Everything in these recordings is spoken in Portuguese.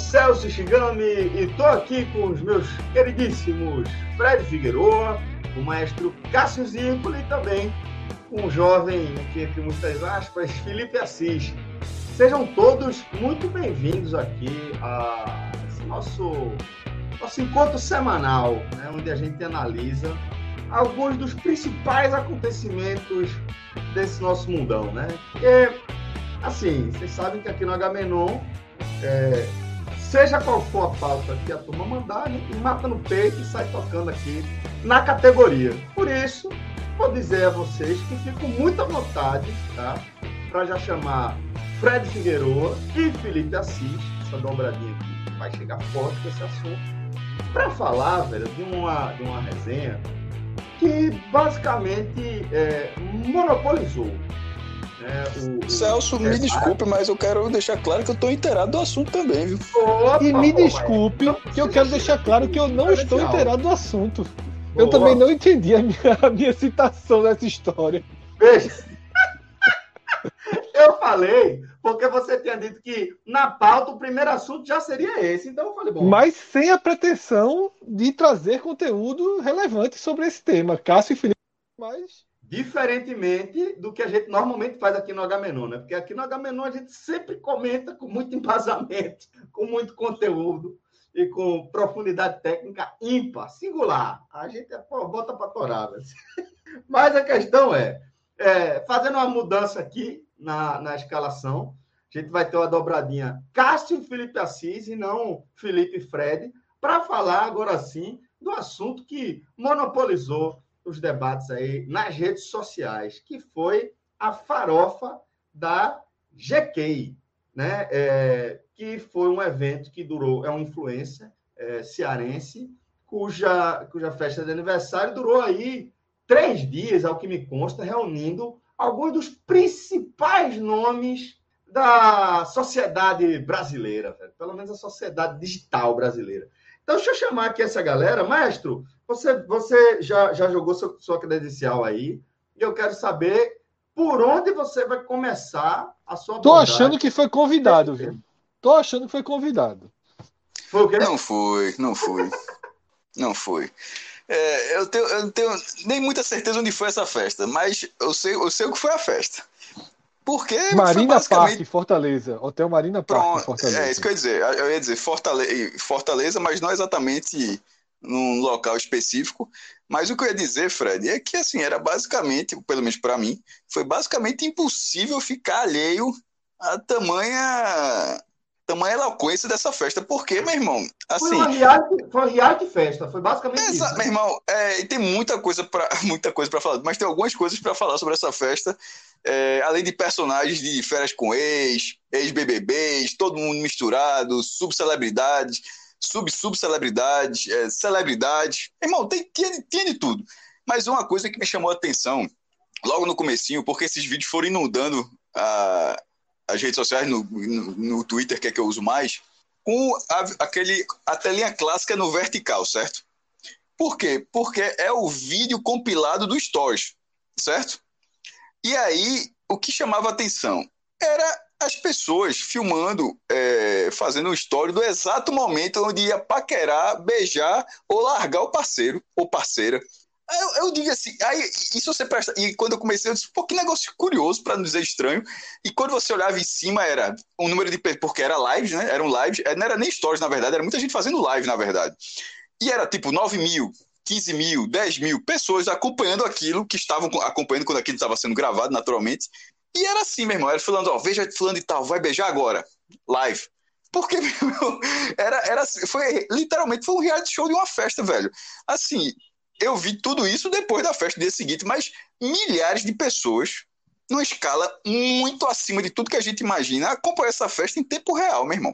Celso Shigami e tô aqui com os meus queridíssimos Fred Figueroa, o maestro Cássio Zirpoli e também um jovem, aqui entre muitas aspas, Felipe Assis. Sejam todos muito bem-vindos aqui a esse nosso, nosso encontro semanal, né, onde a gente analisa alguns dos principais acontecimentos desse nosso mundão, né? Porque, assim, vocês sabem que aqui no Agamenon, é, seja qual for a pauta que a turma mandar, a gente mata no peito e sai tocando aqui na categoria. Por isso, vou dizer a vocês que fico muito à vontade, tá? Para já chamar Fred Figueroa e Felipe Assis, essa dobradinha aqui vai chegar forte com esse assunto, para falar, velho, de uma, de uma resenha que basicamente é, monopolizou. Né, o- o- Celso, me é, desculpe, mas eu quero deixar claro que eu estou inteirado do assunto também, viu? Opa, E me pô, desculpe, que eu quero deixar claro que eu não estou inteirado do assunto. Eu Boa. também não entendi a minha, a minha citação dessa história. Veja. Eu falei porque você tinha dito que na pauta o primeiro assunto já seria esse. Então eu falei, bom, Mas sem a pretensão de trazer conteúdo relevante sobre esse tema. Cássio e Felipe, mas diferentemente do que a gente normalmente faz aqui no H-Menon, né? Porque aqui no H-Menon a gente sempre comenta com muito embasamento, com muito conteúdo e com profundidade técnica ímpar, singular. A gente é, pô, bota para torar. velho. Mas a questão é, é, fazendo uma mudança aqui na, na escalação, a gente vai ter uma dobradinha Cássio Felipe Assis e não Felipe Fred, para falar agora sim do assunto que monopolizou os debates aí nas redes sociais, que foi a farofa da GK, né? É, que foi um evento que durou, é uma influência é, cearense, cuja, cuja festa de aniversário durou aí três dias, ao que me consta, reunindo alguns dos principais nomes da sociedade brasileira, velho. pelo menos a sociedade digital brasileira. Então, deixa eu chamar aqui essa galera. Maestro, você, você já, já jogou seu, sua credencial aí, e eu quero saber por onde você vai começar a sua tô abordagem. achando que foi convidado, viu? Tô achando que foi convidado. Foi o quê? Não foi, não foi. Não foi. É, eu, tenho, eu não tenho nem muita certeza onde foi essa festa, mas eu sei, eu sei o que foi a festa. Porque Marina basicamente Park, Fortaleza. Hotel Marina Park, Pronto, Fortaleza. é isso que eu ia dizer. Eu ia dizer Fortaleza, Fortaleza, mas não exatamente num local específico. Mas o que eu ia dizer, Fred, é que assim, era basicamente, pelo menos para mim, foi basicamente impossível ficar alheio a tamanha tamanha eloquência dessa festa. Porque, meu irmão, Foi assim, uma reality, foi uma reality festa, foi basicamente isso. Exa- né? meu irmão, é, e tem muita coisa para muita coisa para falar, mas tem algumas coisas para falar sobre essa festa, é, além de personagens de férias com ex, ex-BBBs, todo mundo misturado, subcelebridades, sub-subcelebridades, é, celebridades. Irmão, tem, de- tinha de tudo. Mas uma coisa que me chamou a atenção, logo no comecinho, porque esses vídeos foram inundando a- as redes sociais, no, no, no Twitter, que é que eu uso mais, com a, aquele, a telinha clássica no vertical, certo? Por quê? Porque é o vídeo compilado do Stories, certo? E aí, o que chamava atenção era as pessoas filmando, é, fazendo um story do exato momento onde ia paquerar, beijar ou largar o parceiro ou parceira. Eu, eu digo assim, aí, isso você presta. E quando eu comecei, eu disse, pô, que negócio curioso, para não dizer estranho. E quando você olhava em cima, era um número de. Porque era lives, né? Eram lives, não era nem stories, na verdade, era muita gente fazendo live, na verdade. E era tipo 9 mil, 15 mil, 10 mil pessoas acompanhando aquilo que estavam acompanhando quando aquilo estava sendo gravado, naturalmente. E era assim, meu irmão. Era falando, ó, veja fulano e tal, vai beijar agora. Live. Porque, meu, era, era, foi, literalmente, foi um reality show de uma festa, velho. Assim, eu vi tudo isso depois da festa do dia seguinte, mas milhares de pessoas, numa escala muito acima de tudo que a gente imagina, acompanham essa festa em tempo real, meu irmão.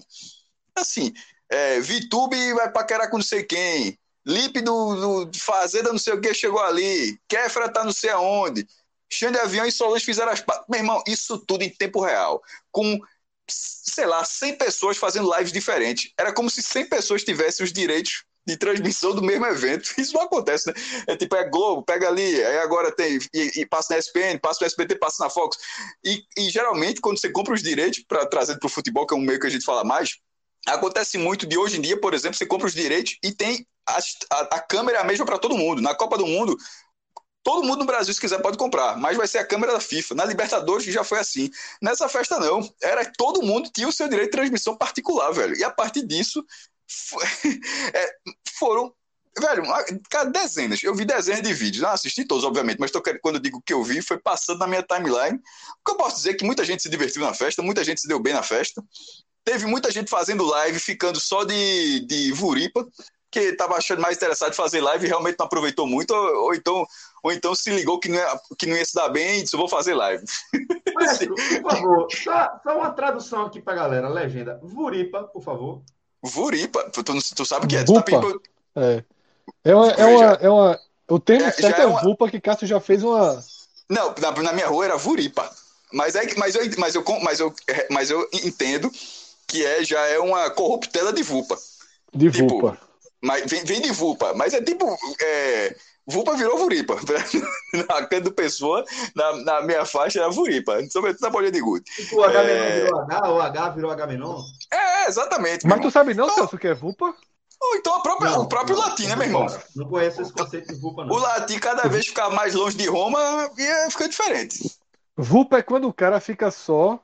Assim, é, Vitube vai paquerar com não sei quem, Lipe do, do Fazenda não sei o que chegou ali, Kefra tá não sei aonde, Xande Avião e Solange fizeram as... Meu irmão, isso tudo em tempo real, com sei lá, 100 pessoas fazendo lives diferentes. Era como se 100 pessoas tivessem os direitos de transmissão do mesmo evento. Isso não acontece, né? É tipo, é Globo, pega ali, aí agora tem, e, e passa na SPN, passa no SBT, passa na Fox. E, e geralmente, quando você compra os direitos para trazer para o futebol, que é um meio que a gente fala mais, acontece muito de hoje em dia, por exemplo, você compra os direitos e tem a, a, a câmera é a mesma para todo mundo. Na Copa do Mundo, Todo mundo no Brasil, se quiser, pode comprar, mas vai ser a câmera da FIFA. Na Libertadores já foi assim. Nessa festa, não. Era todo mundo tinha o seu direito de transmissão particular, velho. E a partir disso, foi, é, foram. Velho, dezenas. Eu vi dezenas de vídeos. Não assisti todos, obviamente, mas tô, quando eu digo que eu vi, foi passando na minha timeline. O que eu posso dizer é que muita gente se divertiu na festa, muita gente se deu bem na festa. Teve muita gente fazendo live, ficando só de, de Vuripa que estava achando mais interessado em fazer live e realmente não aproveitou muito, ou, ou, então, ou então se ligou que não, ia, que não ia se dar bem e disse, vou fazer live. Maestro, por favor, só, só uma tradução aqui para a galera, legenda. Vuripa, por favor. Vuripa, tu, tu sabe o que é? Vupa. Tá é. É uma, é uma, é uma, o termo é, certo é, é uma... Vupa, que Cássio já fez uma... Não, na, na minha rua era Vuripa. Mas, é, mas, eu, mas, eu, mas, eu, mas eu entendo que é, já é uma corruptela de Vupa. De tipo, Vupa. Mas vem, vem de Vulpa, mas é tipo. É, Vulpa virou Vuripa. na canto do Pessoa, na, na minha faixa era Vuripa, sobretudo na bolinha de gude. Tipo, o H é... virou H, ou H virou H menor? É, exatamente. Mas tu sabe não, Celso, o que é Vulpa? Ou então própria, não, o próprio não, latim, né, meu irmão? Não conheço esse conceito de Vulpa, não. O latim, cada vez ficar mais longe de Roma, ia ficar diferente. Vulpa é quando o cara fica só.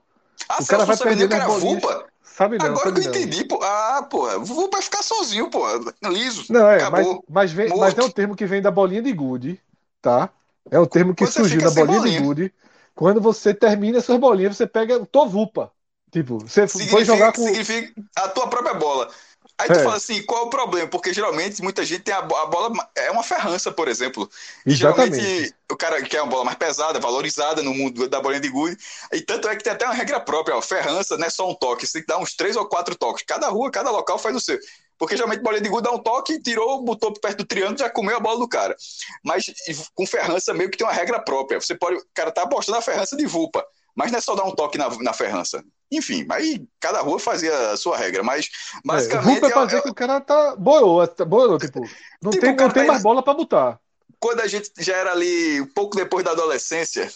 Ah, o cara vai perdendo que era Vulpa? Sabe não, Agora sabe que eu entendi, pô. Ah, pô, vou pra ficar sozinho, pô. Liso. Não, é, acabou, mas, mas, vem, mas é um termo que vem da bolinha de gude, tá? É um termo que surgiu da bolinha, bolinha, de gude. Quando você termina suas bolinhas, você pega tovupa. Tipo, você significa, foi jogar com. Significa a tua própria bola. Aí tu é. fala assim, qual é o problema? Porque geralmente muita gente tem a, a bola, é uma ferrança, por exemplo. E Exatamente. geralmente o cara quer uma bola mais pesada, valorizada no mundo da bolinha de gude. E tanto é que tem até uma regra própria, ó, ferrança não é só um toque, você tem que dar uns três ou quatro toques. Cada rua, cada local faz o seu. Porque geralmente bolinha de gude dá um toque, tirou, botou perto do triângulo, já comeu a bola do cara. Mas com ferrança meio que tem uma regra própria. Você pode, o cara tá apostando a ferrança de vulpa. Mas não é só dar um toque na, na ferrança. Enfim, aí cada rua fazia a sua regra, mas basicamente. É, é fazer é, que o cara tá boiou, tá, boiou tipo, não tipo, tem, não tem mais bola para botar. Quando a gente já era ali, um pouco depois da adolescência,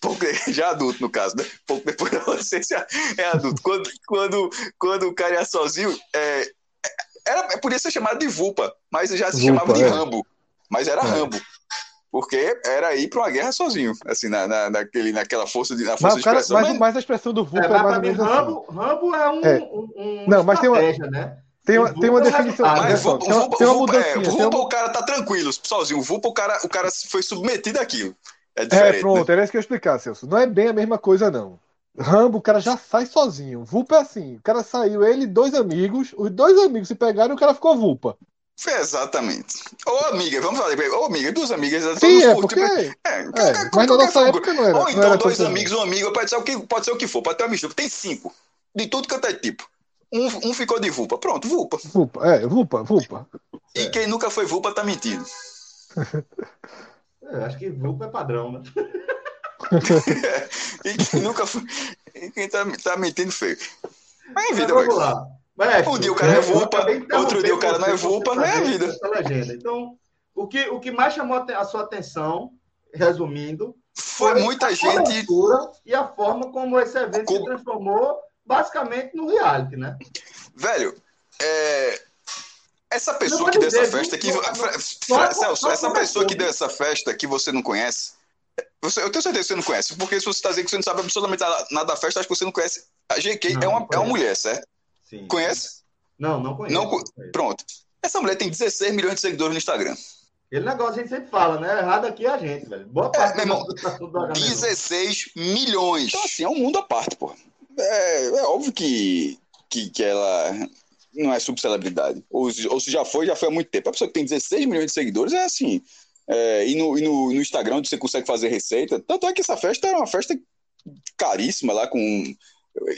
pouco, já adulto no caso, né? Pouco depois da adolescência é adulto. Quando, quando, quando o cara ia sozinho, é, era, podia ser chamado de Vulpa, mas já se Vulpa, chamava de é. Rambo. Mas era é. Rambo porque era ir para uma guerra sozinho, assim, na, na, naquele, naquela força de, na força mas, cara, de expressão. Mas, mas, a expressão do Vulca é, é mais ou menos Rambo, assim. Rambo é um, é. um, um Não, mas tem uma, né? Tem uma, tem uma definição. Ah, mas Vulpa, tem uma, tem uma Vulpa, é, Vulpa, uma... o cara tá tranquilo, sozinho. O Vulpa, o cara, o cara foi submetido àquilo. É, diferente, é pronto, né? era isso que eu ia explicar, Celso. Não é bem a mesma coisa, não. Rambo, o cara já sai sozinho. Vulpa é assim. O cara saiu, ele dois amigos. Os dois amigos se pegaram e o cara ficou Vulpa. Exatamente. Ou amiga, vamos falar, ou amiga, duas amigas. Sim, é, porque... é, é, é mas na nossa época não era. Ou então dois amigos, um amigo, pode ser, o que, pode ser o que for, pode ter uma mistura. Tem cinco, de tudo que é tipo. Um, um ficou de Vulpa, pronto, Vulpa. Vulpa, é, Vulpa, Vulpa. E é. quem nunca foi Vulpa tá mentindo. É, acho que Vulpa é padrão, né? e quem nunca foi. E quem tá, tá mentindo feio. Mas vida, Mas vamos lá. Mas, um dia o cara é vulpa, outro dia o cara não é vulpa, não é a vida. Então, o que, o que mais chamou a sua atenção, resumindo, foi, foi muita gente. E a forma como esse evento se transformou basicamente no reality, né? Velho, é... essa pessoa que deu essa festa aqui. Celso, essa pessoa que deu essa festa que você não conhece. Você, eu tenho certeza que você não conhece, porque se você está dizendo que você não sabe absolutamente nada da festa, acho que você não conhece. A GK não, é, uma, é uma mulher, certo? Sim. Conhece? Não, não conheço. Não, pronto. Essa mulher tem 16 milhões de seguidores no Instagram. Aquele negócio a gente sempre fala, né? Errado aqui é a gente, velho. Boa parte é, meu irmão, 16 milhões. Então, assim, é um mundo à parte, pô. É, é óbvio que, que, que ela não é subcelebridade. Ou, ou se já foi, já foi há muito tempo. A pessoa que tem 16 milhões de seguidores é assim. É, e no, e no, no Instagram, onde você consegue fazer receita. Tanto é que essa festa era uma festa caríssima lá, com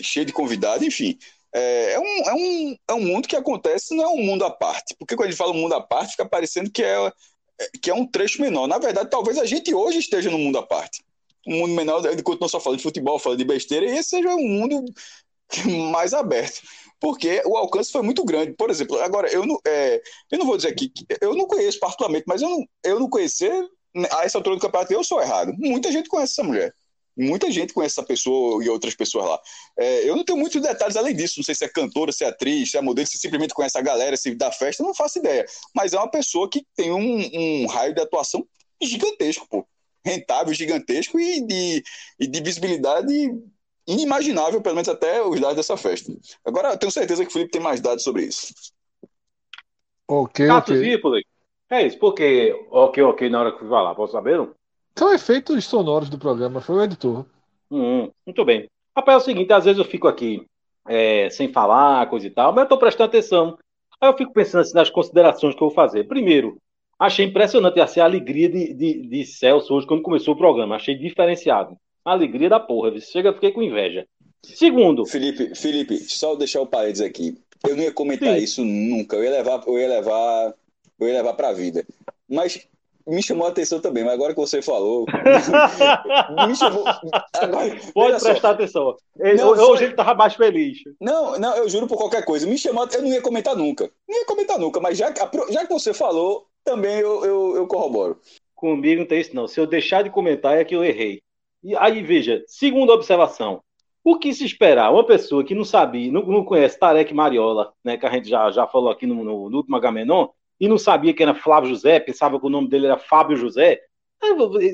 cheio de convidados, enfim. É, é, um, é, um, é um mundo que acontece, não é um mundo à parte. Porque quando a gente fala mundo à parte, fica parecendo que é, que é um trecho menor. Na verdade, talvez a gente hoje esteja no mundo à parte. Um mundo menor, ele continua só falando de futebol, falando de besteira, e esse seja um mundo mais aberto. Porque o alcance foi muito grande. Por exemplo, agora, eu não, é, eu não vou dizer aqui, eu não conheço particularmente, mas eu não, eu não conhecer, a essa altura do campeonato, eu sou errado. Muita gente conhece essa mulher. Muita gente conhece essa pessoa e outras pessoas lá. É, eu não tenho muitos detalhes além disso. Não sei se é cantora, se é atriz, se é modelo, se simplesmente conhece a galera, se dá festa, não faço ideia. Mas é uma pessoa que tem um, um raio de atuação gigantesco, pô. Rentável, gigantesco e de, e de visibilidade inimaginável, pelo menos até os dados dessa festa. Agora, eu tenho certeza que o Felipe tem mais dados sobre isso. Ok, ok. É isso, porque ok, ok, na hora que fui falar, posso saber? Não? São efeitos sonoros do programa, foi o editor. Hum, muito bem. Rapaz, é o seguinte, às vezes eu fico aqui é, sem falar, coisa e tal, mas eu estou prestando atenção. Aí eu fico pensando assim, nas considerações que eu vou fazer. Primeiro, achei impressionante assim, a alegria de, de, de Celso hoje quando começou o programa. Achei diferenciado. Alegria da porra. Chega, fiquei com inveja. Segundo. Felipe, Felipe, só deixar o parênteses aqui. Eu não ia comentar Sim. isso nunca. Eu ia levar, eu ia levar, eu ia levar pra vida. Mas me chamou a atenção também, mas agora que você falou. me chamou. Agora, Pode prestar só. atenção. Ele, não, hoje ele tava mais feliz. Não, não, eu juro por qualquer coisa. Me chamou, eu não ia comentar nunca. Não ia comentar nunca, mas já, já que você falou, também eu, eu, eu corroboro. Comigo não tem isso, não. Se eu deixar de comentar, é que eu errei. E aí, veja, segunda observação. O que se esperar? Uma pessoa que não sabia, não, não conhece Tarek Mariola, né, que a gente já, já falou aqui no, no, no último Agamenon, e não sabia que era Flávio José, pensava que o nome dele era Fábio José,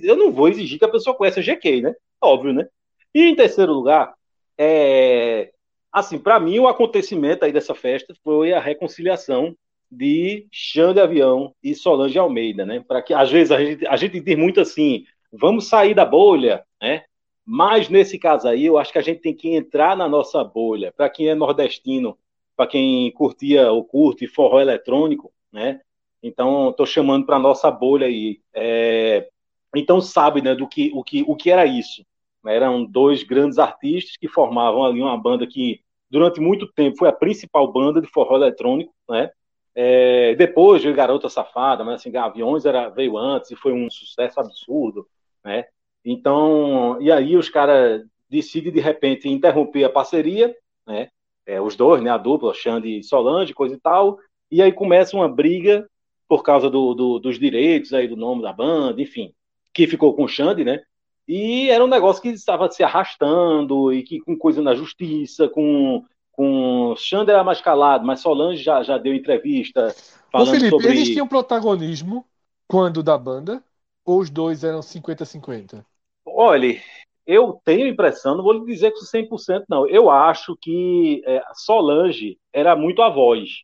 eu não vou exigir que a pessoa conheça GK, né? Óbvio, né? E em terceiro lugar, é, assim, para mim o acontecimento aí dessa festa foi a reconciliação de Xande Avião e Solange Almeida, né? Para que às vezes a gente, a gente diz muito assim, vamos sair da bolha, né? Mas nesse caso aí, eu acho que a gente tem que entrar na nossa bolha. Para quem é nordestino, para quem curtia ou curte forró eletrônico, né? Então, estou chamando para nossa bolha aí. É... Então, sabe, né, do que o que o que era isso? Eram dois grandes artistas que formavam ali uma banda que durante muito tempo foi a principal banda de forró eletrônico, né? É, depois de Garota Safada, mas assim, Gaviões era, veio antes e foi um sucesso absurdo né? Então, e aí os caras decidem de repente interromper a parceria, né? É, os dois, né? A dupla, Xande e Solange, coisa e tal, e aí começa uma briga por causa do, do, dos direitos aí do nome da banda, enfim, que ficou com o Xande, né? E era um negócio que estava se arrastando e que com coisa na justiça, com com Xande era mais calado, mas Solange já, já deu entrevista falando Ô, Felipe, sobre... eles tinham protagonismo quando da banda? Ou os dois eram 50-50? Olha, eu tenho a impressão, não vou lhe dizer que 100% não, eu acho que é, Solange era muito a voz?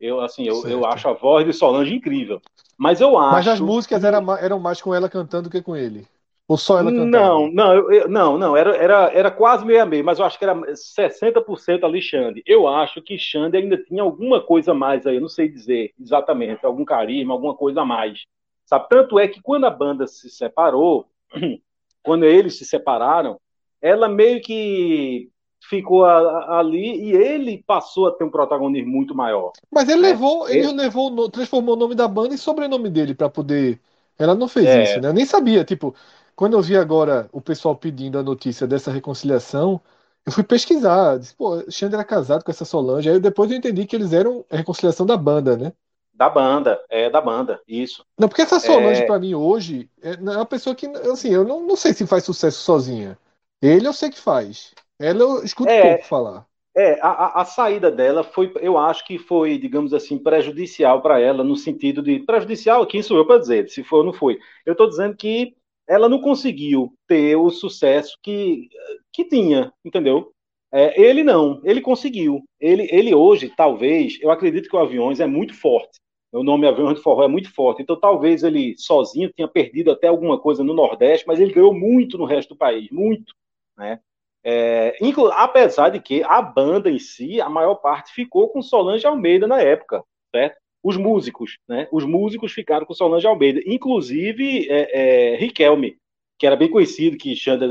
Eu, assim, eu, eu acho a voz de Solange incrível. Mas eu acho. Mas as músicas que... eram, eram mais com ela cantando do que com ele. Ou só ela cantando? Não, não, eu, eu, não, não, era, era, era quase meio a meio, mas eu acho que era 60% ali Xande. Eu acho que Xande ainda tinha alguma coisa a mais aí, eu não sei dizer exatamente, algum carisma, alguma coisa a mais. Sabe? Tanto é que quando a banda se separou, quando eles se separaram, ela meio que ficou ali e ele passou a ter um protagonismo muito maior. Mas ele né? levou, ele, ele levou, transformou o nome da banda em sobrenome dele para poder. Ela não fez é. isso, né? Eu nem sabia, tipo, quando eu vi agora o pessoal pedindo a notícia dessa reconciliação, eu fui pesquisar, disse, pô, Xander era casado com essa Solange, aí depois eu entendi que eles eram a reconciliação da banda, né? Da banda, é da banda, isso. Não, porque essa Solange, é... para mim, hoje, é, é uma pessoa que, assim, eu não, não sei se faz sucesso sozinha. Ele eu sei que faz. Ela eu escuto é, pouco falar. É, a, a saída dela foi, eu acho que foi, digamos assim, prejudicial para ela, no sentido de. Prejudicial, quem sou eu para dizer, se foi ou não foi. Eu estou dizendo que ela não conseguiu ter o sucesso que, que tinha, entendeu? É, ele não, ele conseguiu. Ele, ele hoje, talvez, eu acredito que o Aviões é muito forte o nome Aviões de Forró é muito forte. Então, talvez ele sozinho tenha perdido até alguma coisa no Nordeste, mas ele ganhou muito no resto do país, muito, né? É, apesar de que a banda em si, a maior parte ficou com Solange Almeida na época, certo? Os músicos, né? Os músicos ficaram com Solange Almeida, inclusive é, é, Riquelme, que era bem conhecido, que Xanda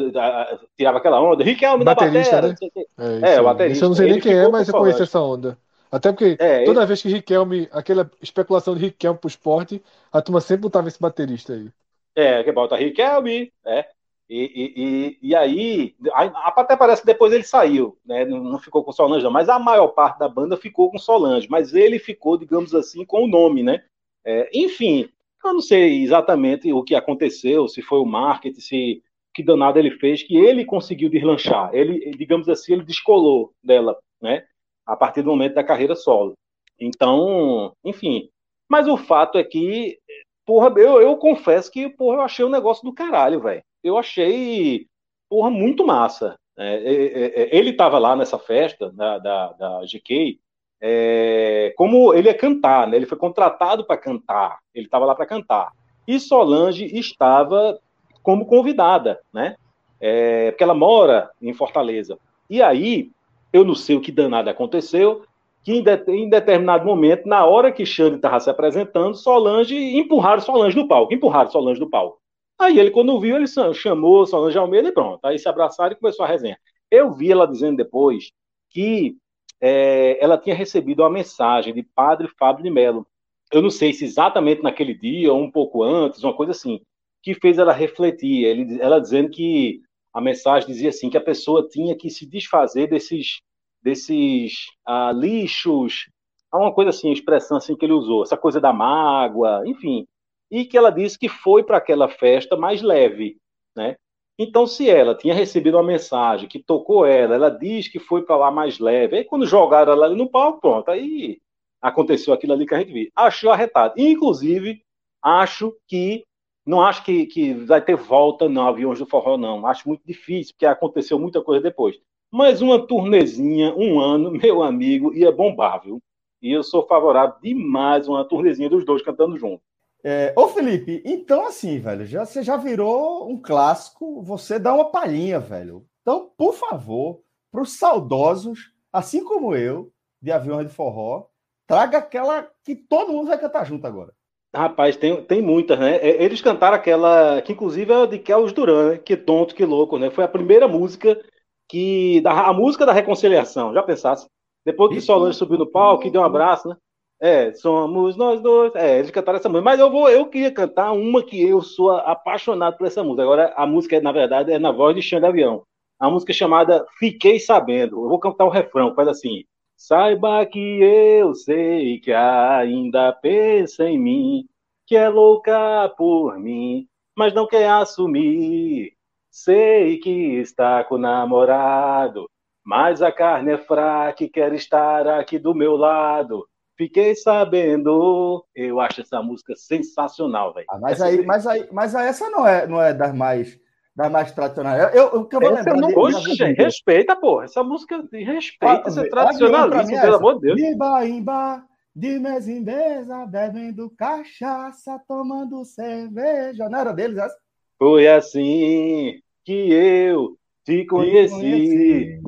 tirava aquela onda. Riquelme baterista, da bateria. Né? É, é, o baterista. Isso eu não sei nem quem é, mas eu conheço essa onda. Até porque é, toda ele... vez que Riquelme, aquela especulação de Riquelme pro esporte, a turma sempre botava esse baterista aí. É, que bota Riquelme, é. E, e, e, aí, até parece que depois ele saiu, né? Não, ficou com Solange, não, mas a maior parte da banda ficou com Solange, mas ele ficou, digamos assim, com o nome, né? É, enfim, eu não sei exatamente o que aconteceu, se foi o marketing, se que danado ele fez, que ele conseguiu deslanchar. Ele, digamos assim, ele descolou dela, né? a partir do momento da carreira solo. Então, enfim. Mas o fato é que, porra, eu, eu confesso que, porra, eu achei um negócio do caralho, velho. Eu achei, porra, muito massa. É, é, é, ele estava lá nessa festa da, da, da GK, é, como ele ia cantar, né? Ele foi contratado para cantar, ele estava lá para cantar. E Solange estava como convidada, né? É, porque ela mora em Fortaleza. E aí eu não sei o que danado aconteceu, que em, de, em determinado momento, na hora que Xande estava se apresentando, Solange empurraram Solange do palco, empurraram Solange do palco. Aí ele, quando viu, ele chamou Solange Almeida e pronto. Aí se abraçaram e começou a resenha. Eu vi ela dizendo depois que é, ela tinha recebido uma mensagem de Padre Fábio de Mello. Eu não sei se exatamente naquele dia ou um pouco antes, uma coisa assim, que fez ela refletir. Ele, ela dizendo que a mensagem dizia assim que a pessoa tinha que se desfazer desses desses ah, lixos, uma coisa assim, expressão assim que ele usou, essa coisa da mágoa, enfim, e que ela disse que foi para aquela festa mais leve, né? Então, se ela tinha recebido uma mensagem que tocou ela, ela diz que foi para lá mais leve, aí quando jogaram ela ali no palco, pronto, aí aconteceu aquilo ali que a gente viu. Achou arretado. Inclusive, acho que não acho que, que vai ter volta não, aviões do forró, não. Acho muito difícil, porque aconteceu muita coisa depois. Mas uma turnezinha, um ano, meu amigo, ia bombar, viu? E eu sou favorável demais uma turnezinha dos dois cantando junto. É, ô Felipe, então assim, velho, já, você já virou um clássico, você dá uma palhinha, velho. Então, por favor, para os saudosos, assim como eu, de Aviões de Forró, traga aquela que todo mundo vai cantar junto agora. Rapaz, tem, tem muitas, né? É, eles cantaram aquela, que inclusive é de Kells Duran, né? Que tonto, que louco, né? Foi a primeira música que. Da, a música da reconciliação, já pensasse? Depois que Solange subiu no palco e deu um abraço, né? É, somos nós dois. É, eles cantaram essa música. Mas eu vou, eu queria cantar uma que eu sou apaixonado por essa música. Agora, a música, na verdade, é na voz de Xande Avião. A música é chamada Fiquei Sabendo. Eu vou cantar o refrão, faz assim. Saiba que eu sei que ainda pensa em mim, que é louca por mim, mas não quer assumir. Sei que está com o namorado, mas a carne é fraca e quer estar aqui do meu lado. Fiquei sabendo. Eu acho essa música sensacional, velho. Ah, mas, aí, mas, aí, mas aí essa não é, não é das mais das mais tradicionais. Eu, eu, eu vou lembrar não, de, de... respeita, porra. Essa música de respeita, esse tradicionalismo, pelo amor de Deus. Imba, imba, de mesa em mesa, bebendo cachaça, tomando cerveja. Não era deles essa? Foi assim que eu te conheci. conheci.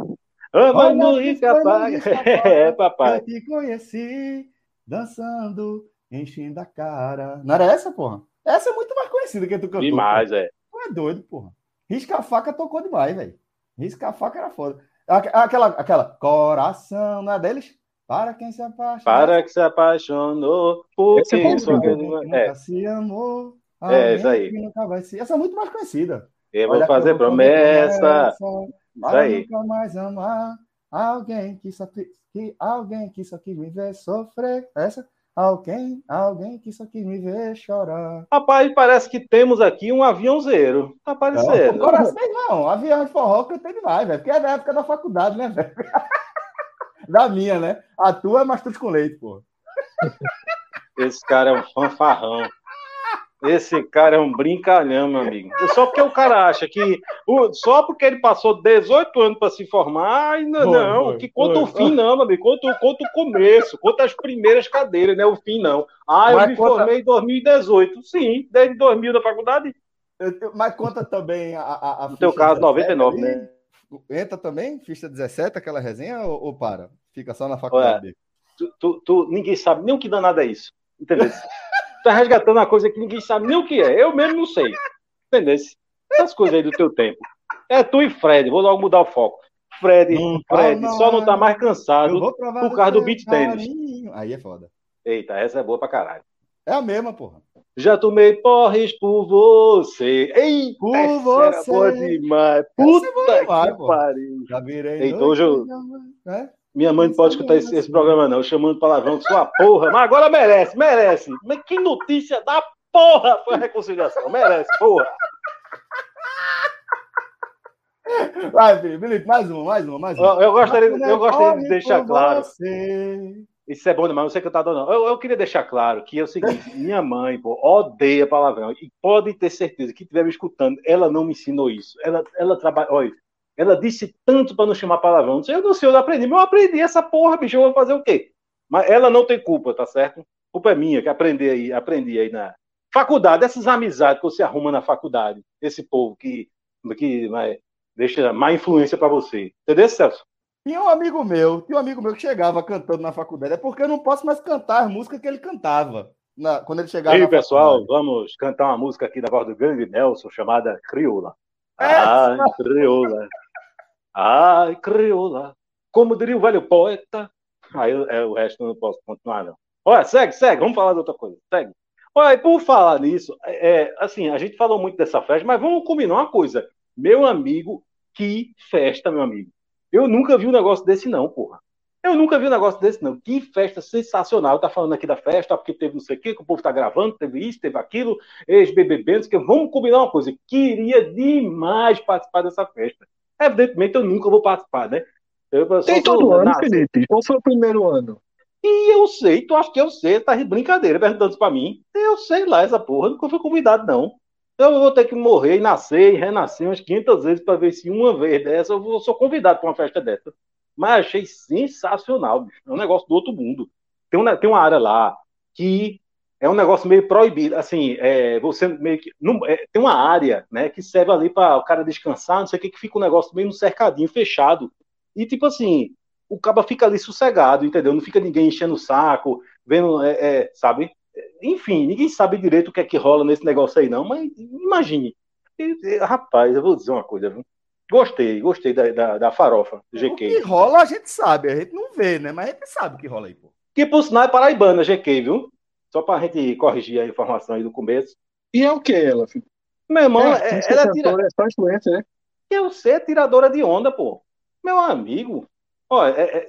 Amando e capaz. É, papai. Eu te conheci dançando, enchendo a cara. Não era essa, porra? Essa é muito mais conhecida que tu cantou. Demais, é é doido, porra. Risca a faca tocou demais, velho. Risca a faca era foda. Aquela, aquela, coração, não é deles? Para quem se apaixonou. Para que se apaixonou. Porque é que nunca é. se amou. É, isso aí. Nunca vai se... Essa é muito mais conhecida. Eu vou Olha fazer promessa. promessa para nunca mais amar alguém que só, que, alguém que só quis me ver sofrer. Essa? Alguém, alguém que só quis me ver chorar. Rapaz, parece que temos aqui um aviãozeiro. Tá aparecendo. Não, não, não, avião de forró que eu tenho demais, velho. Porque é da época da faculdade, né, velho? da minha, né? A tua é mais tudo com leite, pô. Esse cara é um fanfarrão. Esse cara é um brincalhão, meu amigo. Só porque o cara acha que. Só porque ele passou 18 anos para se formar, não, não que conta o fim, não, meu amigo. Conta, conta o começo, conta as primeiras cadeiras, não é o fim, não. Ah, eu mas me conta... formei em 2018. Sim, desde 2000 da faculdade. Mas conta também a. a, a no teu caso, 99, ali. né? Entra também, ficha 17, aquela resenha, ou, ou para? Fica só na faculdade? tu, tu, tu, ninguém sabe nem o que danado é isso. Entendeu? tá resgatando uma coisa que ninguém sabe nem o que é. Eu mesmo não sei. Entendeu? Essas coisas aí do teu tempo. É tu e Fred, vou logo mudar o foco. Fred, Fred, não, só não tá mais cansado por causa do beat tênis. Aí é foda. Eita, essa é boa pra caralho. É a mesma, porra. Já tomei porres por você. Ei, por você. Boa demais. Puta é demais, que pariu. Já virei. Eita, hoje eu... É? Minha mãe não pode escutar esse, esse, programa, não. Chamando palavrão de sua porra. Mas agora merece, merece. Mas que notícia da porra foi a reconciliação. Merece, porra. Vai, Felipe, mais uma, mais uma, mais uma. Eu, eu gostaria, eu gostaria de deixar claro. Você. Isso é bom demais, não sei cantador, não. Eu, eu queria deixar claro que é o seguinte: minha mãe pô, odeia palavrão. E pode ter certeza que estiver me escutando, ela não me ensinou isso. Ela, ela trabalha. Olha, ela disse tanto para não chamar palavrão. Eu não sei, eu não aprendi. Mas eu aprendi essa porra, bicho. Eu vou fazer o quê? Mas ela não tem culpa, tá certo? A culpa é minha, que aprendi aí, aprendi aí na faculdade, essas amizades que você arruma na faculdade. Esse povo que, que vai, deixa má influência para você. Entendeu, Celso? Tinha um amigo meu, tinha um amigo meu que chegava cantando na faculdade. É porque eu não posso mais cantar as músicas que ele cantava. Na, quando ele chegava. E aí, pessoal, faculdade. vamos cantar uma música aqui da voz do grande Nelson chamada Crioula. É. Ah, Crioula. Ai, crioula, como diria o velho poeta. Aí é, o resto eu não posso continuar, não. Olha, segue, segue, vamos falar de outra coisa. Segue. Olha, por falar nisso, é, é, assim, a gente falou muito dessa festa, mas vamos combinar uma coisa. Meu amigo, que festa, meu amigo. Eu nunca vi um negócio desse, não, porra. Eu nunca vi um negócio desse, não. Que festa sensacional. Tá falando aqui da festa, porque teve não sei o quê, que o povo tá gravando, teve isso, teve aquilo, ex-BBB, que vamos combinar uma coisa. Queria demais participar dessa festa. Evidentemente, eu nunca vou participar, né? Eu, Tem todo ano, nasce. Felipe. Qual foi o primeiro ano? E eu sei, tu acha que eu sei, tá de brincadeira perguntando isso pra mim. Eu sei lá essa porra, nunca fui convidado, não. Eu vou ter que morrer e nascer e renascer umas 500 vezes para ver se uma vez dessa eu sou convidado para uma festa dessa. Mas achei sensacional, bicho. É um negócio do outro mundo. Tem uma, tem uma área lá que é um negócio meio proibido, assim, é, você meio que não, é, tem uma área, né, que serve ali para o cara descansar, não sei o que, que fica um negócio meio no cercadinho, fechado, e tipo assim, o cara fica ali sossegado, entendeu? Não fica ninguém enchendo o saco, vendo, é, é, sabe? Enfim, ninguém sabe direito o que é que rola nesse negócio aí não, mas imagine, rapaz, eu vou dizer uma coisa, viu? Gostei, gostei da, da, da farofa GQ. O que rola a gente sabe, a gente não vê, né? Mas a gente sabe o que rola aí, pô. Que por sinal é paraibana, GQ, viu? Só para a gente corrigir a informação aí do começo. E é o que ela, filho? Meu irmão, é, ela é, tira... é só influência, né? Eu sei, é tiradora de onda, pô. Meu amigo. Ó, é, é,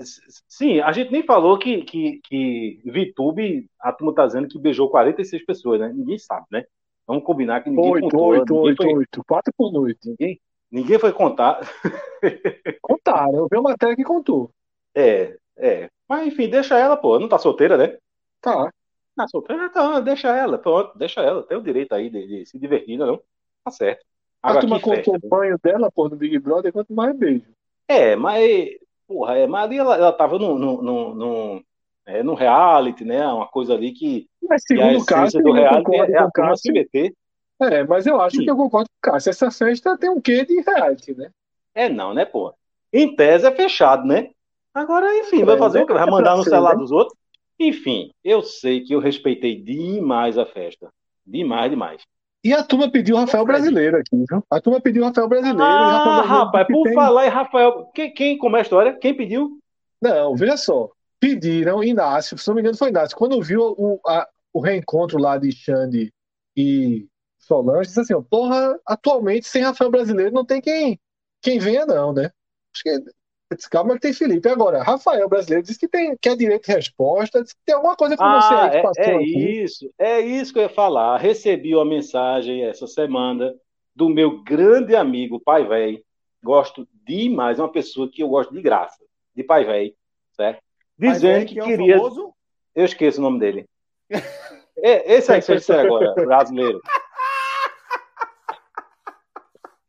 sim, a gente nem falou que, que, que VTube, a turma tá dizendo que beijou 46 pessoas, né? Ninguém sabe, né? Vamos combinar que ninguém oito, contou. Oito, oito, foi... oito. Quatro por noite. Ninguém, ninguém foi contar. Contaram, eu vi uma matéria que contou. É, é. Mas enfim, deixa ela, pô. Não tá solteira, né? Tá. Ah, solteira, então, deixa ela, pronto, deixa ela. Tem o direito aí de, de se divertir, não? Tá certo. Agora, a turma contou o banho dela, pô, no Big Brother, quanto mais beijo. É, mas, porra, é, ali ela, ela tava no, no, no, no, é, reality, né? Uma coisa ali que. Mas segundo o Cássio, do reality é a turma se meter. É, mas eu acho Sim. que eu concordo com o Cássio. Essa festa tem um quê de reality, né? É, não, né, pô? Em tese é fechado, né? Agora, enfim, é, vai fazer o quê? Vai mandar no celular né? dos outros? Enfim, eu sei que eu respeitei demais a festa. Demais, demais. E a turma pediu o Rafael Brasileiro aqui, viu? A turma pediu o Rafael Brasileiro. Ah, Rafael Brasileiro rapaz, por tem... falar em Rafael. Quem, quem, como é a história? Quem pediu? Não, veja só. Pediram Inácio, se não me engano foi Inácio. Quando viu o, a, o reencontro lá de Xande e Solange, disse assim: ó, porra, atualmente sem Rafael Brasileiro não tem quem, quem venha, não, né? Acho que disse, calma que tem Felipe. Agora, Rafael brasileiro disse que tem que é direito de resposta, disse que tem alguma coisa com ah, você aí que passou. É, é isso, é isso que eu ia falar. Recebi uma mensagem essa semana do meu grande amigo Pai Véi. Gosto demais, é uma pessoa que eu gosto de graça, de Pai Véi, certo? Dizendo que, que, é queria. Famoso? Eu esqueço o nome dele. É, esse aí que você agora, brasileiro.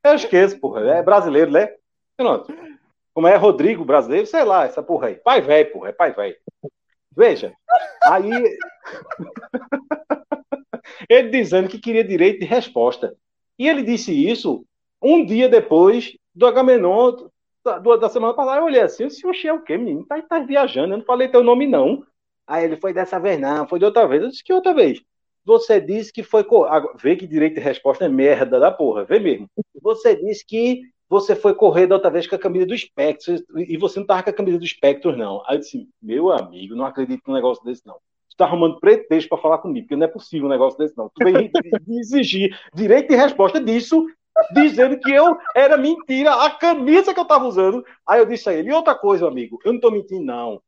Eu esqueço, porra. É brasileiro, né? Pronto. Como é Rodrigo brasileiro, sei lá, essa porra aí. Pai velho, porra, é pai velho. Veja, aí. ele dizendo que queria direito de resposta. E ele disse isso um dia depois do Agamenon da, da semana passada. Eu olhei assim, disse, oxe, é o quê, menino? Tá, tá viajando, eu não falei teu nome, não. Aí ele foi dessa vez, não, foi de outra vez. Eu disse que outra vez. Você disse que foi. Vê que direito de resposta é merda da porra, vê mesmo. Você disse que você foi correr da outra vez com a camisa do Spectros e você não tava com a camisa do Spectros, não. Aí eu disse, meu amigo, não acredito num negócio desse, não. Tu tá arrumando pretexto para falar comigo, porque não é possível um negócio desse, não. Tu vem exigir direito de resposta disso, dizendo que eu era mentira, a camisa que eu tava usando. Aí eu disse a ele, e outra coisa, amigo, eu não tô mentindo, não.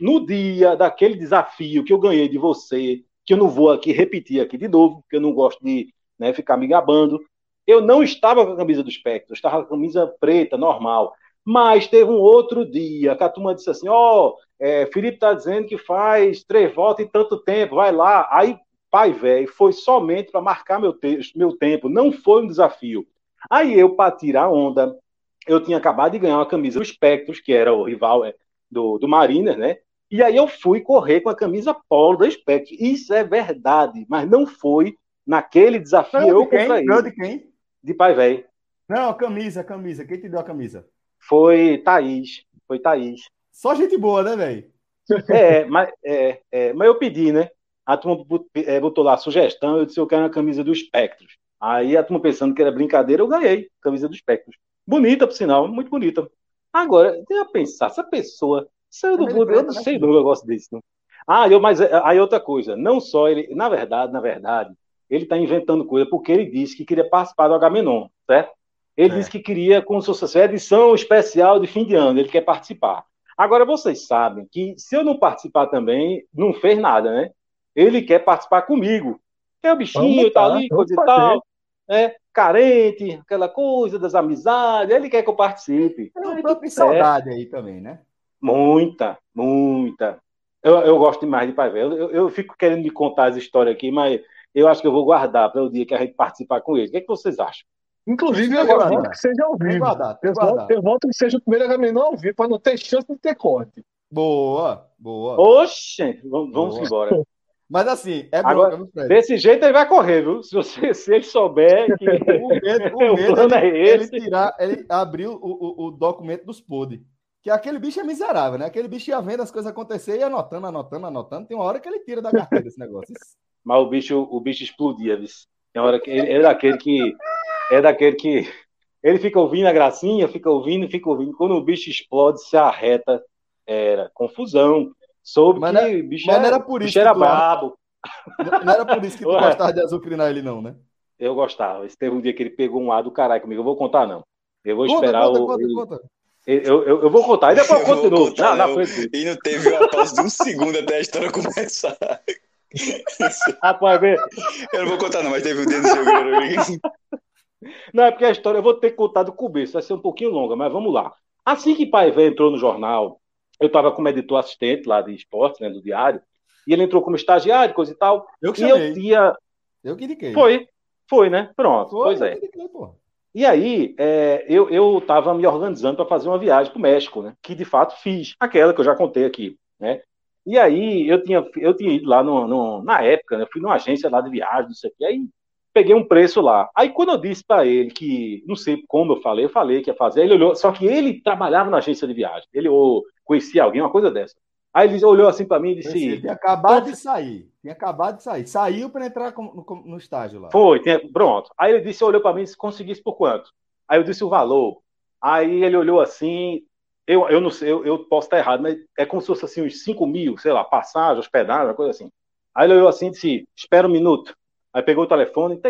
No dia daquele desafio que eu ganhei de você, que eu não vou aqui repetir aqui de novo, porque eu não gosto de né, ficar me gabando, eu não estava com a camisa do espectro, eu estava com a camisa preta, normal. Mas teve um outro dia que a turma disse assim: Ó, oh, é, Felipe está dizendo que faz três voltas em tanto tempo, vai lá. Aí, pai velho, foi somente para marcar meu, te meu tempo, não foi um desafio. Aí eu, para tirar onda, eu tinha acabado de ganhar uma camisa do Espectros, que era o rival é, do, do Mariner, né? E aí eu fui correr com a camisa polo da Spectros. Isso é verdade, mas não foi naquele desafio. Não, eu quem? Não, de quem? De pai velho. Não, camisa, camisa. Quem te deu a camisa? Foi Thaís. Foi Thaís. Só gente boa, né, velho? É, mas, é, é, mas eu pedi, né? A turma é, botou lá a sugestão, eu disse eu quero uma camisa do Espectros. Aí a turma pensando que era brincadeira, eu ganhei camisa do Espectros. Bonita, por sinal, muito bonita. Agora, tem a pensar, essa pessoa saiu do mundo, eu não né? sei do negócio desse, não. Ah, eu, mas aí outra coisa, não só ele, na verdade, na verdade, ele está inventando coisa porque ele disse que queria participar do Agamenon, certo? Ele é. disse que queria, como se fosse edição especial de fim de ano, ele quer participar. Agora, vocês sabem que se eu não participar também, não fez nada, né? Ele quer participar comigo. É o bichinho, tá ali, coisa e tal. É, carente, aquela coisa das amizades, ele quer que eu participe. É uma própria saudade aí também, né? Muita, muita. Eu, eu gosto demais de Pai Velho. Eu, eu fico querendo me contar as histórias aqui, mas eu acho que eu vou guardar para o dia que a gente participar com ele. O que, é que vocês acham? Inclusive, eu voto que seja ao vivo. Guardar, eu, voto, eu voto que seja o primeiro Agamenon ao vivo, para não ter chance de ter corte. Boa, boa. Oxe, vamos, vamos embora. Mas assim, é Agora, Desse jeito ele vai correr, viu? Se, você, se ele souber que o medo, o medo é ele, é ele, tirar, ele abriu o, o, o documento dos podres. Que aquele bicho é miserável, né? Aquele bicho ia vendo as coisas acontecer e anotando, anotando, anotando. Tem uma hora que ele tira da carteira esse negócio. Mas o bicho, o bicho explodia, viu? Tem hora que ele é daquele que é daquele que ele fica ouvindo a gracinha, fica ouvindo, fica ouvindo. Quando o bicho explode, se arreta, era confusão. Soube mas que o bicho, mas era, era por isso era brabo. Não era por isso que tu Ué. gostava de azucrinar ele, não, né? Eu gostava. Esse teve um dia que ele pegou um ar do caralho comigo. Eu vou contar, não. Eu vou conta, esperar conta, o. Conta, ele... conta. Eu, eu, eu, vou contar, e depois eu conto de novo. Contar, na, na E não teve uma pausa de um segundo até a história começar. Rapaz. Eu não vou contar, não, mas teve um dedo jogando. Não, é porque a história eu vou ter que contar do começo, vai ser um pouquinho longa, mas vamos lá. Assim que Pai Vé entrou no jornal, eu estava como editor assistente lá de esporte, né, do diário, e ele entrou como estagiário, coisa e tal. Eu que e chamei. eu tinha. Eu que indiquei. Foi, foi, né? Pronto, foi, pois é. Indiquei, e aí, é, eu estava me organizando para fazer uma viagem para o México, né? Que de fato fiz, aquela que eu já contei aqui, né? E aí eu tinha, eu tinha ido lá no, no na época, né, eu fui numa agência lá de viagem, não sei o que, aí peguei um preço lá. Aí quando eu disse para ele que, não sei como eu falei, eu falei que ia fazer, ele olhou, só que ele trabalhava na agência de viagem, ele ou conhecia alguém, uma coisa dessa. Aí ele olhou assim para mim e disse. Ele tinha acabado de sair. Tinha acabado de sair. Saiu para entrar no, no, estágio lá. Foi, tinha, pronto. Aí ele disse, olhou para mim e disse, conseguisse por quanto? Aí eu disse o valor. Aí ele olhou assim, eu, eu não sei, eu, eu, posso estar errado, mas é como se fosse assim, uns 5 mil, sei lá, passagem, hospedagem, uma coisa assim. Aí ele olhou assim e disse, espera um minuto. Aí pegou o telefone,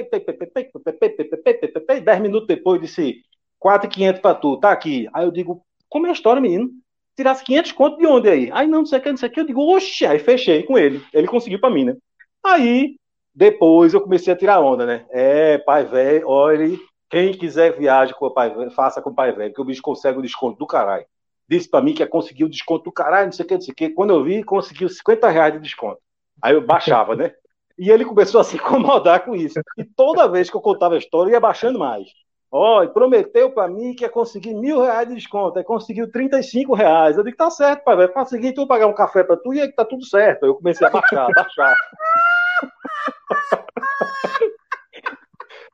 10 minutos depois disse, 4,500 para tu, tá aqui. Aí eu digo, como é a história, menino? Tirasse 500 conto de onde aí? Aí não, não sei o que, não sei o que. Eu digo, oxe, aí fechei com ele. Ele conseguiu para mim, né? Aí, depois eu comecei a tirar onda, né? É, pai velho, olha, quem quiser viajar com o pai velho, faça com o pai velho, que o bicho consegue o desconto do caralho disse para mim que ia conseguir o desconto do caralho, não sei o que, não sei o que. Quando eu vi, conseguiu 50 reais de desconto. Aí eu baixava, né? E ele começou a se incomodar com isso. E toda vez que eu contava a história, ia baixando mais. Ó, oh, prometeu para mim que ia conseguir mil reais de desconto. Aí conseguiu 35 reais. Eu digo, tá certo, pai, vai conseguir tu pagar um café para tu e aí tá tudo certo. Aí eu comecei a baixar, baixar.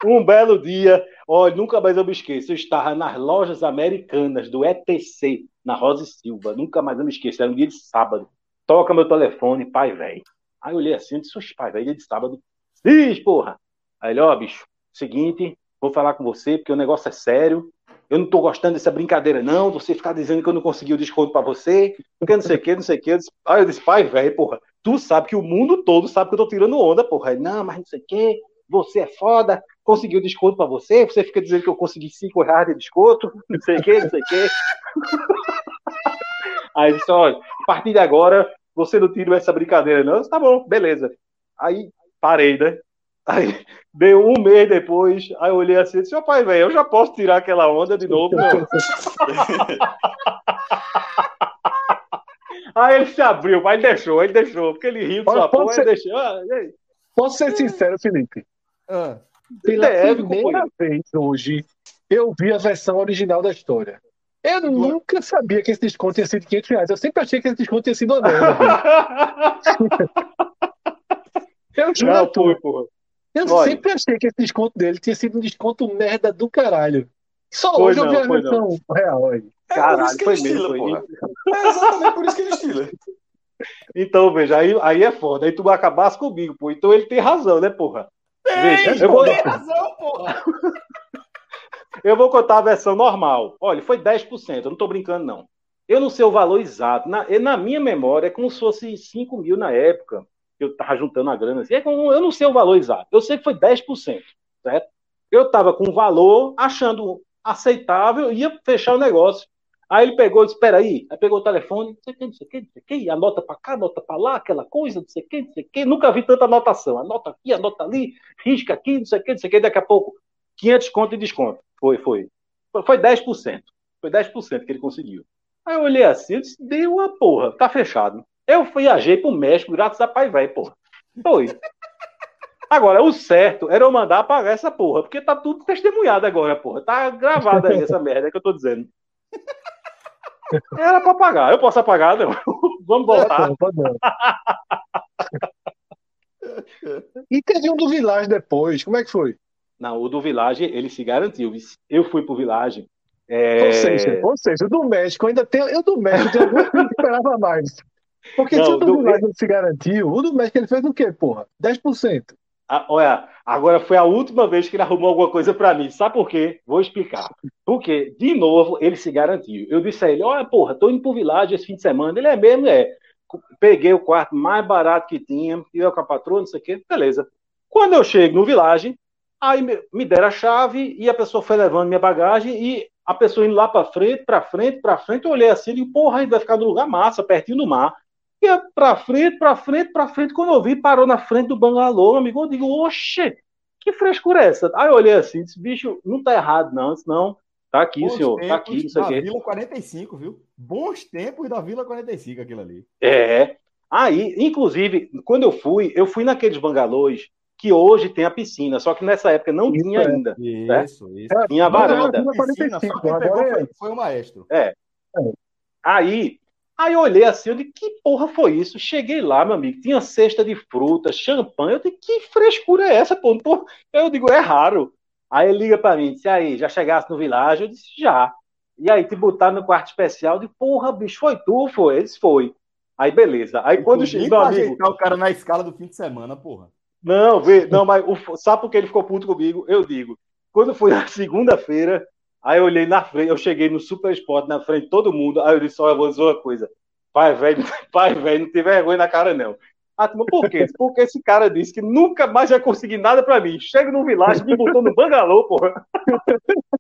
um belo dia, olha, nunca mais eu me esqueço. Eu estava nas lojas americanas do ETC, na Rosa e Silva. Nunca mais eu me esqueço. Era um dia de sábado. Toca meu telefone, pai, velho. Aí eu olhei assim, eu disse, pai, velho, dia de sábado. Diz, porra. Aí ele, ó, bicho, seguinte, vou falar com você, porque o negócio é sério. Eu não tô gostando dessa brincadeira, não. Você ficar dizendo que eu não consegui o desconto para você, porque não sei o que, não sei o que. Aí eu disse, pai, velho, porra, tu sabe que o mundo todo sabe que eu tô tirando onda, porra. Não, mas não sei o que, você é foda, conseguiu desconto para você, você fica dizendo que eu consegui 5 reais de desconto, não sei o que, não sei o que. Aí disse, olha, a partir de agora, você não tira essa brincadeira, não? Disse, tá bom, beleza. Aí parei, né? Aí deu um mês depois, aí eu olhei assim e disse, meu pai, velho, eu já posso tirar aquela onda de novo, não. aí ele se abriu, mas ele deixou, ele deixou, porque ele riu de sua porra, ser... ele deixou. Ah, posso ser sincero, Felipe? Ah. Pela Deve, primeira vez hoje, eu vi a versão original da história. Eu nunca sabia que esse desconto tinha sido 500 reais. Eu sempre achei que esse desconto tinha sido anel. eu juro. Não, foi, porra. Eu Olha. sempre achei que esse desconto dele tinha sido um desconto merda do caralho. Só foi hoje não, eu vi a versão real aí. É caralho, foi estila, mesmo. Foi. É exatamente por isso que ele estila. Então, veja, aí, aí é foda. Aí tu vai acabar comigo, pô. Então ele tem razão, né, porra? Tem, veja, eu vou... tem razão, porra. eu vou contar a versão normal. Olha, foi 10%, eu não tô brincando, não. Eu não sei o valor exato. Na, na minha memória, é como se fosse 5 mil na época eu tava juntando a grana assim, é eu não sei o valor exato, eu sei que foi 10%, certo? Eu tava com o valor, achando aceitável, ia fechar o negócio. Aí ele pegou e disse, espera aí, aí pegou o telefone, não sei o que, não sei o que, não sei o que, anota para cá, anota para lá, aquela coisa, não sei o que, não sei o que, nunca vi tanta anotação, anota aqui, anota ali, risca aqui, não sei o que, não sei o que, daqui a pouco, 500 conto e desconto. Foi, foi. Foi 10%. Foi 10% que ele conseguiu. Aí eu olhei assim, eu disse, deu uma porra, tá fechado. Eu viajei pro México graças a pai velho, porra. Foi. Agora, o certo era eu mandar apagar essa porra, porque tá tudo testemunhado agora, porra. Tá gravado aí essa merda que eu tô dizendo. Era pra apagar. Eu posso apagar, não. Vamos voltar. e teve um do Village depois, como é que foi? Não, o do Village, ele se garantiu. Eu fui pro Village. É... Ou, seja, ou seja, o do México ainda tem. Eu do México eu esperava mais. Porque não, se o do, do não se garantiu, o do México ele fez o quê, porra? 10%. Ah, olha, agora foi a última vez que ele arrumou alguma coisa para mim. Sabe por quê? Vou explicar. Porque, de novo, ele se garantiu. Eu disse a ele: Olha, porra, tô indo pro Village esse fim de semana. Ele é mesmo, é. Peguei o quarto mais barato que tinha, eu com a patroa, não sei o quê, beleza. Quando eu chego no Village, aí me deram a chave e a pessoa foi levando minha bagagem e a pessoa indo lá para frente, para frente, para frente. Eu olhei assim e digo: Porra, ele vai ficar no lugar massa, pertinho do mar ia pra frente, pra frente, pra frente. Quando eu vi, parou na frente do bangalô, amigo. Eu digo, oxe, que frescura é essa? Aí eu olhei assim, disse, bicho, não tá errado, não. Disse, não, tá aqui, Bons senhor, tá aqui, isso aqui. Vila 45, viu? Bons tempos da Vila 45, aquilo ali. É. Aí, inclusive, quando eu fui, eu fui naqueles bangalôs que hoje tem a piscina, só que nessa época não isso tinha é. ainda. Isso, né? isso. Tinha a varanda. Piscina, foi, foi o maestro. É. é. Aí, Aí eu olhei assim, eu disse, que porra foi isso? Cheguei lá, meu amigo, tinha cesta de frutas, champanhe. Eu disse, que frescura é essa, pô? Eu digo, é raro. Aí ele liga para mim, disse, aí, já chegasse no vilarejo? Eu disse, já. E aí te botaram no quarto especial, eu disse, porra, bicho, foi tu, foi? Eles foi. Aí beleza. Aí quando chegou, meu amigo... o cara na escala do fim de semana, porra. Não, vê, não, mas o, sabe por que ele ficou puto comigo? Eu digo, quando foi na segunda-feira, Aí eu olhei na frente, eu cheguei no Super Sport na frente de todo mundo. Aí eu disse: Olha, vou dizer uma coisa. Pai velho, pai velho, não tem vergonha na cara, não. Ah, por quê? Porque esse cara disse que nunca mais vai conseguir nada pra mim. Chega no vilagem, me botou no bangalô, porra.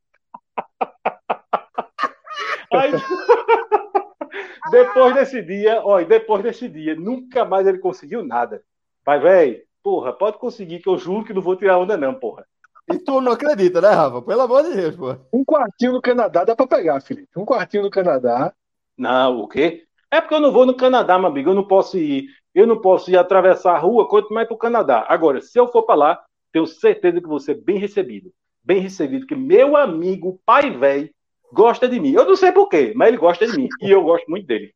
Aí, depois desse dia, olha, depois desse dia, nunca mais ele conseguiu nada. Pai velho, porra, pode conseguir, que eu juro que não vou tirar onda, não, porra. E tu não acredita, né, Rafa? Pelo amor de Deus, pô. Um quartinho no Canadá dá pra pegar, Felipe. Um quartinho no Canadá. Não, o quê? É porque eu não vou no Canadá, meu amigo. Eu não posso ir Eu não posso ir atravessar a rua, quanto mais para o Canadá. Agora, se eu for para lá, tenho certeza que vou ser bem recebido. Bem recebido, que meu amigo, pai velho, gosta de mim. Eu não sei porquê, mas ele gosta de mim. E eu gosto muito dele.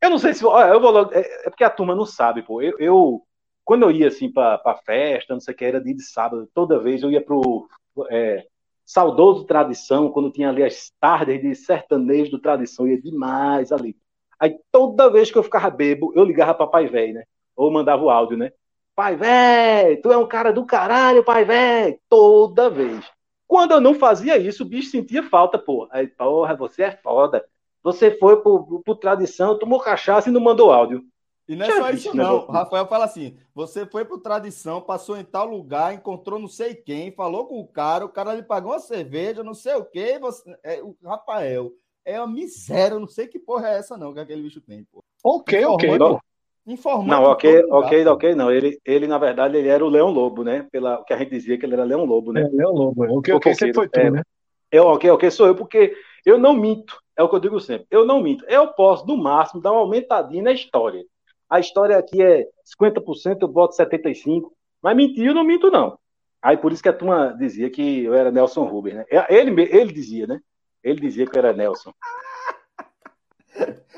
Eu não sei se. Olha, eu vou logo. É, é, porque a turma não sabe, pô. Eu, eu quando eu ia assim para festa, não sei o que, era dia de sábado, toda vez eu ia pro é, saudoso Tradição, quando tinha ali as tardes de sertanejo do Tradição, ia demais ali. Aí toda vez que eu ficava bebo, eu ligava para pai velho, né? Ou mandava o áudio, né? Pai velho, tu é um cara do caralho, pai velho. Toda vez. Quando eu não fazia isso, o bicho sentia falta, pô. Aí, porra, você é foda. Você foi pro, pro tradição, tomou cachaça e não mandou áudio. E não é só isso, não. O Rafael fala assim: você foi pro tradição, passou em tal lugar, encontrou não sei quem, falou com o cara, o cara lhe pagou uma cerveja, não sei o quê. Você... É, o Rafael é uma miséria, não sei que porra é essa, não, que aquele bicho tem, pô. Ok, ok. Não. Informando não, ok, ok, ok, não. Ele, ele, na verdade, ele era o Leão Lobo, né? Pela, o que a gente dizia que ele era Leão Lobo, né? É, Leão Lobo, é. O que, okay, sempre foi tu, é, né? Eu, ok, ok, sou eu, porque eu não minto. É o que eu digo sempre. Eu não minto. Eu posso, no máximo, dar uma aumentadinha na história. A história aqui é 50%, eu boto 75%. Mas mentir, eu não minto, não. Aí por isso que a turma dizia que eu era Nelson Rubens, né? Ele, ele dizia, né? Ele dizia que eu era Nelson.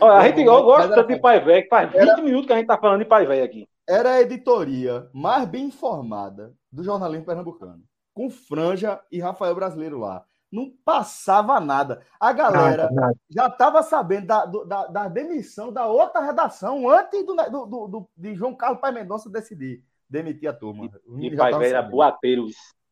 Olha, a gente gosta de pai velho, faz 20 era... minutos que a gente tá falando de pai velho aqui. Era a editoria mais bem informada do jornalismo pernambucano. Com Franja e Rafael Brasileiro lá. Não passava nada. A galera nada, nada. já estava sabendo da, da, da, demissão da outra redação antes do, do, do, do de João Carlos Pai Mendonça decidir demitir a turma. E, e pai velho era boateiro.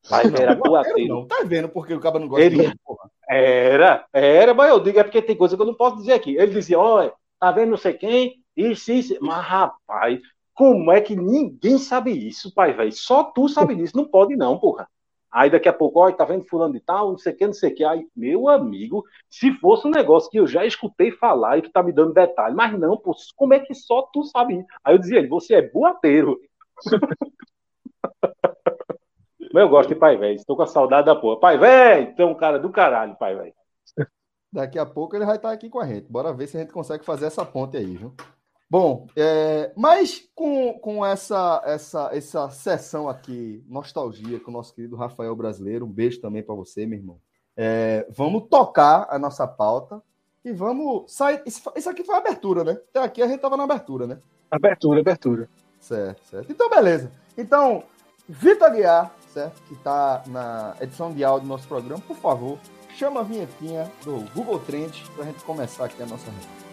Pai velho era boateiro. Não, tá vendo porque o cara não gosta Ele... de porra. Era, era, mas eu digo, é porque tem coisa que eu não posso dizer aqui. Ele dizia, olha, tá vendo não sei quem? Isso, isso. Mas, rapaz, como é que ninguém sabe isso, pai velho? Só tu sabe disso. Não pode não, porra. Aí daqui a pouco, olha, tá vendo fulano de tal, não sei o que, não sei o que. Aí, meu amigo, se fosse um negócio que eu já escutei falar e que tá me dando detalhe, mas não, pô, como é que só tu sabe? Aí eu dizia ele, você é boateiro. mas eu gosto de pai velho, estou com a saudade da porra. Pai velho, um cara do caralho, pai velho. Daqui a pouco ele vai estar aqui com a gente. Bora ver se a gente consegue fazer essa ponte aí, viu? Bom, é, mas com, com essa, essa, essa sessão aqui, nostalgia com o nosso querido Rafael Brasileiro, um beijo também para você, meu irmão. É, vamos tocar a nossa pauta e vamos sair. Isso, isso aqui foi a abertura, né? Até aqui a gente estava na abertura, né? Abertura, abertura. Certo, certo. Então, beleza. Então, Vitor Guiar, certo? Que está na edição de áudio do nosso programa, por favor, chama a vinhetinha do Google Trends para a gente começar aqui a nossa reunião.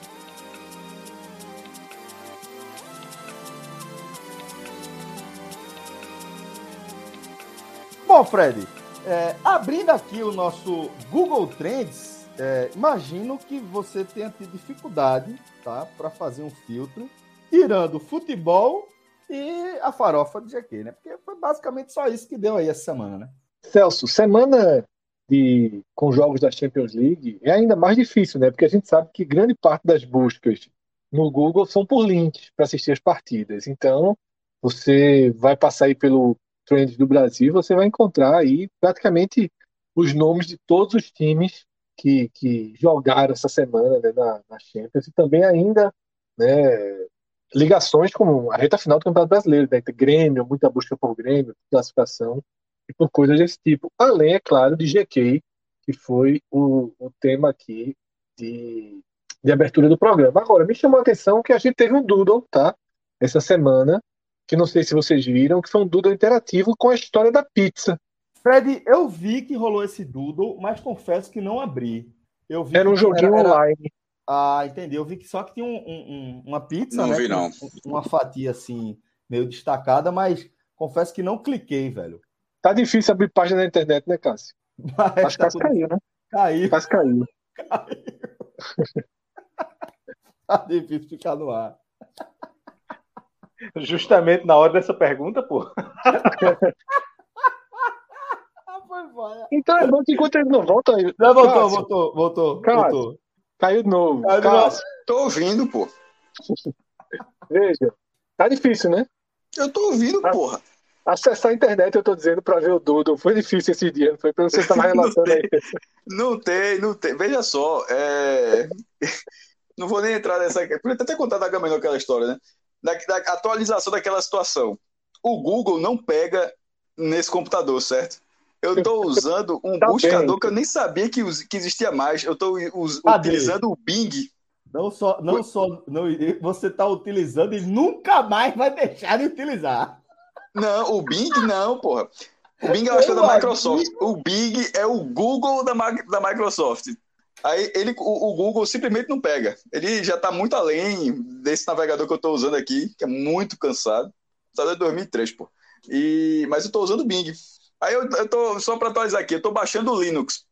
Bom, Fred, é, abrindo aqui o nosso Google Trends, é, imagino que você tenha tido dificuldade tá, para fazer um filtro, tirando futebol e a farofa de GQ, né? Porque foi basicamente só isso que deu aí essa semana, né? Celso, semana de, com jogos da Champions League é ainda mais difícil, né? Porque a gente sabe que grande parte das buscas no Google são por links para assistir as partidas. Então, você vai passar aí pelo Trends do Brasil, você vai encontrar aí praticamente os nomes de todos os times que, que jogaram essa semana né, na, na Champions e também ainda né, ligações com a reta final do Campeonato Brasileiro, né, Grêmio, muita busca por Grêmio, classificação e por coisas desse tipo. Além, é claro, de GK, que foi o, o tema aqui de, de abertura do programa. Agora, me chamou a atenção que a gente teve um doodle, tá? Essa semana, que não sei se vocês viram, que foi um doodle interativo com a história da pizza. Fred, eu vi que rolou esse doodle, mas confesso que não abri. Eu vi era um joguinho era, era... online. Ah, entendi. Eu vi que só que tinha um, um, uma pizza, não né? Vi, não. Uma fatia assim, meio destacada, mas confesso que não cliquei, velho. Tá difícil abrir página na internet, né, Cássio? Mas Acho que tá tudo... caiu, né? Caiu. Quase caiu. caiu. tá difícil ficar no ar. Justamente na hora dessa pergunta, pô. então é bom que enquanto ele não volta. Não, voltou, Cássio, voltou, voltou, Cássio, voltou. Caiu de novo. Caiu de novo. Tô ouvindo, pô. Veja, tá difícil, né? Eu tô ouvindo, porra. Acessar a internet, eu tô dizendo, pra ver o Dudo. Foi difícil esse dia, não foi? Pelo que você tá relatando aí. Não tem, não tem. Veja só, é... não vou nem entrar nessa. Podia até contar da Gamenon aquela história, né? Da, da atualização daquela situação. O Google não pega nesse computador, certo? Eu estou usando um tá buscador bem. que eu nem sabia que, que existia mais. Eu estou utilizando o Bing. Não só, não só, não, você está utilizando e nunca mais vai deixar de utilizar. Não, o Bing não, porra. O Bing eu acho que é da Microsoft. O Bing é o Google da, da Microsoft. Aí ele, o, o, Google simplesmente não pega. Ele já está muito além desse navegador que eu estou usando aqui, que é muito cansado. Está desde 2003, pô. E, mas eu estou usando o Bing. Aí eu, eu tô, só para atualizar aqui, eu estou baixando o Linux.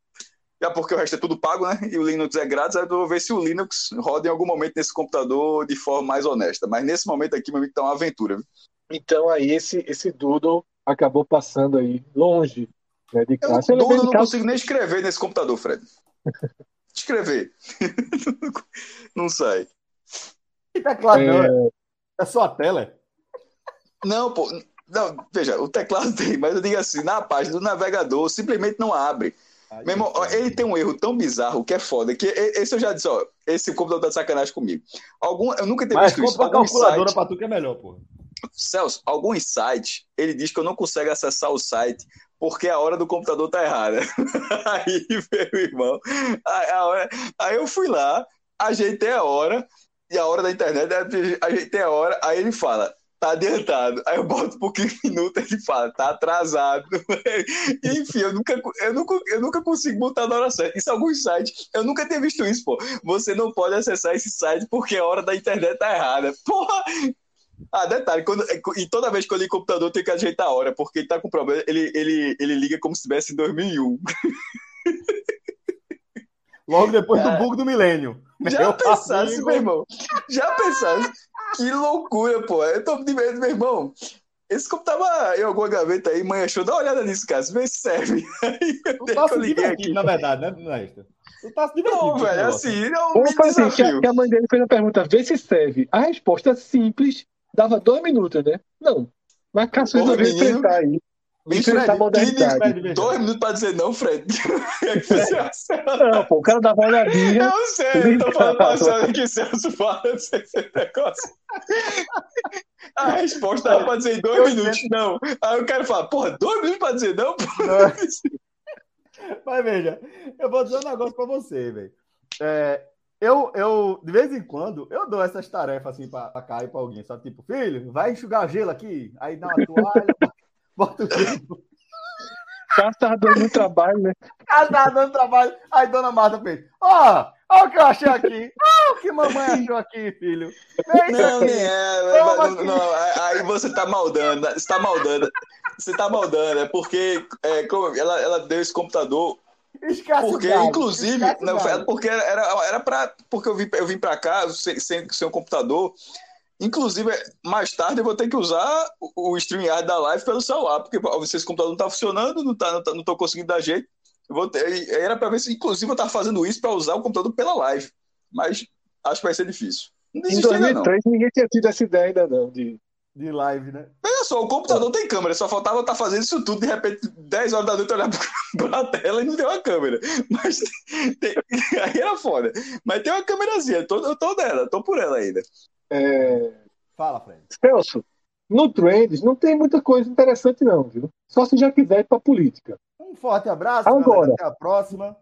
Já porque o resto é tudo pago, né? E o Linux é grátis, aí eu vou ver se o Linux roda em algum momento nesse computador de forma mais honesta. Mas nesse momento aqui, meu amigo, tá uma aventura. Então aí esse, esse Doodle acabou passando aí longe né, de casa. Eu, Doodle não casa... consigo nem escrever nesse computador, Fred. escrever. não sai. Teclado é... não, é só a tela. Não, pô. Não, veja, o teclado tem, mas eu digo assim, na página do navegador simplesmente não abre. Mesmo, ele tem um erro tão bizarro que é foda, que esse eu já disse, ó, esse computador tá de sacanagem comigo. Algum, eu nunca tenho visto isso. Mas calculadora pra tu que é melhor, pô. Celso, alguns sites, ele diz que eu não consigo acessar o site porque a hora do computador tá errada. aí, meu irmão, aí, hora, aí eu fui lá, ajeitei a hora, e a hora da internet, ajeitei a hora, aí ele fala, tá adiantado. Aí eu boto um pouquinho de minuto, ele fala, tá atrasado. Enfim, eu nunca, eu, nunca, eu nunca consigo botar na hora certa. Isso alguns sites, eu nunca tinha visto isso, pô. Você não pode acessar esse site porque a hora da internet tá errada. Porra, ah, detalhe, quando, e toda vez que eu ligo o computador, eu tenho que ajeitar a hora, porque ele tá com problema. Ele, ele, ele liga como se estivesse em 2001. Logo depois do bug do milênio. Já meu pensasse, amigo. meu irmão? Já pensasse? Que loucura, pô. Eu tô de medo, meu irmão. Esse computador tava em alguma gaveta aí, mãe achou, dá uma olhada nisso, cara, vê se serve. Aí, eu tá se liguei aqui. na verdade, né, Nesta? Tu tá se divertindo. Não, velho, assim, não Vamos fazer assim, que a, que a mãe dele fez a pergunta, vê se serve. A resposta é simples dava dois minutos, né? Não. Mas Cássio resolveu enfrentar aí. Enfrentar a modernidade. Dois minutos pra dizer não, Fred. não, pô, o cara dava uma olhadinha. Eu sei, eu tô falando passando que Celso fala desse negócio. A resposta era pra dizer dois eu minutos, sei. não. Aí o cara fala, porra, dois minutos pra dizer não, porra. Mas veja, eu vou dizer um negócio pra você, velho. É, eu, eu, de vez em quando, eu dou essas tarefas assim pra, pra cá e pra alguém, sabe? Tipo, filho, vai enxugar gelo aqui, aí dá uma toalha, bota o gelo. O cara tava dando trabalho, né? O cara tava dando trabalho. Aí dona Marta fez: Ó, oh, olha o que eu achei aqui. Olha o que mamãe achou aqui, filho. Vem não, nem é. Não, não, aí você tá maldando, você tá maldando. Você tá maldando, é porque é, ela, ela deu esse computador Escasse porque, inclusive, não, porque era, era pra. Porque eu vim, eu vim pra cá sem, sem, sem um computador. Inclusive, mais tarde eu vou ter que usar o, o StreamYard da live pelo celular, porque esse computador não tá funcionando, não, tá, não, tá, não tô conseguindo dar jeito. Eu vou ter, era para ver se, inclusive, eu tava fazendo isso para usar o computador pela live. Mas acho que vai ser difícil. Não em 2003 não. ninguém tinha tido essa ideia ainda, não, de de live, né? Só, o computador tem câmera, só faltava estar tá fazendo isso tudo, de repente, 10 horas da noite, olhar pra tela e não deu uma câmera. Mas tem... aí era foda. Mas tem uma câmerazinha, eu tô, eu tô dela, tô por ela ainda. É... Fala, Fred. Celso, no Trends não tem muita coisa interessante, não, viu? Só se já quiser ir pra política. Um forte abraço, Agora, até a próxima.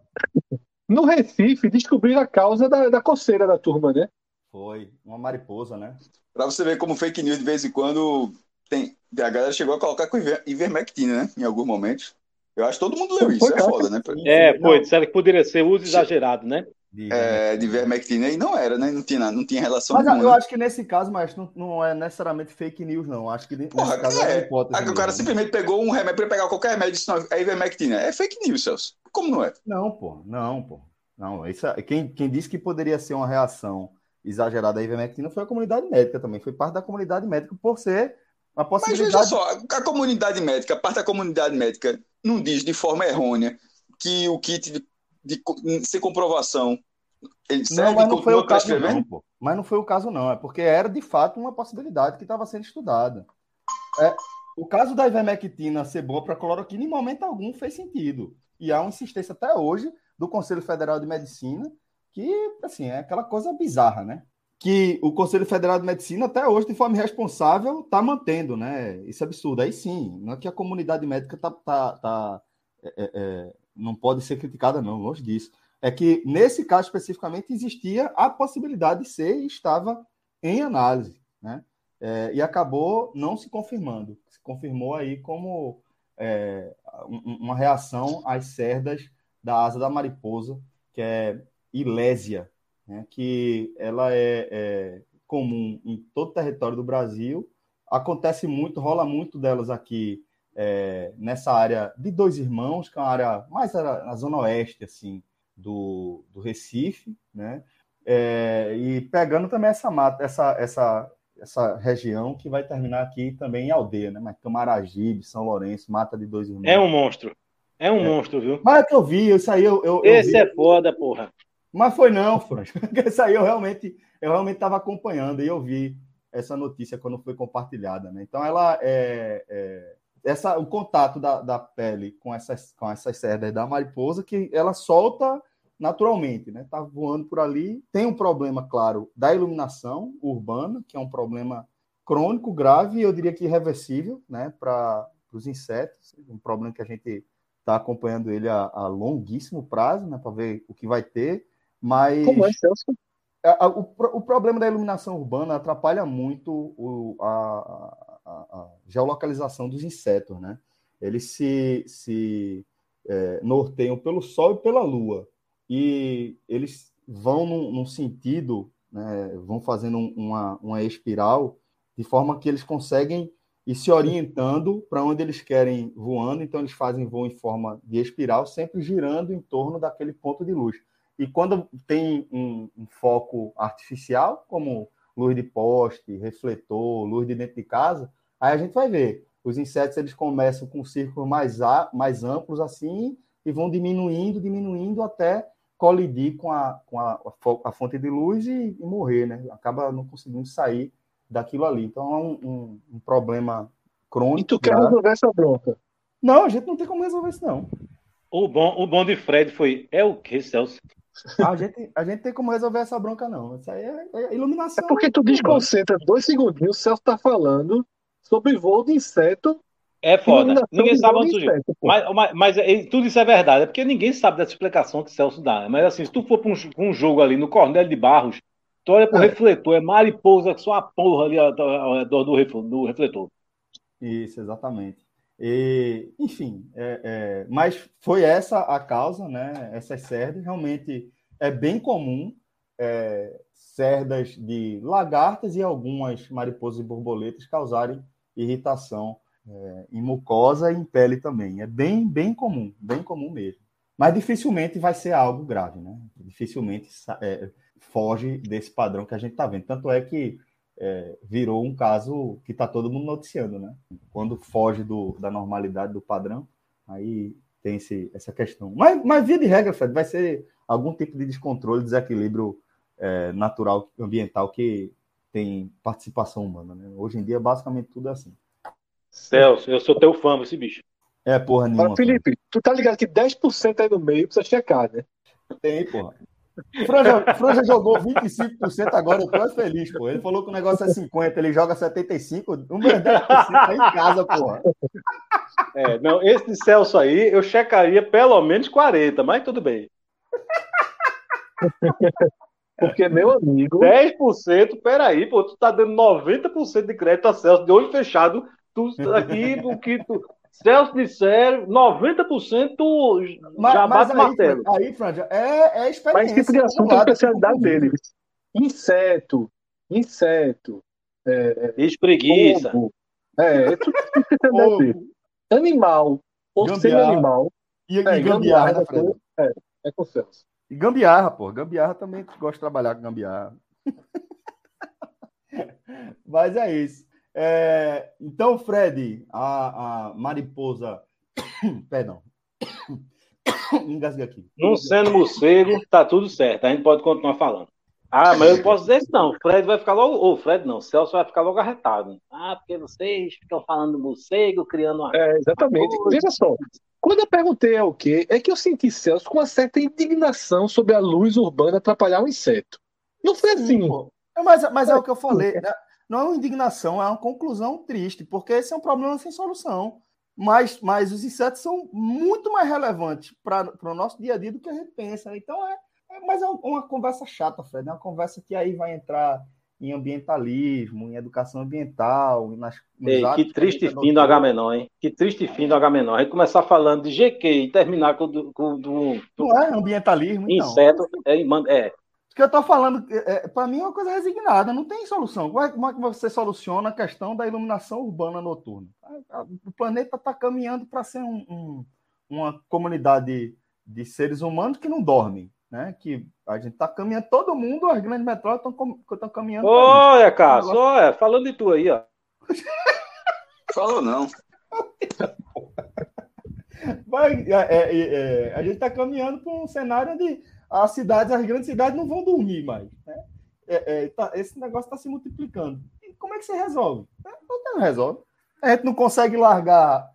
No Recife, descobriram a causa da, da coceira da turma, né? Foi, uma mariposa, né? Para você ver como fake news de vez em quando tem. A galera chegou a colocar com ivermectina, né? Em algum momento. Eu acho que todo mundo leu isso, é foda, né? É, foi, disseram que poderia ser uso exagerado, né? De, é, de ivermectina e não era, né? Não tinha, não tinha relação Mas nenhuma. eu acho que nesse caso, mas não, não é necessariamente fake news, não. Acho que Porra, caso é, é hipótese. o cara mesmo. simplesmente pegou um remédio para pegar qualquer remédio e disse, não, é ivermectina. É fake news, Celso. Como não é? Não, pô, não, pô. Não, isso é, quem, quem disse que poderia ser uma reação exagerada da ivermectina foi a comunidade médica também, foi parte da comunidade médica por ser possibilidade. Mas veja só, a comunidade médica, parte da comunidade médica não diz de forma errônea que o kit de, de, de sem comprovação ele serve não, mas não foi o caso não, pô. Mas não foi o caso não, é porque era de fato uma possibilidade que estava sendo estudada. É, o caso da ivermectina ser boa para cloroquina em momento algum fez sentido. E há uma insistência até hoje do Conselho Federal de Medicina que, assim, é aquela coisa bizarra, né? Que o Conselho Federal de Medicina, até hoje, de forma irresponsável, está mantendo, né? Isso é absurdo. Aí sim, não é que a comunidade médica tá, tá, tá é, é, é, não pode ser criticada, não, longe disso. É que, nesse caso especificamente, existia a possibilidade de ser e estava em análise, né? É, e acabou não se confirmando. Se confirmou aí como é, uma reação às cerdas da asa da mariposa, que é ilésia, né, que ela é, é, comum em todo o território do Brasil. Acontece muito, rola muito delas aqui é, nessa área de Dois Irmãos, que é uma área mais na zona oeste assim do, do Recife, né? É, e pegando também essa mata, essa, essa, essa região que vai terminar aqui também em aldeia, né? Mas Camaragibe, São Lourenço, Mata de Dois Irmãos. É um monstro. É um é. monstro, viu? Mas é que eu vi, isso aí eu. eu Esse eu é foda, porra. Mas foi não, Franz. Isso aí eu realmente eu realmente estava acompanhando e eu vi essa notícia quando foi compartilhada, né? Então ela é, é essa o contato da, da pele com essas com essas cerdas da mariposa que ela solta naturalmente, né? Tá voando por ali. Tem um problema, claro, da iluminação urbana, que é um problema crônico, grave, eu diria que irreversível, né? Para os insetos, um problema que a gente está acompanhando ele a, a longuíssimo prazo, né? Para ver o que vai ter. Mas. Como é, Celso? A, a, o, o, problema da iluminação urbana atrapalha muito o, a, a, geolocalização dos insetos, né? Eles se, se é, norteiam pelo Sol e pela Lua. E eles vão num, num sentido, né, vão fazendo uma, uma espiral, de forma que eles conseguem ir se orientando para onde eles querem voando. Então, eles fazem voo em forma de espiral, sempre girando em torno daquele ponto de luz. E quando tem um, um, foco artificial, como luz de poste, refletor, luz de dentro de casa, aí a gente vai ver. Os insetos eles começam com círculos mais, a, mais amplos assim e vão diminuindo, diminuindo até colidir com a, com a, a fonte de luz e, e, morrer, né? Acaba não conseguindo sair daquilo ali. Então é um, um, um problema crônico. E tu quer resolver essa bronca? Não, a gente não tem como resolver isso, não. O bom, o bom de Fred foi: é o que, Celso? A gente, a gente tem como resolver essa bronca, não. Isso aí é, é iluminação. É porque tu desconcentra dois segundinhos, o Celso tá falando sobre voo de inseto. É foda. Ninguém sabe onde surgiu. Mas, mas, mas, tudo isso é verdade. É porque ninguém sabe dessa explicação que o Celso dá. Mas assim, se tu for para um, um, jogo ali no Cornélio de Barros, tu olha pro é. refletor, é mariposa, só a porra ali ao, ao redor do, do refletor. Isso, exatamente. E, enfim, é, é, mas foi essa a causa, né? Essas cerdas realmente é bem comum é, cerdas de lagartas e algumas mariposas e borboletas causarem irritação é, em mucosa e em pele também. É bem, bem comum, bem comum mesmo. Mas dificilmente vai ser algo grave, né? Dificilmente é, foge desse padrão que a gente está vendo. Tanto é que é, virou um caso que está todo mundo noticiando, né? Quando foge do, da normalidade, do padrão, aí tem esse, essa questão. Mas, mas via de regra, Fred, vai ser algum tipo de descontrole, desequilíbrio é, natural, ambiental que tem participação humana, né? Hoje em dia, basicamente, tudo é assim. Celso, eu sou teu fã desse bicho. É, porra nenhuma. Agora, Felipe, tu tá ligado que 10% aí no meio precisa checar, né? Tem, porra. Franja, Franja jogou 25% agora, eu tô feliz, pô. Ele falou que o negócio é 50%, ele joga 75%, um 10% tá em casa, porra. É, não, esse de Celso aí, eu checaria pelo menos 40%, mas tudo bem. Porque, meu amigo. 10%, peraí, pô, tu tá dando 90% de crédito a Celso, de olho fechado, tu aqui, o que tu. Celso disser, 90% mas, já bate aí, martelo. Aí, Franja, é, é experiência. Mas tipo de assunto é a especialidade dele. Inseto, inseto. É, é Espreguiça. é, é dele. Animal, ou sem animal. E, é, e gambiarra, gambiarra né, é, é com Celso. E gambiarra, pô. Gambiarra também gosta de trabalhar com gambiarra. Mas é isso. É, então, Fred, a, a mariposa. Perdão. Engasguei aqui. Não sendo morcego, tá tudo certo. A gente pode continuar falando. Ah, mas eu posso dizer isso não. O Fred vai ficar logo. Ou Fred não, o Celso vai ficar logo arretado. Ah, porque vocês ficam falando do morcego, criando uma. É, exatamente. Veja só. Quando eu perguntei é o quê, é que eu senti Celso com uma certa indignação sobre a luz urbana atrapalhar o inseto. Não foi assim. Sim, É, mas, mas é o que eu falei. Né? Não é uma indignação, é uma conclusão triste, porque esse é um problema sem solução. Mas, mas os insetos são muito mais relevantes para o nosso dia a dia do que a gente pensa. Então, é, é mas é uma conversa chata, Fred. É uma conversa que aí vai entrar em ambientalismo, em educação ambiental. Nas, Ei, que triste fim do Agamenon, hein? Que triste fim do Agamenon. A gente começar falando de GQ e terminar com, do, com do, do Não é ambientalismo, então. Inseto, é, é. O que eu estou falando, é, é para mim, é uma coisa resignada, não tem solução. Como é, como é que você soluciona a questão da iluminação urbana noturna? O planeta está caminhando para ser um, um, uma comunidade de seres humanos que não dormem né? Que a gente está caminhando, todo mundo, as grandes metrópoles estão caminhando. Olha, Cássio, negócio... olha, falando de tu aí, ó. Falou não. Vai, é, é, é, a gente está caminhando para um cenário onde as cidades, as grandes cidades, não vão dormir mais. Né? É, é, tá, esse negócio está se multiplicando. E como é que você resolve? Não resolve. A gente não consegue largar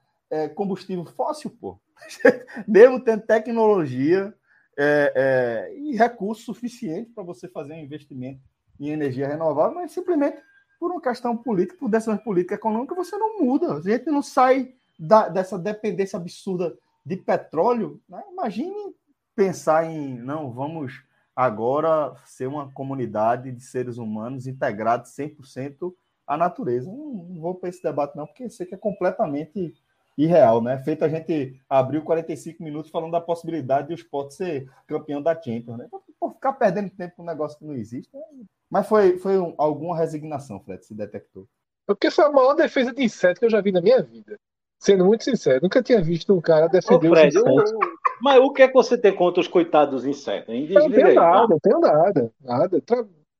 combustível fóssil, pô. Mesmo tendo tecnologia, é, é, e recurso suficiente para você fazer um investimento em energia renovável, mas simplesmente por uma questão política, por decisão política e econômica, você não muda. A gente não sai da, dessa dependência absurda de petróleo. Né? Imagine pensar em, não, vamos agora ser uma comunidade de seres humanos integrados 100% à natureza. Não, não vou para esse debate, não, porque sei que é completamente irreal, né? Feito a gente abriu 45 minutos falando da possibilidade de o Sport ser campeão da Champions, né? Então, por ficar perdendo tempo com um negócio que não existe. Né? Mas foi, foi um, alguma resignação, Fred, se detectou. Porque foi a maior defesa de inseto que eu já vi na minha vida. Sendo muito sincero, nunca tinha visto um cara defender Ô, Fred, os insetos. Mas o que é que você tem contra os coitados dos insetos? Hein? Não tenho nada, não tenho nada. nada.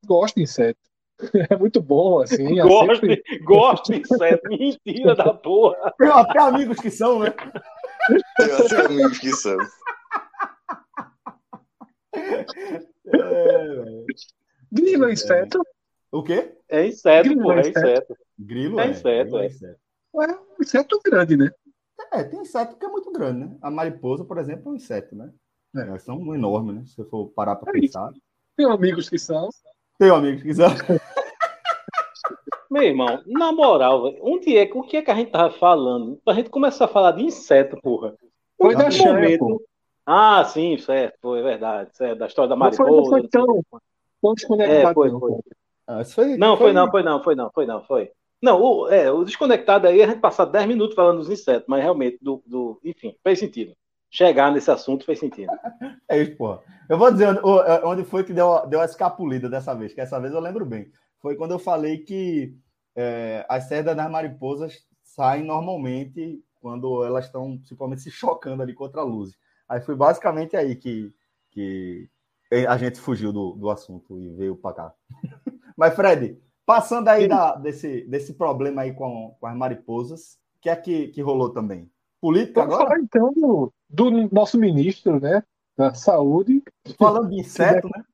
Gosto de inseto. É muito bom, assim. Gosto, sempre... gosto de inseto. Mentira da porra. Tem até amigos que são, né? Tem até amigos que são. É, Grilo é inseto? O quê? É inseto, Grilo é inseto. Grilo é, é inseto, é. inseto. É um inseto grande, né? É, tem inseto que é muito grande, né? A mariposa, por exemplo, é um inseto, né? É. Elas são enormes, né? Se você for parar para é pensar. Tem amigos que são. Tem amigos que são. Meu irmão, na moral, onde é, o que é que a gente tava falando? Pra gente começar a falar de inseto, porra. Foi da momento... Ah, sim, certo, foi verdade. Certo, da história da mariposa. Não foi, tão, tão desconectado. É, foi, foi. Ah, foi, não, foi, foi, não, foi não, foi não, foi não, foi. Não, o, é, o desconectado aí, a gente passar 10 minutos falando dos insetos, mas realmente, do, do, enfim, fez sentido. Chegar nesse assunto fez sentido. é isso, pô. Eu vou dizer onde, onde foi que deu, deu a escapulida dessa vez, que essa vez eu lembro bem. Foi quando eu falei que é, as cerdas das mariposas saem normalmente quando elas estão principalmente se chocando ali contra a luz. Aí foi basicamente aí que, que a gente fugiu do, do assunto e veio para cá. Mas, Fred, passando aí da, desse, desse problema aí com, com as mariposas, o que é que, que rolou também? Política Vamos agora? falar então do, do, nosso ministro, né, da saúde. Falando de inseto, né?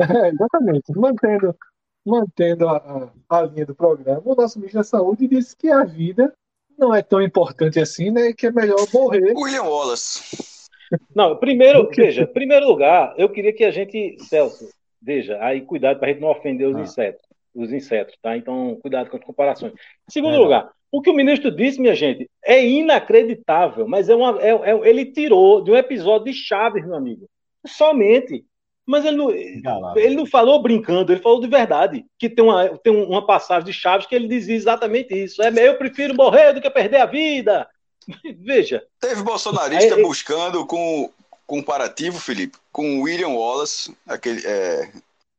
É, exatamente. Mantendo, mantendo a, a, linha do programa, o nosso ministro da saúde disse que a vida não é tão importante assim, né? Que é melhor morrer. William Wallace. Não, primeiro, veja, primeiro lugar, eu queria que a gente, Celso, veja, aí cuidado para a gente não ofender os ah. insetos, os insetos, tá? Então, cuidado com as comparações. Segundo é. lugar, o que o ministro disse, minha gente, é inacreditável, mas é uma, é, é, ele tirou de um episódio de Chaves, meu amigo. Somente. Mas ele não, ele não falou brincando, ele falou de verdade. Que tem uma, tem uma passagem de Chaves que ele dizia exatamente isso. É, eu prefiro morrer do que perder a vida. Veja. Teve bolsonarista aí, buscando com comparativo, Felipe, com William Wallace, aquele. É,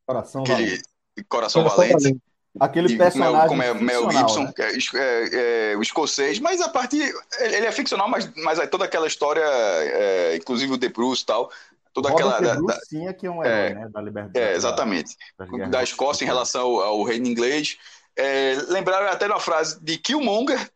coração aquele valente. Coração, valente. valente. Aquele personagem. Como é Mel Gibson, né? é, é, é, o escocês, mas a partir. Ele é ficcional, mas, mas é toda aquela história, é, inclusive o The Bruce e tal. Toda Robert aquela. Da, da, sim, é que é um herói, é, né? Da liberdade. É, exatamente. Da, da Escócia em relação ao, ao reino inglês. É, lembraram até uma frase de Killmonger,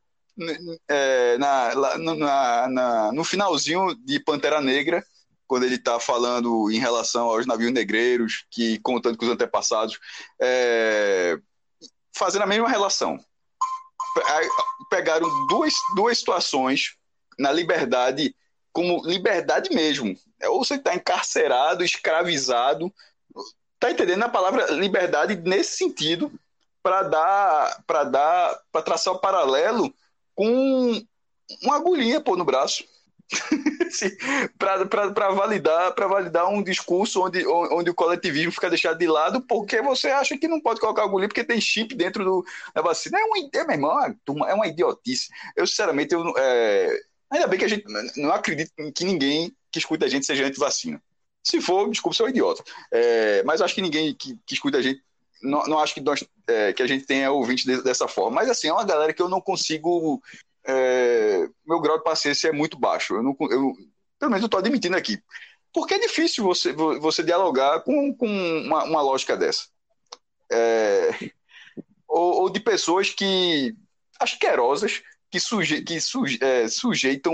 é, na, na, na, no finalzinho de Pantera Negra, quando ele está falando em relação aos navios negreiros, que contando com os antepassados, é, fazendo a mesma relação. Pegaram duas, duas situações na liberdade, como liberdade mesmo. Ou você está encarcerado, escravizado, Tá entendendo a palavra liberdade nesse sentido para dar para dar para traçar o paralelo com uma agulhinha pô no braço para validar para validar um discurso onde, onde o coletivismo fica deixado de lado porque você acha que não pode colocar agulhinha porque tem chip dentro do, da vacina é uma é, meu irmão, é, é uma idiotice eu sinceramente eu, é, ainda bem que a gente não acredito que ninguém que escuta a gente seja anti-vacina se for, desculpa, sou um idiota. É, mas acho que ninguém que, que escuta a gente, não, não acho que, nós, é, que a gente tenha ouvinte de, dessa forma. Mas assim, é uma galera que eu não consigo. É, meu grau de paciência é muito baixo. Eu não, eu, pelo menos eu estou admitindo aqui. Porque é difícil você, você dialogar com, com uma, uma lógica dessa. É, ou, ou, de pessoas que asquerosas que, suje, que suje, é, sujeitam,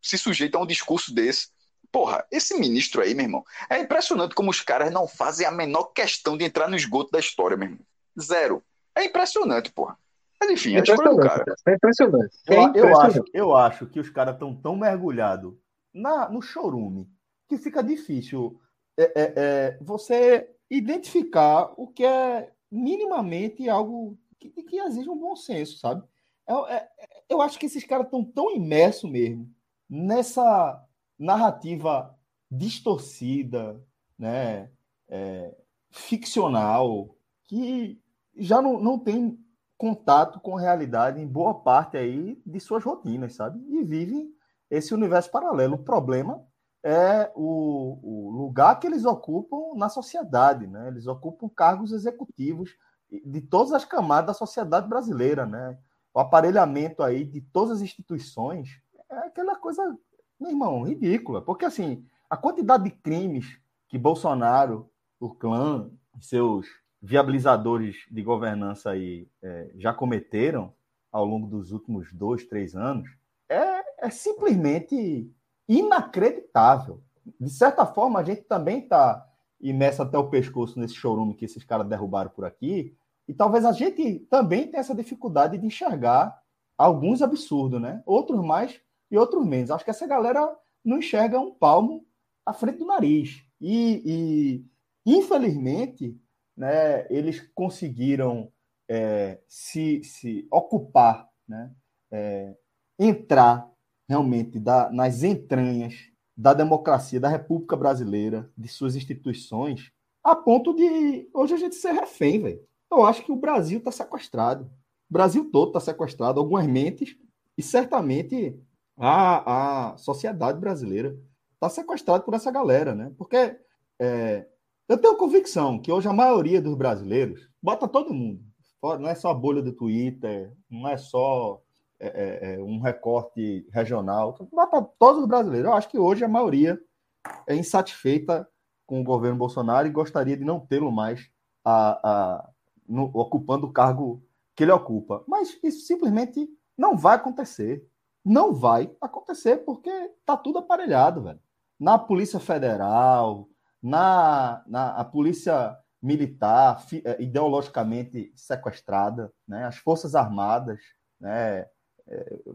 se sujeitam a um discurso desse Porra, esse ministro aí, meu irmão, é impressionante como os caras não fazem a menor questão de entrar no esgoto da história, meu irmão. Zero. É impressionante, porra. Mas enfim, é a escolha do cara. É impressionante. É eu, impressionante. Eu, acho, eu acho que os caras estão tão mergulhados no chorume que fica difícil é, é, é, você identificar o que é minimamente algo que, que exige um bom senso, sabe? Eu, é, é, eu acho que esses caras estão tão imersos mesmo nessa narrativa distorcida, né, é, ficcional, que já não, não tem contato com a realidade em boa parte aí de suas rotinas, sabe? E vivem esse universo paralelo. O problema é o, o lugar que eles ocupam na sociedade, né? Eles ocupam cargos executivos de todas as camadas da sociedade brasileira, né? O aparelhamento aí de todas as instituições é aquela coisa meu irmão, ridícula. Porque, assim, a quantidade de crimes que Bolsonaro, o clã, seus viabilizadores de governança aí é, já cometeram ao longo dos últimos dois, três anos é, é simplesmente inacreditável. De certa forma, a gente também está imerso até o pescoço nesse showroom que esses caras derrubaram por aqui, e talvez a gente também tenha essa dificuldade de enxergar alguns absurdos, né? Outros mais e outros menos. Acho que essa galera não enxerga um palmo à frente do nariz. E, e infelizmente, né, eles conseguiram é, se, se ocupar, né, é, entrar realmente da, nas entranhas da democracia, da República Brasileira, de suas instituições, a ponto de hoje a gente ser refém, velho. Eu acho que o Brasil está sequestrado. O Brasil todo está sequestrado, algumas mentes, e certamente a, a sociedade brasileira está sequestrada por essa galera, né? Porque é, eu tenho convicção que hoje a maioria dos brasileiros bota todo mundo. Não é só a bolha do Twitter, não é só é, é, é, um recorte regional. Bota todos os brasileiros. Eu acho que hoje a maioria é insatisfeita com o governo Bolsonaro e gostaria de não tê-lo mais a, a, no, ocupando o cargo que ele ocupa. Mas isso simplesmente não vai acontecer. Não vai acontecer porque tá tudo aparelhado, velho. Na Polícia Federal, na, na a Polícia Militar, fi, é, ideologicamente sequestrada, né? as Forças Armadas, né?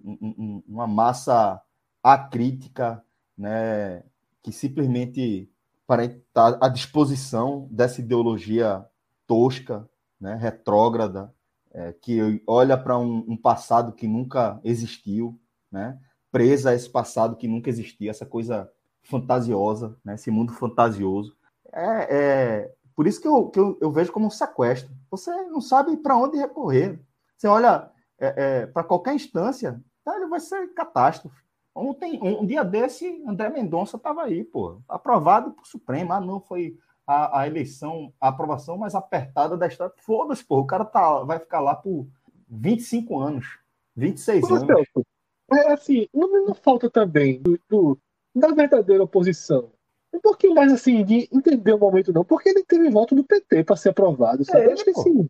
Um, uma massa acrítica, né? que simplesmente para estar à disposição dessa ideologia tosca, né? retrógrada, é, que olha para um, um passado que nunca existiu, né? presa a esse passado que nunca existia, essa coisa fantasiosa, né? esse mundo fantasioso. É, é por isso que, eu, que eu, eu, vejo como um sequestro. Você não sabe para onde recorrer. Você olha é, é, para qualquer instância, tá, ele vai ser catástrofe. Ontem, um, um dia desse, André Mendonça estava aí, pô, aprovado por Supremo. Ah, não, foi a, a, eleição, a aprovação mais apertada da história. Foda-se, pô, o cara tá, vai ficar lá por 25 anos, 26 Pô, anos. Celso, é assim, não, não falta também do, do, da verdadeira oposição. Um pouquinho mais assim, de entender o momento, não, porque ele teve voto do PT para ser aprovado. Sabe? É, acho que assim,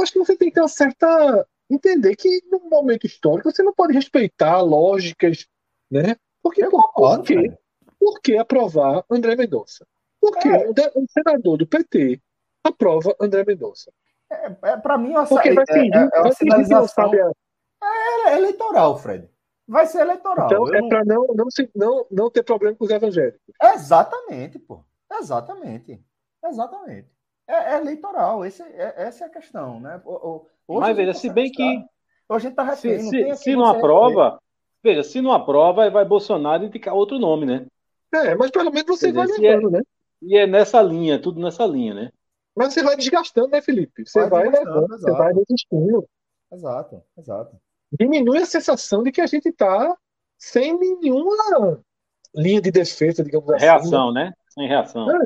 acho que você tem que ter uma certa. entender que num momento histórico você não pode respeitar lógicas, né? Porque, pô, por, quê? por que aprovar André Mendonça? Porque é. um, senador do PT aprova André Mendonça. É, é para mim, essa, Porque vai fingir, é, é, é uma sinalização é, eleitoral, Fred. Vai ser eleitoral. Então eu é não... para não, não, não, não ter problema com os evangélicos. Exatamente, pô. Exatamente. Exatamente. é, é eleitoral. Esse, é, essa é a questão, né? Hoje Mas veja, se bem que. Hoje a gente está refém, Se, se, se não aprova, veja, se não aprova, vai Bolsonaro indicar outro nome, né? É, mas pelo menos você vai é levando, é, né? E é nessa linha, tudo nessa linha, né? Mas você vai desgastando, né, Felipe? Você vai, vai levando, exato. você vai desistindo. Exato, exato. Diminui a sensação de que a gente está sem nenhuma linha de defesa, digamos assim. Reação, né? Sem reação. É,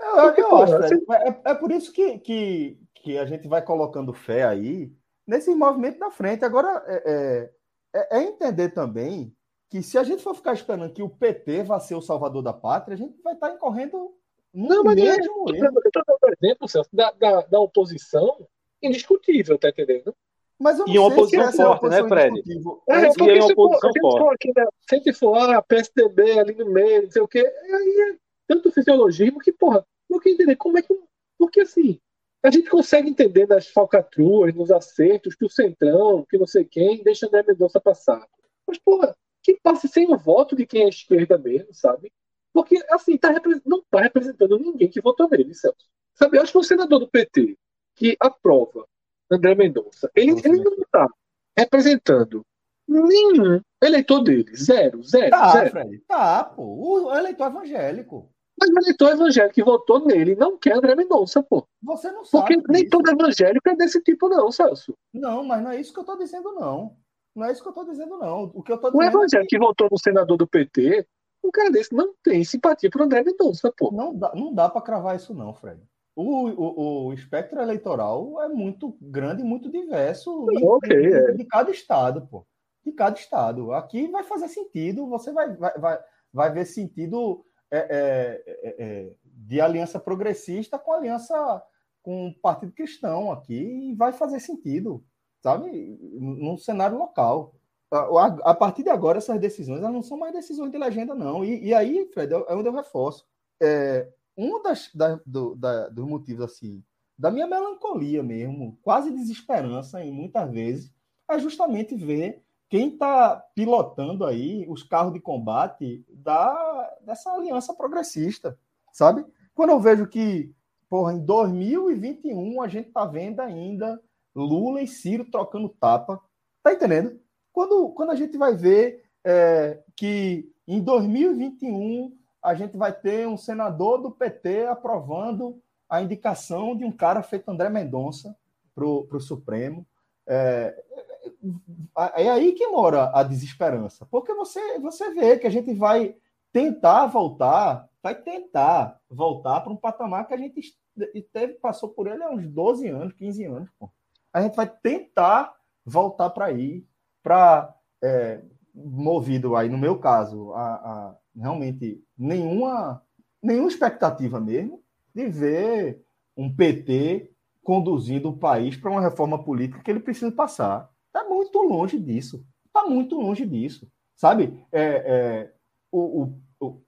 eu, eu acho, é, é, por isso que, que, que a gente vai colocando fé aí nesse movimento da frente. Agora, é, é, é, entender também que se a gente for ficar esperando que o PT vá ser o salvador da pátria, a gente vai estar incorrendo não, mas mesmo é, erro. Eu estou dando exemplo, Celso, da, da, da oposição indiscutível, tá entendendo? Mas eu não e uma oposição forte, né, Fred? É, porque e é uma oposição for, forte. Aqui, né, sempre for, ah, PSDB ali no meio, não sei o quê, aí é tanto fisiologismo que, porra, não quer entender como é que. Porque assim, a gente consegue entender nas falcatruas, nos acertos, que o Centrão, que não sei quem, deixa André Mendonça passar. Mas, porra, que passe sem o voto de quem é esquerda mesmo, sabe? Porque, assim, tá, não está representando ninguém que votou nele, Celso. Sabe, eu acho que o senador do PT que aprova André Mendonça, ele, ele não está representando nenhum eleitor dele. Zero, zero, tá, zero. Fred, tá, pô. O eleitor evangélico. Mas o eleitor evangélico que votou nele não quer André Mendonça, pô. Você não sabe. Porque nem todo evangélico é desse tipo, não, Celso. Não, mas não é isso que eu estou dizendo, não. Não é isso que eu estou dizendo, não. O que eu tô dizendo. O evangélico é que... que votou no senador do PT, um cara desse não tem simpatia por André Mendonça, pô. Não dá, não dá para cravar isso, não, Fred. O, o, o, espectro eleitoral é muito grande e muito diverso okay, de, é. de, cada estado, pô. De cada estado. Aqui vai fazer sentido, você vai, vai, vai, vai ver sentido é, é, é, é de aliança progressista com aliança com o Partido Cristão aqui e vai fazer sentido, sabe? Num cenário local. A, a, partir de agora, essas decisões elas não são mais decisões de legenda, não. E, e aí, Fred, é onde eu reforço. É, um das, da, do, da, dos motivos, assim, da minha melancolia mesmo, quase desesperança, em muitas vezes, é justamente ver quem está pilotando aí os carros de combate da, dessa aliança progressista, sabe? Quando eu vejo que, porra, em 2021 a gente está vendo ainda Lula e Ciro trocando tapa, tá entendendo? Quando, quando a gente vai ver é, que em 2021 a gente vai ter um senador do PT aprovando a indicação de um cara feito André Mendonça para o Supremo. É, é, é aí que mora a desesperança, porque você, você vê que a gente vai tentar voltar, vai tentar voltar para um patamar que a gente teve, passou por ele há uns 12 anos, 15 anos. Pô. A gente vai tentar voltar para aí, para é, movido aí, no meu caso, a, a, realmente nenhuma, nenhuma expectativa mesmo de ver um PT conduzindo o país para uma reforma política que ele precisa passar. Está muito longe disso. Está muito longe disso. Sabe? É, é, o, o, o,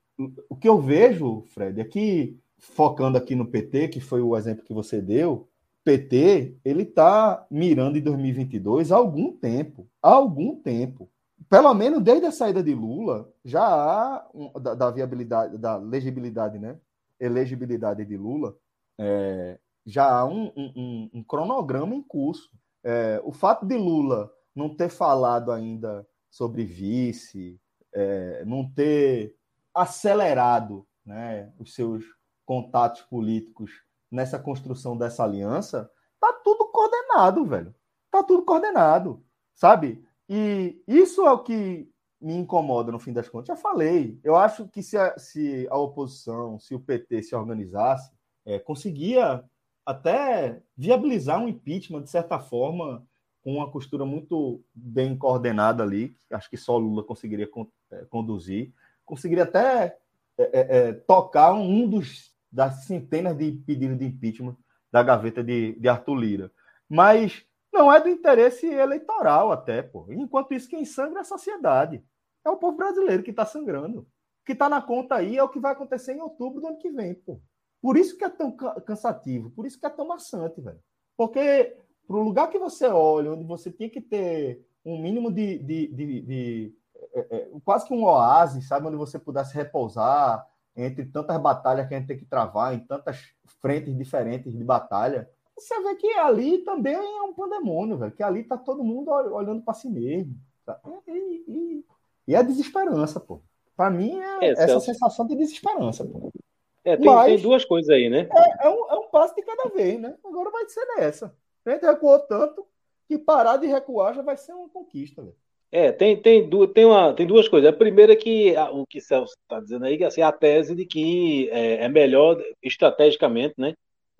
o que eu vejo, Fred, é que, focando aqui no PT, que foi o exemplo que você deu, PT ele está mirando em 2022 há algum tempo. Há algum tempo. Pelo menos desde a saída de Lula, já há um, da, da, viabilidade, da legibilidade, né? Elegibilidade de Lula, é, já há um, um, um, cronograma em curso. É, o fato de Lula não ter falado ainda sobre vice, é, não ter acelerado né, os seus contatos políticos nessa construção dessa aliança, tá tudo coordenado, velho. Tá tudo coordenado, sabe? E isso é o que me incomoda no fim das contas. Já falei. Eu acho que se a, se a oposição, se o PT se organizasse, é, conseguia até viabilizar um impeachment, de certa forma, com uma costura muito bem coordenada ali, acho que só Lula conseguiria é, conduzir, conseguiria até é, é, é, tocar um dos das centenas de pedidos de impeachment da gaveta de, de Arthur Lira. Mas não é do interesse eleitoral até, pô. Enquanto isso, quem sangra é a sociedade. É o povo brasileiro que está sangrando. O que está na conta aí é o que vai acontecer em outubro do ano que vem, pô. Por isso que é tão cansativo, por isso que é tão maçante, velho. Porque para o lugar que você olha, onde você tinha que ter um mínimo de, de, de, de é, é, quase que um oásis, sabe, onde você pudesse repousar, entre tantas batalhas que a gente tem que travar, em tantas frentes diferentes de batalha, você vê que ali também é um pandemônio, velho. Que ali tá todo mundo olhando para si mesmo. Tá? E, e, e, é desesperança, pô. Para mim é, é essa Celso. sensação de desesperança, pô. É, tem, Mas, tem, duas coisas aí, né? É, é, um, é um passo de cada vez, né? Agora vai ser nessa. A gente recuou tanto que parar de recuar já vai ser uma conquista, velho. É, tem, tem, tem, uma, tem duas coisas. A primeira é que o que Celso está dizendo aí, que assim, a tese de que é, é melhor estrategicamente, né?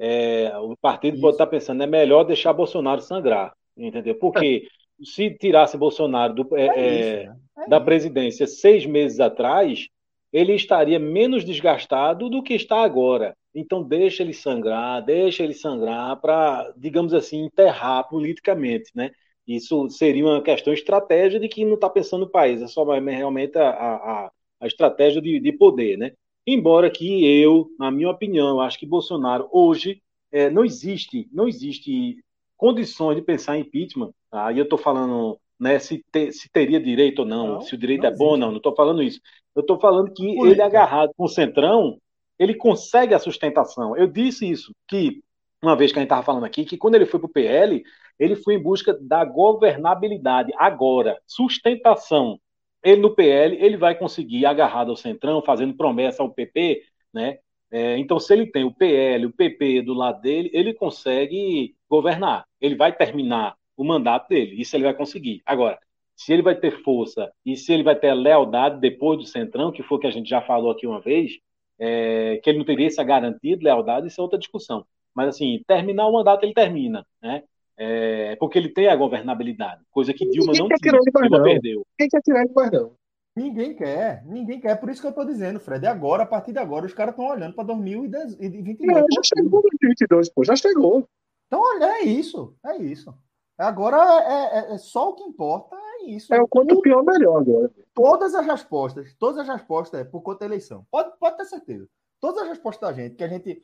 É, o partido Isso. pode estar pensando, é melhor deixar Bolsonaro sangrar, entendeu? Porque se tirasse Bolsonaro do, é, é isso, né? É da presidência seis meses atrás, ele estaria menos desgastado do que está agora. Então deixa ele sangrar, deixa ele sangrar para, digamos assim, enterrar politicamente, né? Isso seria uma questão estratégia de que não está pensando no país, é só realmente a, a, a estratégia de, de, poder, né? Embora que eu, na minha opinião, acho que Bolsonaro hoje é, não existe, não existe condições de pensar em impeachment. Aí tá? eu estou falando né, se, te, se, teria direito ou não, não se o direito é bom ou não, não estou falando isso. Eu estou falando que Por ele é agarrado com o centrão, ele consegue a sustentação. Eu disse isso, que uma vez que a gente estava falando aqui, que quando ele foi para o PL, ele foi em busca da governabilidade. Agora, sustentação. Ele no PL, ele vai conseguir, agarrado ao Centrão, fazendo promessa ao PP, né? É, então, se ele tem o PL, o PP do lado dele, ele consegue governar. Ele vai terminar o mandato dele. Isso ele vai conseguir. Agora, se ele vai ter força e se ele vai ter lealdade depois do Centrão, que foi o que a gente já falou aqui uma vez, é, que ele não teria essa garantia de lealdade, isso é outra discussão. Mas, assim, terminar o mandato, ele termina, né? É, porque ele tem a governabilidade, coisa que Dilma Ninguém não tinha, Dilma perdeu. Quem quer tirar ele mais não? Ninguém quer, ninguém quer. Por isso que eu estou dizendo, Fred. É agora, a partir de agora, os caras estão olhando para 2022. Não, já chegou 2022, pô, já chegou. Então, olha, é isso, é isso. Agora é, é, é só o que importa, é isso. É o quanto pior, melhor agora. Todas as respostas, todas as respostas é por conta da eleição. Pode, pode ter certeza. Todas as respostas da gente, que a gente.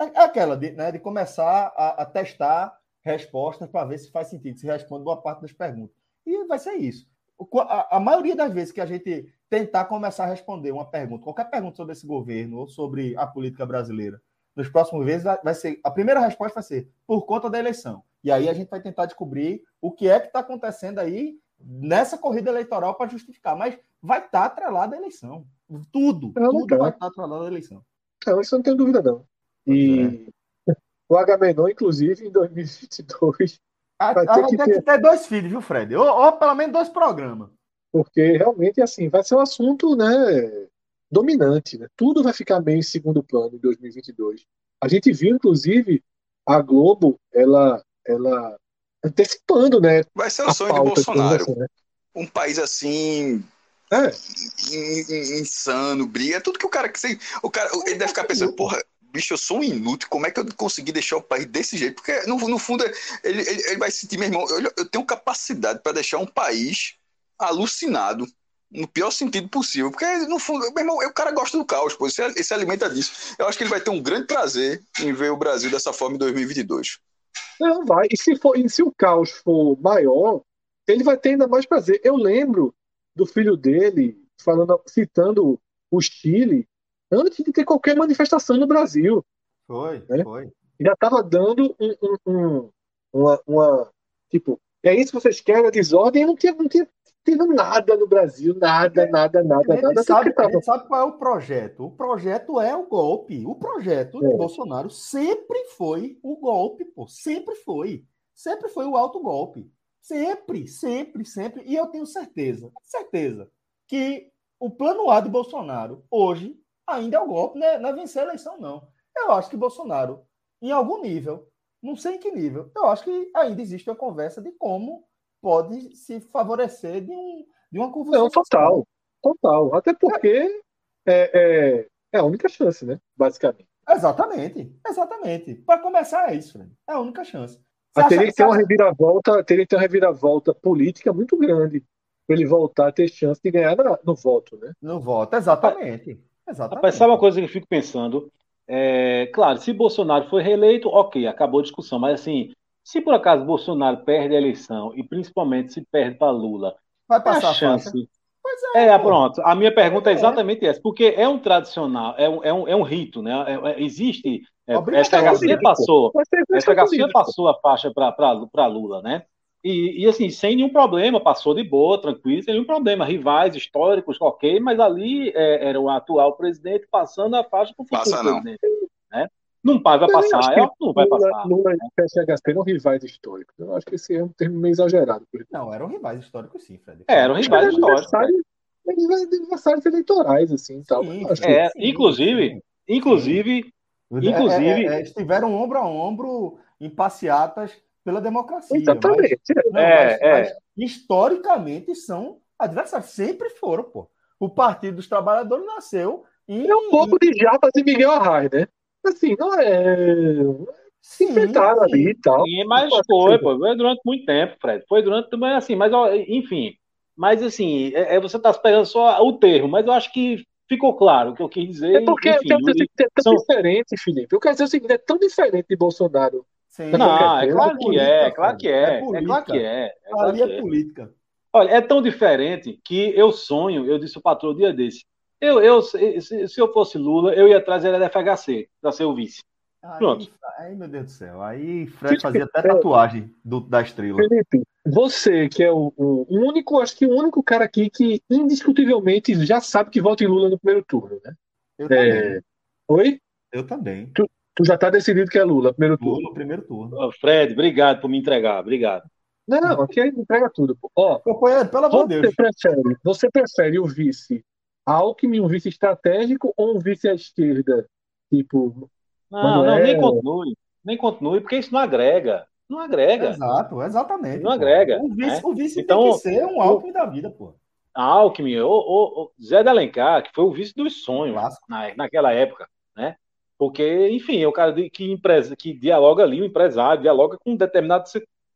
É, é aquela de, né, de começar a, a testar respostas para ver se faz sentido, se responde boa parte das perguntas. E vai ser isso. A, a, maioria das vezes que a gente tentar começar a responder uma pergunta, qualquer pergunta sobre esse governo ou sobre a política brasileira, nos próximos meses vai ser a primeira resposta vai ser por conta da eleição. E aí a gente vai tentar descobrir o que é que está acontecendo aí nessa corrida eleitoral para justificar. Mas vai estar tá atrelado à eleição. Tudo, não, tudo vai estar tá atrelado à eleição. Não, isso não tem dúvida, não. E é. O Agamenon, inclusive, em 2022. A, vai ter, a, que, ter... que ter dois filhos, viu, Fred? Ou, ou pelo menos dois programas. Porque realmente, assim, vai ser um assunto, né, dominante, né? Tudo vai ficar meio em segundo plano em 2022. A gente viu, inclusive, a Globo, ela ela antecipando, né? Vai ser o sonho de Bolsonaro. Assim, né? Um país assim. É. insano, briga, tudo que o cara. O cara ele deve ficar pensando, porra, bicho, eu sou um inútil, como é que eu consegui deixar o país desse jeito? Porque, no, no fundo, ele, ele, ele vai sentir, meu irmão, eu, eu tenho capacidade para deixar um país alucinado, no pior sentido possível. Porque, no fundo, meu irmão, o cara gosta do caos, pô, ele, ele se alimenta disso. Eu acho que ele vai ter um grande prazer em ver o Brasil dessa forma em 2022. Não, vai. E se, for, e se o caos for maior, ele vai ter ainda mais prazer. Eu lembro do filho dele falando, citando o Chile antes de ter qualquer manifestação no Brasil. Foi, né? foi. Já estava dando um, um, um, uma, uma, Tipo, é isso que vocês querem, a desordem, não tinha, não tinha teve nada no Brasil, nada, nada, nada, ele nada. Sabe, tava... Ele sabe qual é o projeto? O projeto é o golpe. O projeto é. de Bolsonaro sempre foi o golpe, pô. Sempre foi. Sempre foi o alto golpe. Sempre, sempre, sempre. E eu tenho certeza, certeza, que o plano A de Bolsonaro hoje ainda é o golpe, né? não é vencer a eleição, não. Eu acho que Bolsonaro, em algum nível, não sei em que nível, eu acho que ainda existe uma conversa de como pode se favorecer de, um, de uma confusão. Não, total. Total. Até porque é, é, é, a única chance, né? Basicamente. Exatamente. Exatamente. Para começar, é isso, né? É a única chance. Você teria que ter uma reviravolta, teria que ter uma reviravolta política muito grande para ele voltar a ter chance de ganhar no voto, né? No voto, exatamente. Exatamente. Rapaz, sabe uma coisa que eu fico pensando? É, claro, se Bolsonaro foi reeleito, ok, acabou a discussão, mas assim, se por acaso Bolsonaro perde a eleição e principalmente se perde para Lula, vai passar a chance. Pois é. É, pronto. A minha pergunta é, é exatamente essa, porque é um tradicional, é um, é um, é um rito, né? É, é, existe. É, essa Garcia passou. Essa Garcia passou a faixa para Lula, né? E, e, assim, sem nenhum problema, passou de boa, tranquilo, sem nenhum problema. Rivais históricos, ok, mas ali é, era o atual presidente passando a faixa para o futuro Passa, presidente. Não. Né? Não vai, vai passar, é, não vai passar. Lula e PSHC eram rivais históricos. Eu acho que esse é um termo meio exagerado. Não, eram rivais históricos, sim, Fred. É, eram rivais históricos. Eles adversários eleitorais, assim, tal. Sim, é, sim, inclusive, sim. inclusive, inclusive, é, é, é, estiveram ombro a ombro em passeatas pela democracia. Exatamente. Mas, não, é, mas, é. Mas, historicamente são adversários, sempre foram, pô. O Partido dos Trabalhadores nasceu em. É um pouco de Jarbas e Miguel Arraes, né? Assim, não é. Se inventaram ali e tal. Sim, mas foi, pô, foi durante muito tempo, Fred. Foi durante também assim, mas enfim. Mas assim, é, é você está pegando só o termo, mas eu acho que ficou claro o que eu quis dizer. É porque, enfim, é tão são... diferente, Felipe. Eu quero dizer o seguinte, é tão diferente de Bolsonaro Sim. Não, é claro que é, é claro que é. É claro que é. é Ali é política. Olha, é tão diferente que eu sonho, eu disse o patrão dia desse. Eu, eu, se, se eu fosse Lula, eu ia trazer ele da FHC para ser o vice. Aí, Pronto. Aí, meu Deus do céu. Aí Fred fazia até tatuagem do, da estrela. Felipe, você que é o, o, único, acho que o único cara aqui que indiscutivelmente já sabe que vota em Lula no primeiro turno, né? Eu é... Oi? Eu também. Tu, Tu já está decidido que é Lula, primeiro turno. Lula, primeiro turno. Fred, obrigado por me entregar, obrigado. Não, aqui entrega tudo. Ó, Companheiro, pelo amor de Deus. Prefere, você prefere o vice Alckmin, um vice estratégico ou um vice à esquerda? Tipo. Não, não, nem continue. Nem continue, porque isso não agrega. Não agrega. Exato, exatamente. Não pô. agrega. O vice, né? o vice então, tem que ser um Alckmin da vida, pô. Alckmin, o, o, o Zé de Alencar, que foi o vice dos sonhos na, naquela época, né? Porque, enfim, é o cara que, empresa, que dialoga ali, o empresário, dialoga com um determinado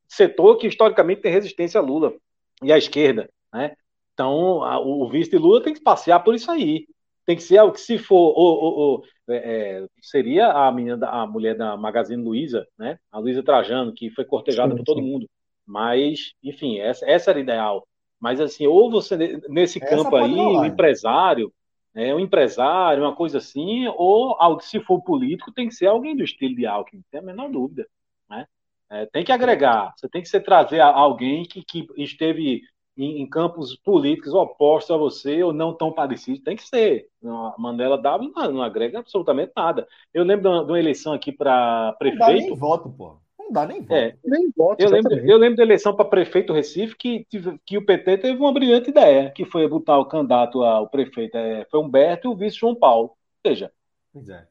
setor que historicamente tem resistência a Lula e à esquerda, né? Então, a, o vice de Lula tem que passear por isso aí. Tem que ser algo que, se for, ou, ou, ou é, é, seria a menina, a mulher da Magazine Luiza, né? A Luiza Trajano, que foi cortejada sim, por todo sim. mundo. Mas, enfim, essa, essa era ideal. Mas, assim, ou você, nesse essa campo aí, o empresário, é, um empresário, uma coisa assim, ou se for político, tem que ser alguém do estilo de Alckmin, não tem a menor dúvida. Né? É, tem que agregar, você tem que ser, trazer alguém que, que esteve em, em, campos políticos opostos a você ou não tão parecidos, tem que ser. A Manuela W não, não agrega absolutamente nada. Eu lembro de uma, de uma eleição aqui para prefeito. Não dá nem voto, pô. Não dá nem voto. É, nem voto eu, lembro, eu lembro da eleição para prefeito Recife que, que o PT teve uma brilhante ideia, que foi botar o candidato ao prefeito, é, foi Humberto e o vice João Paulo. Ou seja, pois é.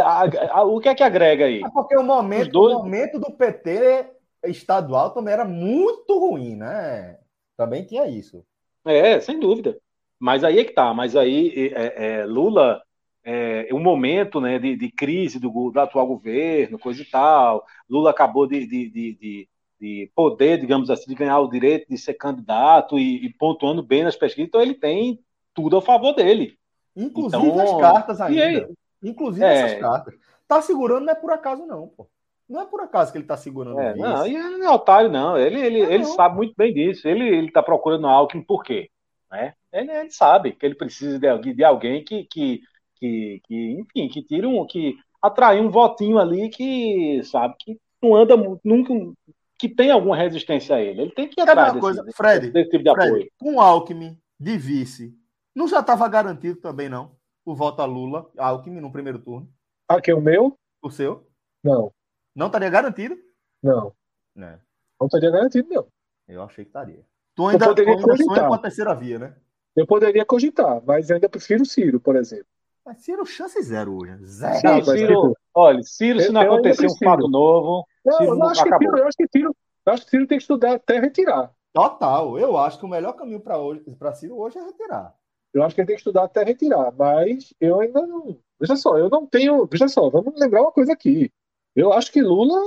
A, a, o que é que agrega aí? É porque o momento, dois... o momento do PT estadual também era muito ruim, né? Também tinha isso. É, sem dúvida. Mas aí é que tá. Mas aí é, é, Lula é, um momento né, de, de crise do, do, atual governo, coisa e tal. Lula acabou de, de, de, de, poder, digamos assim, de ganhar o direito de ser candidato e, e, pontuando bem nas pesquisas, então ele tem tudo a favor dele. Inclusive então, as cartas ainda. Aí, Inclusive é, essas cartas. Tá segurando não é por acaso, não, pô. Não é por acaso que ele tá segurando é, isso. Não, e ele não é otário, não. Ele, ele, não, ele não. sabe muito bem disso. Ele, ele tá procurando Alckmin por quê? Né? Ele, ele sabe que ele precisa de, de alguém que, que que, que enfim, que tira um, que atrai um votinho ali que, sabe, que não anda nunca, que tem alguma resistência a ele. Ele tem que ir atrás desse, coisa, Fred, desse tipo de Fred, apoio. Com Alckmin de vice, não já estava garantido também, não? O voto a Lula, Alckmin no primeiro turno. Ah, que é o meu? O seu? Não. Não estaria garantido? Não. É. Não estaria garantido, não. Eu achei que estaria. Tu ainda, tu ainda sonha com a terceira via, né? Eu poderia cogitar, mas ainda prefiro o Ciro, por exemplo. Mas Ciro, chance zero hoje. Zero. Sim, Ciro, olha, Ciro, se não acontecer um fato novo. Não, eu, acho que Ciro, eu acho que Ciro, eu acho que Ciro tem que estudar até retirar. Total. Eu acho que o melhor caminho para hoje, para Ciro hoje é retirar. Eu acho que ele tem que estudar até retirar, mas eu ainda não. Veja só, eu não tenho. Veja só, vamos lembrar uma coisa aqui. Eu acho que Lula,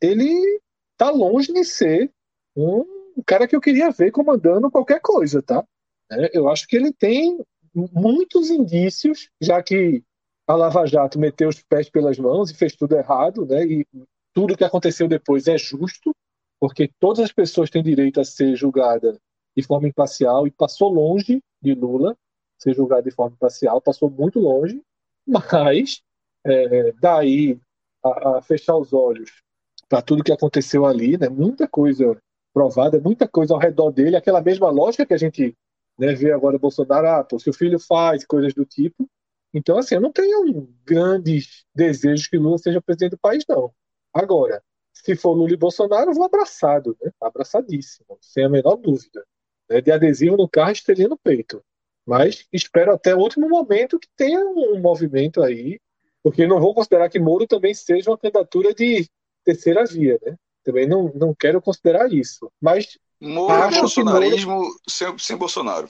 ele tá longe de ser um cara que eu queria ver comandando qualquer coisa, tá? É, eu acho que ele tem muitos indícios, já que a Lava Jato meteu os pés pelas mãos e fez tudo errado, né? E tudo que aconteceu depois é justo, porque todas as pessoas têm direito a ser julgada de forma imparcial e passou longe de Lula ser julgado de forma parcial, passou muito longe, mas é, daí a, a, fechar os olhos para tudo que aconteceu ali, né? Muita coisa provada, muita coisa ao redor dele, aquela mesma lógica que a gente né, vê agora o Bolsonaro, ah, pô, se o filho faz coisas do tipo. Então, assim, eu não tenho grandes desejos que Lula seja presidente do país, não. Agora, se for Lula e Bolsonaro, eu vou abraçado, né? Abraçadíssimo, sem a menor dúvida. Né? De adesivo no carro, estrelinha no peito. Mas espero até o último momento que tenha um movimento aí, porque não vou considerar que Moro também seja uma candidatura de terceira via, né? Também não, não quero considerar isso. Mas Moro é acho bolsonarismo Moro... sem, sem Bolsonaro.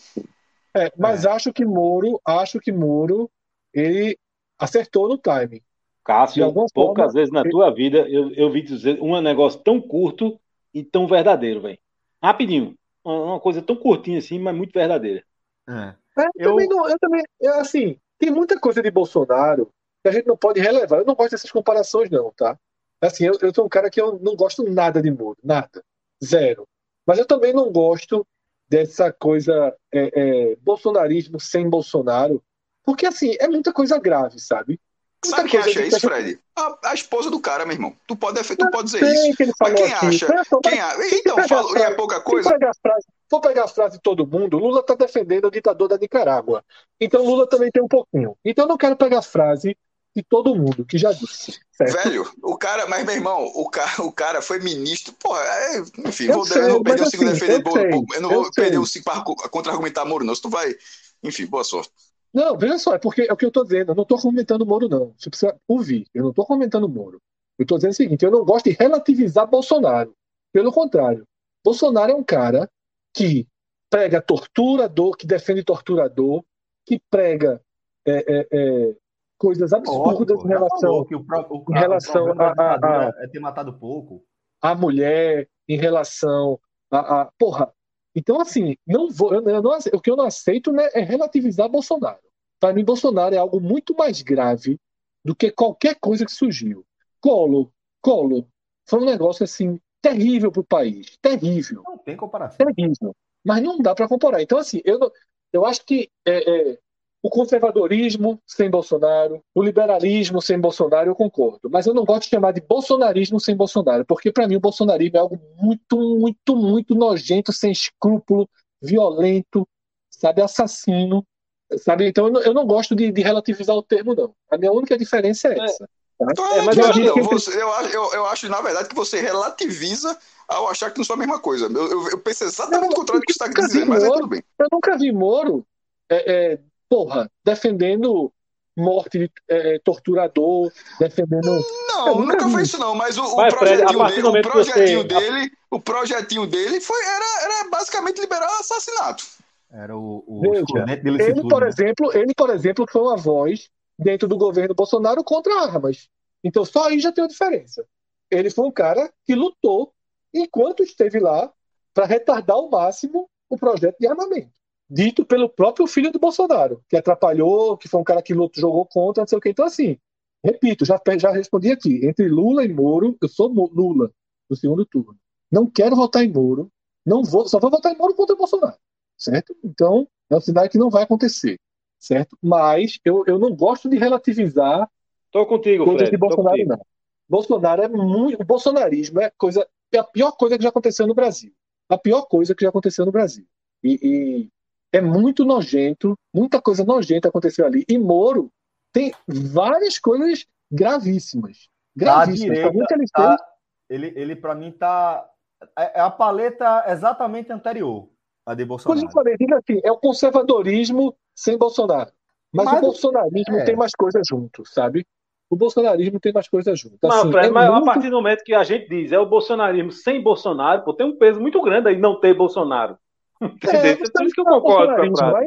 É, mas é. acho que Moro, acho que Moro, ele acertou no timing. Cássio, poucas forma, vezes na ele... tua vida eu, eu vi dizer um negócio tão curto e tão verdadeiro, velho. Rapidinho. Uma coisa tão curtinha assim, mas muito verdadeira. É. É, eu... Também não, eu também, assim, tem muita coisa de Bolsonaro que a gente não pode relevar. Eu não gosto dessas comparações, não, tá? Assim, eu, eu sou um cara que eu não gosto nada de Moro, nada, zero. Mas eu também não gosto dessa coisa é, é, bolsonarismo sem Bolsonaro, porque assim é muita coisa grave, sabe? Muita Sabe quem acha isso, Fred? A, a, esposa do cara, meu irmão. Tu pode, tu pode dizer isso. Que Mas quem aqui. acha? Quem a... Então, falo, é pouca coisa. Vou pegar a frase de todo mundo. Lula está defendendo o ditador da Nicarágua. Então Lula também tem um pouquinho. Então eu não quero pegar a frase de todo mundo que já disse. Certo? Velho, o cara, mas meu irmão, o cara, o cara foi ministro. Porra, é, enfim, eu vou, sei, eu perder o segundo assim, defender. Eu, sei, eu não vou eu perder sei. o cinco para contra-argumentar Moro, não. Se tu vai. Enfim, boa sorte. Não, veja só, é porque é o que eu estou dizendo. Eu não estou comentando o Moro, não. Você precisa ouvir. Eu não estou comentando o Moro. Eu estou dizendo o seguinte: eu não gosto de relativizar Bolsonaro. Pelo contrário, Bolsonaro é um cara que prega torturador, que defende torturador, que prega é, é, é, coisas absurdas Ótimo, em relação, que o, próprio, o, em relação a, a, a, é ter matado pouco. A mulher, em relação a, a porra. Então, assim, não vou, eu, eu não, o que eu não aceito né, é relativizar Bolsonaro. Para mim, Bolsonaro é algo muito mais grave do que qualquer coisa que surgiu. Colo, Colo, foi um negócio assim terrível para o país, terrível. Não tem comparação. Terrível mas não dá para comparar. Então, assim, eu, eu acho que é, é, o conservadorismo sem Bolsonaro, o liberalismo sem Bolsonaro, eu concordo. Mas eu não gosto de chamar de bolsonarismo sem Bolsonaro, porque para mim o bolsonarismo é algo muito, muito, muito nojento, sem escrúpulo, violento, sabe, assassino. Sabe? Então eu não, eu não gosto de, de, relativizar o termo, não. A minha única diferença é, é. essa. Tá? É, mas eu, acho, eu, você, eu, eu, eu acho, na verdade, que você relativiza ao achar que não são a mesma coisa. Eu, eu, eu pensei exatamente o contrário do que você está dizendo, mas é tudo bem. Eu nunca vi Moro, é, é, porra, defendendo morte de é, torturador, defendendo. Não, nunca vi. foi isso, não, mas o, o projetinho, Fred, dele, o projetinho você... dele, o projetinho dele foi, era, era basicamente liberar assassinato. Era o, o Veja, ele, por né? exemplo, ele, por exemplo, foi uma voz dentro do governo Bolsonaro contra armas. Então só aí já tem uma diferença. Ele foi um cara que lutou enquanto esteve lá para retardar ao máximo o projeto de armamento. Dito pelo próprio filho do Bolsonaro, que atrapalhou, que foi um cara que lutou, jogou contra, não sei o que. Então, assim, repito, já, já respondi aqui. Entre Lula e Moro, eu sou Lula no segundo turno. Não quero votar em Moro, não vou, só vou votar em Moro contra o Bolsonaro. Certo? Então, é um sinal que não vai acontecer. Certo? Mas eu, eu não gosto de relativizar Tô contigo, Fred. De Bolsonaro, não. Bolsonaro é muito. O bolsonarismo é coisa é a pior coisa que já aconteceu no Brasil. A pior coisa que já aconteceu no Brasil. E, e é muito nojento, muita coisa nojenta aconteceu ali. E Moro tem várias coisas gravíssimas. Gravíssimas. Tá direita, ele, tá, ele, ele para mim, tá. É, é a paleta exatamente anterior à de Bolsonaro. Eu falei, assim, é o conservadorismo sem Bolsonaro. Mas, mas o bolsonarismo é. tem mais coisas junto, sabe? o bolsonarismo tem mais coisas juntas. Mas, assim, Fred, é mas muito... a partir do momento que a gente diz é o bolsonarismo sem Bolsonaro, pô, tem um peso muito grande aí não ter Bolsonaro. É, por isso que eu concordo com a aí,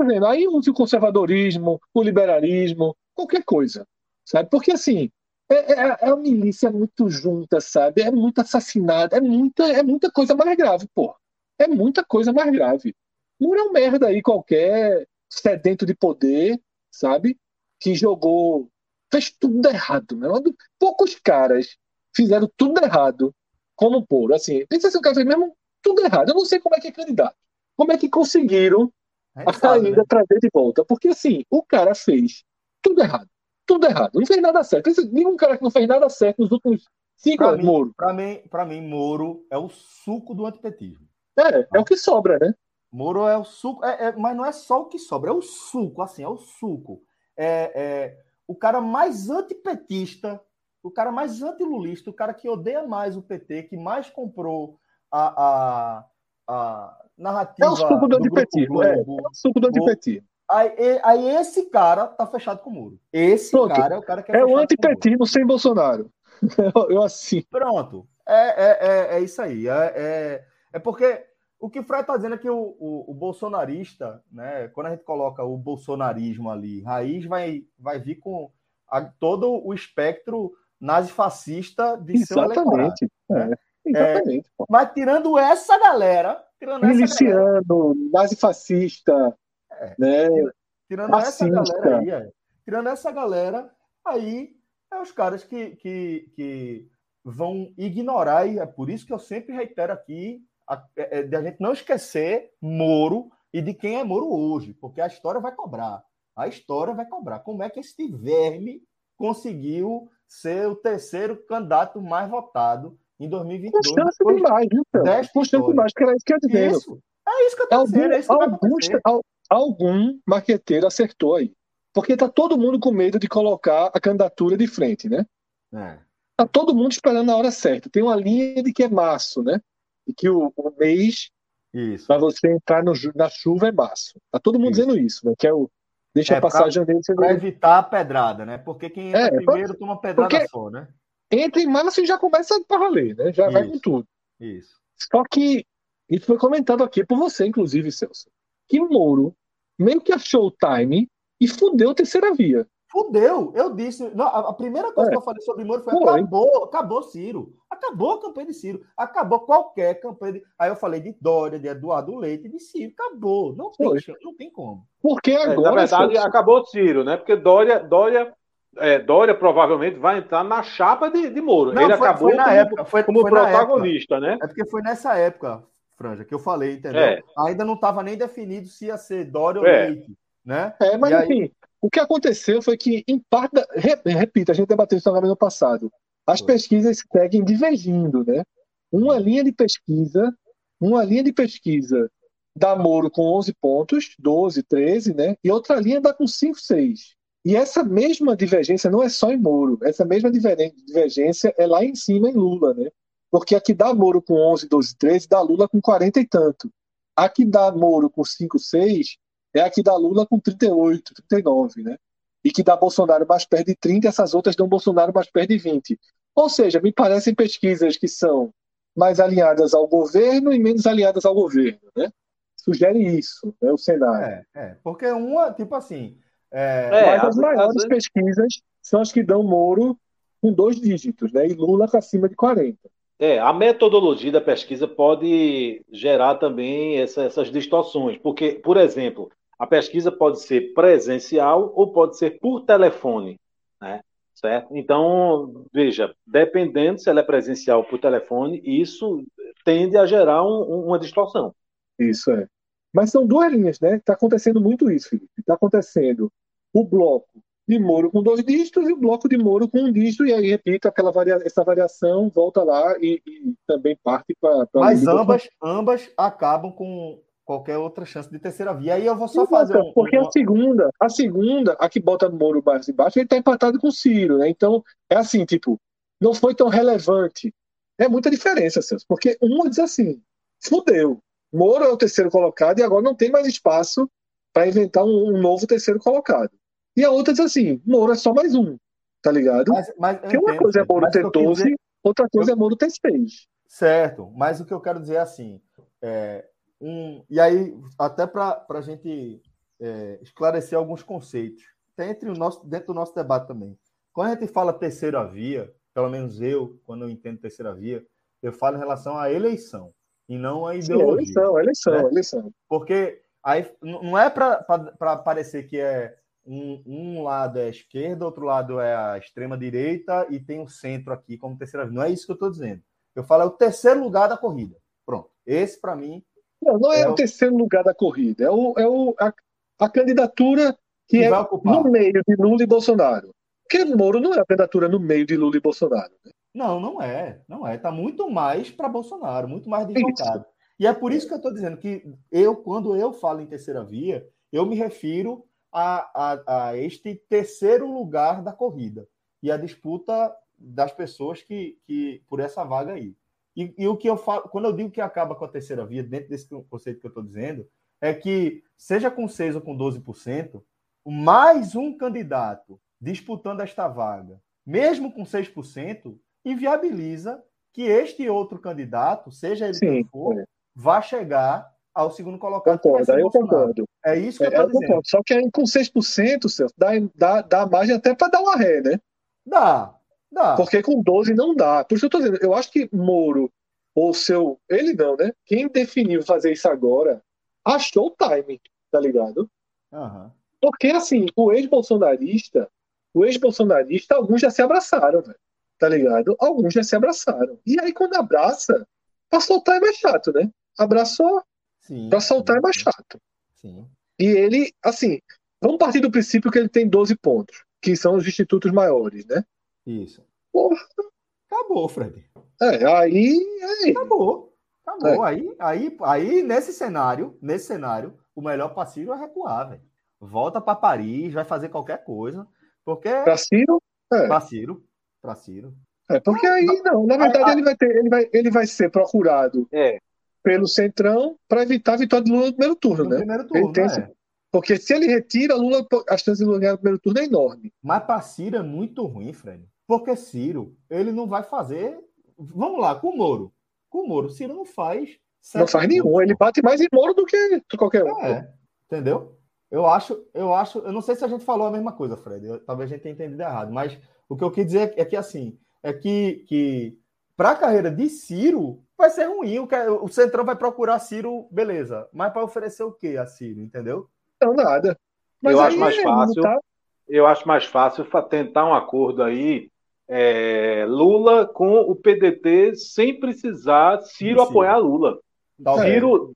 aí, aí use o conservadorismo, o liberalismo, qualquer coisa, sabe? Porque assim, é, é, é uma milícia muito junta, sabe? É muito assassinado, é muita, é muita coisa mais grave, pô. É muita coisa mais grave. Não é um merda aí qualquer sedento de poder, sabe? Que jogou fez tudo errado, meu. Poucos caras fizeram tudo errado como Poro. Assim, pensa se o cara fez mesmo tudo errado. Eu não sei como é que é candidato. Como é que conseguiram ainda né? trazer de volta. Porque assim, o cara fez tudo errado. Tudo errado. Não fez nada certo. Nenhum cara que não fez nada certo nos últimos cinco pra anos, mim, Moro. Para mim, pra mim, Moro é o suco do antipetismo. É, é o que sobra, né? Moro é o suco, é, é, mas não é só o que sobra, é o suco, assim, é o suco. É, é o cara mais antipetista, o cara mais antilulista, o cara que odeia mais o PT, que mais comprou a, a, a narrativa. É o suco do antipetismo, é, é o suco do antipetismo. Aí, aí, esse cara tá fechado com o muro. Esse Pronto. cara é o cara que é É o antipetismo sem Bolsonaro. Eu assim. Pronto. É, é, é, é isso aí. É, é, é porque o que o Fred está dizendo é que o, o, o, bolsonarista, né, quando a gente coloca o bolsonarismo ali, raiz vai, vai vir com a, todo o espectro nazifascista de Exatamente. seu eleitorado. Né? Exatamente. É, mas tirando essa galera, tirando Miliciano, galera, nazifascista, é, né, tirando fascista. essa galera aí, é, tirando essa galera, aí é os caras que, que, que vão ignorar, e é por isso que eu sempre reitero aqui a, é, é, de a gente não esquecer Moro e de quem é Moro hoje, porque a história vai cobrar. A história vai cobrar. Como é que esse verme conseguiu ser o terceiro candidato mais votado em 2022? Constância demais, então. Constância demais, que era isso que eu ia dizer. Isso. É isso que eu estou dizendo. É isso que algum, algum marqueteiro acertou aí. Porque tá todo mundo com medo de colocar a candidatura de frente, né? É. Tá todo mundo esperando a hora certa. Tem uma linha de que é março, né? e que o, o mês para você entrar no, na chuva é março. Tá todo mundo isso. dizendo isso, né? Que é o deixa é, passar pra, janeiro. Para evitar a pedrada, né? Porque quem entra é, primeiro toma pedrada porque só, né? Entra em março e já começa para valer, né? Já isso. vai com tudo. Isso. Só que isso foi comentado aqui por você, inclusive, Celso, que Moro meio que achou o time e fudeu a terceira via. Fudeu, eu disse. Não, a primeira coisa é. que eu falei sobre Moro foi: foi. acabou, acabou Ciro. Acabou a campanha de Ciro. Acabou qualquer campanha. De... Aí eu falei de Dória, de Eduardo Leite, de Ciro. Acabou. Não tem, não tem como. Porque agora. É, na verdade, acabou Ciro, né? Porque Dória, Dória, é, Dória provavelmente vai entrar na chapa de, de Moro. Não, Ele foi, acabou foi na como, época, foi, como foi protagonista, né? É porque foi nessa época, Franja, que eu falei, entendeu? É. Ainda não estava nem definido se ia ser Dória ou é. Leite. Né? É, mas aí... enfim, o que aconteceu foi que, em parte, repito, a gente debateu isso no ano passado, as pesquisas seguem divergindo, né? Uma linha de pesquisa, uma linha de pesquisa dá Moro com 11 pontos, 12, 13, né? E outra linha dá com 5, 6. E essa mesma divergência não é só em Moro, essa mesma divergência é lá em cima em Lula, né? Porque a que dá Moro com 11, 12, 13 dá Lula com 40 e tanto. A que dá Moro com 5, 6 é a que dá Lula com 38, 39, né? E que dá Bolsonaro mais perto de 30, essas outras dão Bolsonaro mais perto de 20. Ou seja, me parecem pesquisas que são mais alinhadas ao governo e menos alinhadas ao governo, né? Sugere isso, né, o cenário. É, é, porque uma, tipo assim... É, mas as, as maiores as... pesquisas são as que dão Moro com dois dígitos, né? E Lula com acima de 40. É, a metodologia da pesquisa pode gerar também essa, essas distorções, porque, por exemplo, a pesquisa pode ser presencial ou pode ser por telefone, né? Certo? Então, veja, dependendo se ela é presencial ou por telefone, isso tende a gerar um, uma distorção. Isso é. Mas são duas linhas, né? Está acontecendo muito isso, Felipe. Está acontecendo o bloco de Moro com dois dígitos e o bloco de Moro com um dígito, e aí, repito, aquela varia... essa variação volta lá e, e também parte para. Mas ambas, ambas acabam com qualquer outra chance de terceira via. Aí eu vou só fazer. Um, porque a segunda, a segunda, a que bota Moro mais embaixo, ele tá empatado com o Ciro, né? Então, é assim, tipo, não foi tão relevante. É muita diferença, Celso, porque uma diz assim: fudeu. Moro é o terceiro colocado e agora não tem mais espaço para inventar um, um, novo terceiro colocado. E a outra diz assim: Moro é só mais um, tá ligado? Mas, mas Porque uma coisa é Moro ter 12, dizer... outra coisa eu... é Moro ter 6. Certo, mas o que eu quero dizer é assim: é, um, e aí, até para a gente é, esclarecer alguns conceitos, tem entre o nosso, dentro do nosso debate também. Quando a gente fala terceira via, pelo menos eu, quando eu entendo terceira via, eu falo em relação à eleição e não à ideologia. Sim, eleição, eleição, né? eleição. Porque aí não é para parecer que é um, um, lado é a esquerda, outro lado é a extrema direita e tem o centro aqui como terceira via. Não é isso que eu estou dizendo. Eu falo é o terceiro lugar da corrida. Pronto. Esse para mim Não, não é, é o terceiro lugar da corrida, é, o, é o, a, a candidatura que, que é no meio de Lula e Bolsonaro. Porque Moro não é a candidatura no meio de Lula e Bolsonaro. Né? Não, não é. Não é. Está muito mais para Bolsonaro, muito mais deslocado. E é por isso que eu estou dizendo que eu, quando eu falo em terceira via, eu me refiro a, a, a este terceiro lugar da corrida e a disputa das pessoas que, que por essa vaga aí. E, e, o que eu falo, quando eu digo que acaba com a terceira via, dentro desse conceito que eu estou dizendo, é que, seja com 6 ou com 12%, mais um candidato disputando esta vaga, mesmo com 6%, inviabiliza que este outro candidato, seja ele Sim, quem for, vá chegar ao segundo colocado. Concordo, aí eu concordo. É isso que é, eu estou dizendo. Concordo. Só que aí com 6%, Celso, dá, dá, dá margem até para dar uma ré, né? Dá, dá. Porque com 12 não dá. Por isso eu estou dizendo, eu acho que Moro, ou seu. Ele não, né? Quem definiu fazer isso agora, achou o timing, tá ligado? Uhum. Porque, assim, o ex-bolsonarista, o ex-bolsonarista, alguns já se abraçaram, velho. Tá ligado? Alguns já se abraçaram. E aí, quando abraça, pra soltar é mais chato, né? Abraçou, sim, pra soltar sim, é mais chato. Sim. E ele, assim, vamos partir do princípio que ele tem 12 pontos, que são os institutos maiores, né? Isso. Porra. Acabou, Fred. É, aí. aí. Acabou. Acabou. É. Aí, aí, aí, nesse cenário, nesse cenário, o melhor passivo é recuar, velho. Volta para Paris, vai fazer qualquer coisa. Porque. Pra Ciro? É. Pra Ciro. Pra Ciro. É, porque aí, não, na verdade, ele vai ter, ele vai, ele vai ser procurado é. Pelo Centrão para evitar a vitória de Lula no primeiro turno, no né? Primeiro turno, é. Porque se ele retira, Lula, a chance de Lula ganhar no primeiro turno é enorme. Mas para Ciro é muito ruim, Fred. Porque Ciro, ele não vai fazer. Vamos lá, com o Moro. Com o Moro, Ciro não faz. Não faz nenhum. Ele bate mais em Moro do que qualquer um. É, entendeu? Eu acho, eu acho, eu não sei se a gente falou a mesma coisa, Fred. Eu, talvez a gente tenha entendido errado, mas o que eu quis dizer é que assim, é que, que para a carreira de Ciro vai ser ruim. O, o Centrão vai procurar Ciro, beleza. Mas para oferecer o que a Ciro, entendeu? Não, nada. Mas eu acho mais é, fácil. Tá... Eu acho mais fácil tentar um acordo aí é, Lula com o PDT sem precisar Ciro Sim. apoiar Lula. Ciro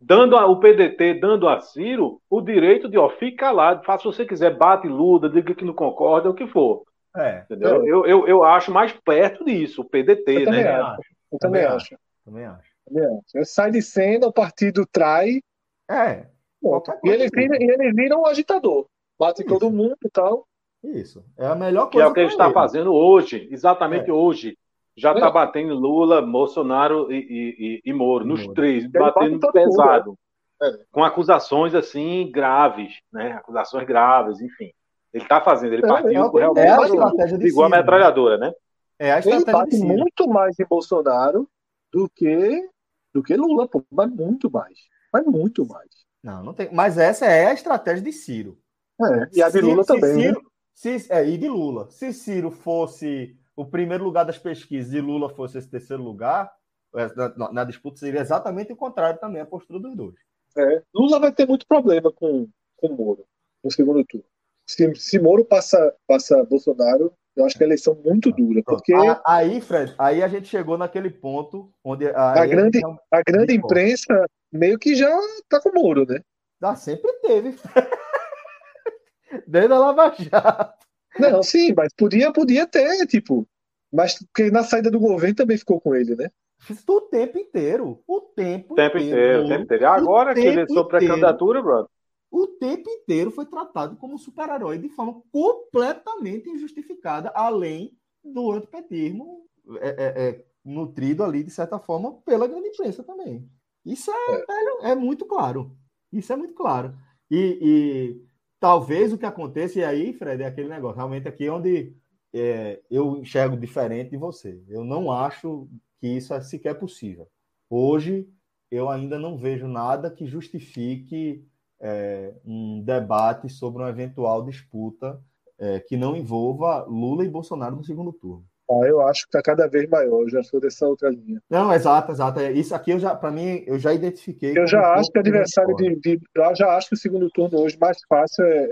dando a, o PDT dando a Ciro o direito de ó, fica calado, faça o que você quiser, bate Lula, diga que não concorda, o que for. É, entendeu? Eu, eu, eu acho mais perto disso, o PDT, eu né? Também acho. Eu também, também acho. Também acho. Também acho. Sai de cena, o partido trai. É. E eles, viram, e eles viram um agitador. Bate Isso. todo mundo e tal. Isso. É a melhor coisa. Que é o que ele está fazendo hoje, exatamente é. hoje. Já está é. batendo Lula, Bolsonaro e, e, e Moro, nos Moro. três, ele batendo pesado. É. Com acusações assim graves, né? Acusações graves, enfim. Ele está fazendo, ele é, partiu é, realmente é a estratégia de igual a metralhadora, né? É a estratégia ele bate muito mais em Bolsonaro do que do que Lula, pô, mas muito mais. Mas muito mais. Não, não tem. Mas essa é a estratégia de Ciro. É, e a de Lula se, também. Se Ciro, né? Se, é, e de Lula. Se Ciro fosse o primeiro lugar das pesquisas e Lula fosse esse terceiro lugar, é, na, na disputa seria exatamente o contrário também, a postura dos dois. É, Lula vai ter muito problema com, com Moro no segundo turno. Se, se Moro passa, passa Bolsonaro, eu acho que a eleição é muito dura. Porque... Aí, Fred, aí a gente chegou naquele ponto onde. A, grande, a grande imprensa meio que já tá com Moro, né? Ah, sempre teve. Desde a Lava Jato. Não, sim, mas podia, podia ter, tipo. Mas porque na saída do governo também ficou com ele, né? O tempo inteiro. O tempo, tempo inteiro. inteiro o tempo inteiro. Agora que ele entrou para candidatura, brother. O tempo inteiro foi tratado como super-herói de forma completamente injustificada, além do antipetismo é, é, é, nutrido ali, de certa forma, pela grande imprensa também. Isso é, é. é muito claro. Isso é muito claro. E, e talvez o que aconteça, e aí, Fred, é aquele negócio, realmente aqui é onde é, eu enxergo diferente de você. Eu não acho que isso é sequer possível. Hoje, eu ainda não vejo nada que justifique é, um debate sobre uma eventual disputa é, que não envolva Lula e Bolsonaro no segundo turno. Ah, eu acho que está cada vez maior. Eu já sou dessa outra linha. Não, exato, exato. É, isso aqui eu já, para mim, eu já identifiquei. Eu já acho que adversário de, de, eu já acho que o segundo turno hoje mais fácil é,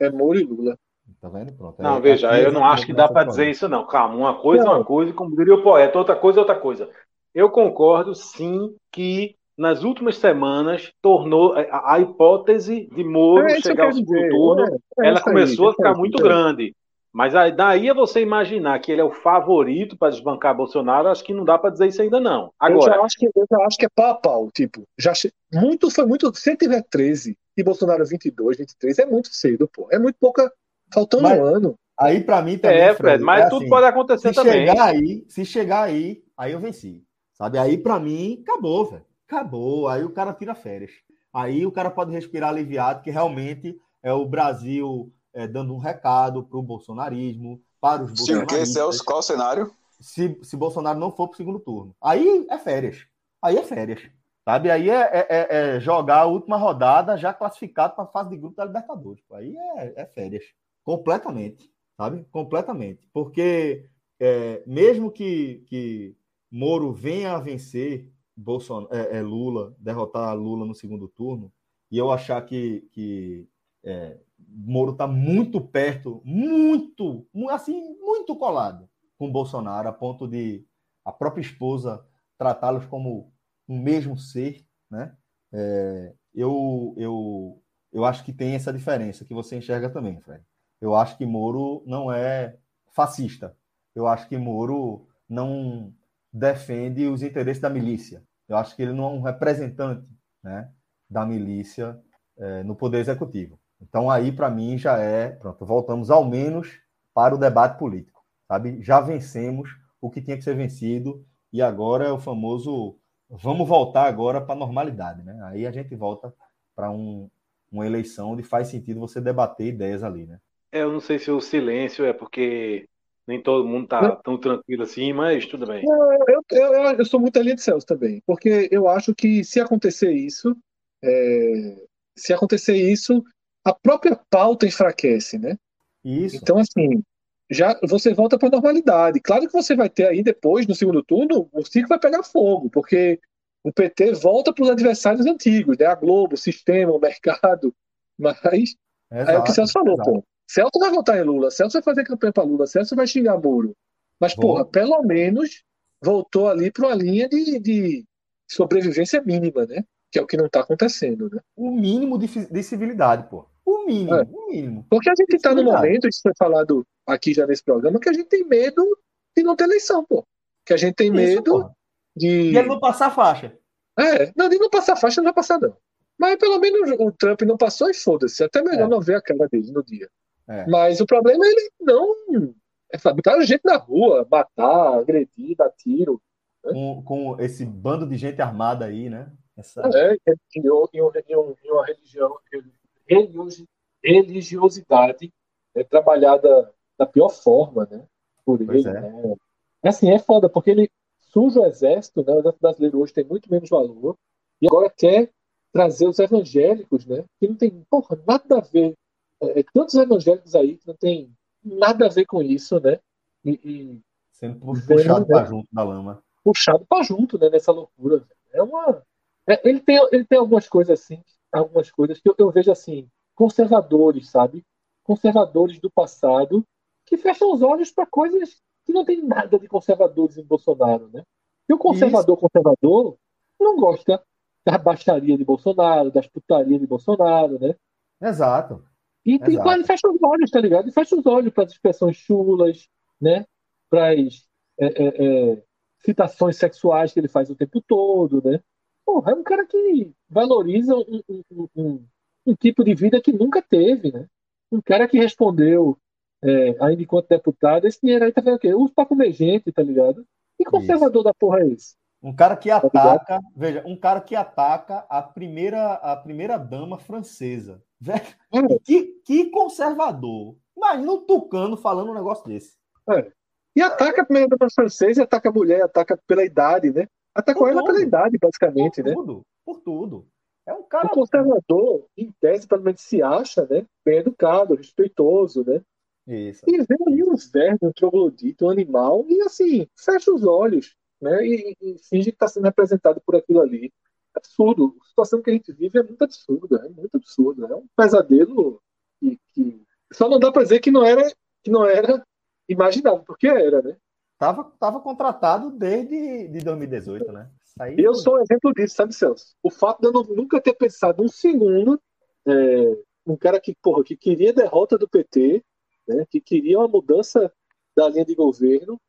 é, é Moro e Lula. Tá vendo? Pronto. Não, é, veja, eu não acho que dá para dizer isso, não. Calma, uma coisa é uma coisa, como diria o poeta, outra coisa é outra coisa. Eu concordo, sim, que nas últimas semanas, tornou a, a hipótese de Moro é chegar ao segundo turno, é, é ela começou aí, a ficar muito grande. Mas aí, daí a você imaginar que ele é o favorito para desbancar Bolsonaro, acho que não dá para dizer isso ainda não. Agora, eu já acho que, eu já acho que é pau a pau, tipo, já muito foi muito, se ele tiver 13 e Bolsonaro 22, 23, é muito cedo, pô. É muito pouca, faltando mas, um ano. Aí para mim também, É, Fred, mas é tudo assim, pode acontecer se também. Chegar aí, se chegar aí, aí eu venci. Sabe? Aí para mim acabou, velho. Acabou. Aí o cara tira férias. Aí o cara pode respirar aliviado que realmente é o Brasil é, dando um recado para o bolsonarismo, para os bolsonaristas. Se o que, Celso? Qual o cenário? Se, se Bolsonaro não for para o segundo turno. Aí é férias. Aí é férias. Sabe? Aí é, é, é, é jogar a última rodada já classificado para a fase de grupo da Libertadores. Aí é, é, férias. Completamente. Sabe? Completamente. Porque é, mesmo que, que Moro venha a vencer Bolsonaro, é, Lula, derrotar Lula no segundo turno, e eu achar que, que é, Moro está muito perto, muito, assim, muito colado com Bolsonaro, a ponto de a própria esposa tratá-los como um mesmo ser, né? É, eu, eu, eu acho que tem essa diferença que você enxerga também, Fred. Eu acho que Moro não é fascista. Eu acho que Moro não defende os interesses da milícia. Eu acho que ele não é um representante né, da milícia é, no Poder Executivo. Então aí para mim já é, pronto, voltamos ao menos para o debate político, sabe? Já vencemos o que tinha que ser vencido e agora é o famoso vamos voltar agora para a normalidade, né? Aí a gente volta para um, uma eleição onde faz sentido você debater ideias ali, né? É, eu não sei se o silêncio é porque nem todo mundo tá tão tranquilo assim, mas tudo bem. Eu, eu, eu, eu sou muito ali de Celso também, porque eu acho que se acontecer isso, é, se acontecer isso, a própria pauta enfraquece, né? Isso. Então, assim, já você volta para a normalidade. Claro que você vai ter aí depois, no segundo turno, o circo vai pegar fogo, porque o PT volta para os adversários antigos, né? A Globo, o sistema, o mercado. Mas exato, é o que o Celso falou, exato. pô. Celso vai votar em Lula, Celso vai fazer campanha para Lula, Celso vai xingar Moro. Mas, Bom. porra, pelo menos voltou ali para uma linha de, de sobrevivência mínima, né? Que é o que não está acontecendo, né? O mínimo de, de civilidade, pô. O mínimo, é. o mínimo. Porque a gente está no momento, isso foi falado aqui já nesse programa, que a gente tem medo de não ter eleição, pô. Que a gente tem isso, medo de. De ele não passar faixa. É, não, de não passar faixa não vai passar, não. Mas pelo menos o Trump não passou e foda-se. Até melhor é. não ver a cara dele no dia. É. Mas o problema é ele não. É botar gente na rua, matar, agredir, dar tiro. Né? Com, com esse bando de gente armada aí, né? Essa... É, em, em, uma religião religiosidade é trabalhada da pior forma, né? Por ele. É. Né? Assim, é foda, porque ele suja o exército, né? O exército brasileiro hoje tem muito menos valor, e agora quer trazer os evangélicos, né? Que não tem porra, nada a ver. É, é tantos evangélicos aí que não tem nada a ver com isso, né? E, e sendo puxado né? para junto da lama. Puxado para junto, né? Nessa loucura. É uma. É, ele, tem, ele tem algumas coisas assim algumas coisas que eu, eu vejo assim, conservadores, sabe? Conservadores do passado que fecham os olhos para coisas que não tem nada de conservadores em Bolsonaro, né? E o conservador Isso. conservador não gosta da baixaria de Bolsonaro, das putarias de Bolsonaro, né? Exato. E tem quase fecha os olhos, tá ligado? E fecha os olhos para as expressões chulas, né? Para as é, é, é, citações sexuais que ele faz o tempo todo, né? Porra, é um cara que valoriza um, um, um, um, tipo de vida que nunca teve, né? Um cara que respondeu, é, ainda enquanto deputado, esse dinheiro aí tá vendo o quê? Uso pra comer gente, tá ligado? Que conservador Isso. da porra é esse? Um cara que tá ataca, tá veja, um cara que ataca a primeira, a primeira dama francesa. Velho, é. que, que conservador. Imagina um tucano falando um negócio desse. É. E ataca a primeira dama francesa, ataca a mulher, ataca pela idade, né? Atacou ela pela idade, basicamente, por né? Tudo, por tudo. É um cara. O conservador, em tese, pelo menos se acha, né? Bem educado, respeitoso, né? Isso. E vê ali uns vermes, um troglodito, um animal, e assim, fecha os olhos, né? E, e finge que está sendo representado por aquilo ali. Absurdo. A situação que a gente vive é muito absurda, é muito absurda. É um pesadelo que, que... só não dá para dizer que não era que não era imaginável, porque era, né? Tava, tava contratado desde de 2018, né? Aí... Eu sou um exemplo disso, sabe, Celso? O fato de eu nunca ter pensado um segundo, é, um cara que, porra, que queria derrota do PT, né, que queria uma mudança da linha de governo,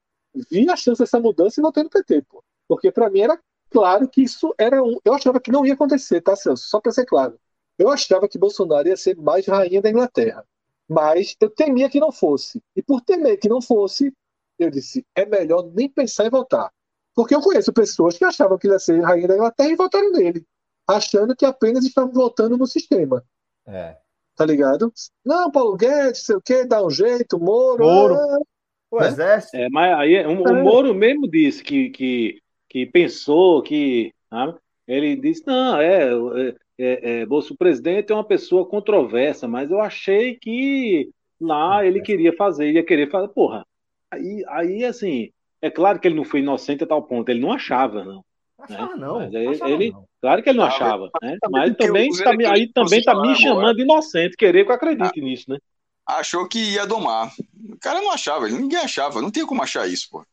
vi a chance dessa mudança e votei no PT, pô. Porque para mim era claro que isso era um. Eu achava que não ia acontecer, tá, Celso? Só para ser claro. Eu achava que Bolsonaro ia ser mais rainha da Inglaterra. Mas eu temia que não fosse. E por temer que não fosse, eu disse: é melhor nem pensar em votar. Porque eu conheço pessoas que achavam que ia ser rainha da Inglaterra e votaram nele, achando que apenas estavam votando no sistema. É. Tá ligado? Não, Paulo Guedes, sei o quê, dá um jeito, Moro. Moro. Ah, o né? exército. É, mas aí o, o é. Moro mesmo disse que, que, que pensou que. Sabe? Ele disse, não, é, é, é, é, o presidente é uma pessoa controversa, mas eu achei que lá ele queria fazer, ia querer fazer, porra. Aí, aí assim, é claro que ele não foi inocente a tal ponto, ele não achava, não. Achava, né? não. Mas achava, ele, não. Claro que ele não achava, né? Mas também tá, aí também tá me chamando de inocente, querer que eu acredite ah, nisso, né? Achou que ia domar. O cara não achava, ninguém achava, não tinha como achar isso, pô.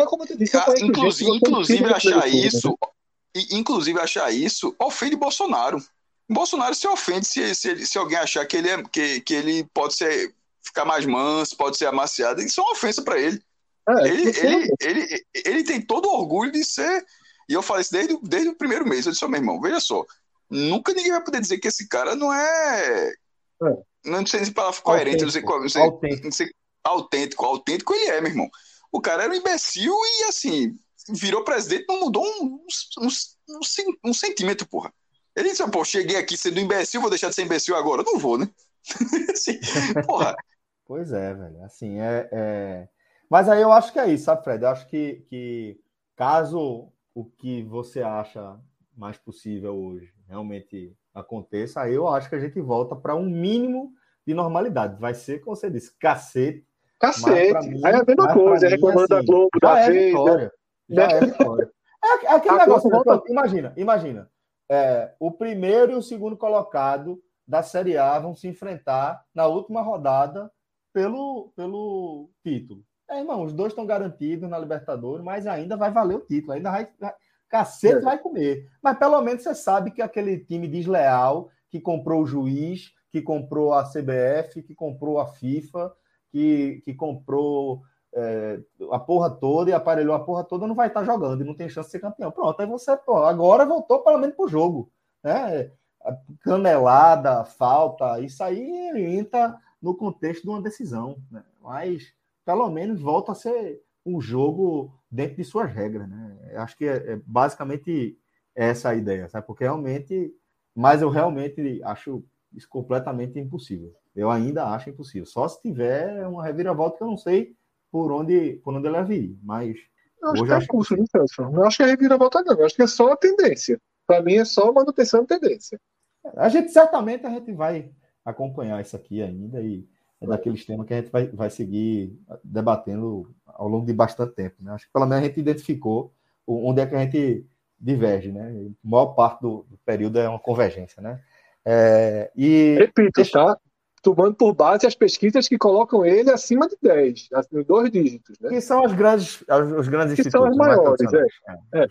É, é como disse, inclusive, inclusive achar isso, né? inclusive achar isso ofende Bolsonaro. Bolsonaro se ofende se, se, se alguém achar que ele, é, que, que ele pode ser, ficar mais manso, pode ser amaciado. Isso é uma ofensa para ele. É, ele, ele, ele, ele, tem todo o orgulho de ser. E eu falei isso desde, desde o primeiro mês. Eu disse, oh, meu irmão, veja só. Nunca ninguém vai poder dizer que esse cara não é. é. Não sei se palavra coerente, não sei qual. Não sei, autêntico. Não sei, autêntico. Autêntico ele é, meu irmão. O cara era um imbecil e assim, virou presidente, não mudou um, um, um, um centímetro, porra. Ele disse, pô, cheguei aqui sendo imbecil, vou deixar de ser imbecil agora? Não vou, né? assim, porra. Pois é, velho. Assim, é, é, Mas aí eu acho que é isso, sabe, Fred? Eu acho que, que caso o que você acha mais possível hoje realmente aconteça, aí eu acho que a gente volta para um mínimo de normalidade. Vai ser, como você disse, cacete. Cacete. Mim, aí é a mesma coisa, é reclamando assim, da Globo, da é Veja. Já é vitória. É, é aquele negócio, volta... imagina, imagina. É, o primeiro e o segundo colocado da Série A vão se enfrentar na última rodada pelo, pelo título. É, irmão, os dois estão garantidos na Libertadores, mas ainda vai valer o título, ainda vai, vai cacete é. vai comer. Mas pelo menos você sabe que aquele time desleal que comprou o juiz, que comprou a CBF, que comprou a FIFA, que, que comprou é, a porra toda e aparelhou a porra toda, não vai estar jogando e não tem chance de ser campeão. Pronto, aí você, pô, agora voltou pelo menos pro jogo. Né? Canelada, falta, isso aí entra no contexto de uma decisão. Né? Mas pelo menos volta a ser um jogo dentro de suas regras. Né? Acho que é, é basicamente essa a ideia, sabe? Porque realmente, mas eu realmente acho isso completamente impossível. Eu ainda acho impossível. Só se tiver uma reviravolta que eu não sei por onde, por onde ela vir. Mas. Eu acho que é curso, que... Celso? Não acho que é reviravolta, não. Eu acho que é só a tendência. Para mim é só manutenção de tendência. A gente certamente a gente vai acompanhar isso aqui ainda e é daqueles temas que a gente vai, vai seguir debatendo ao longo de bastante tempo. Né? Acho que pelo menos a gente identificou onde é que a gente diverge, né? A maior parte do, do período é uma convergência, né? É, e repito, deixa... tá? Tomando por base as pesquisas que colocam ele acima de 10, assim, dois dígitos. Né? Que são as grandes, os grandes que são as maiores, é. é. é.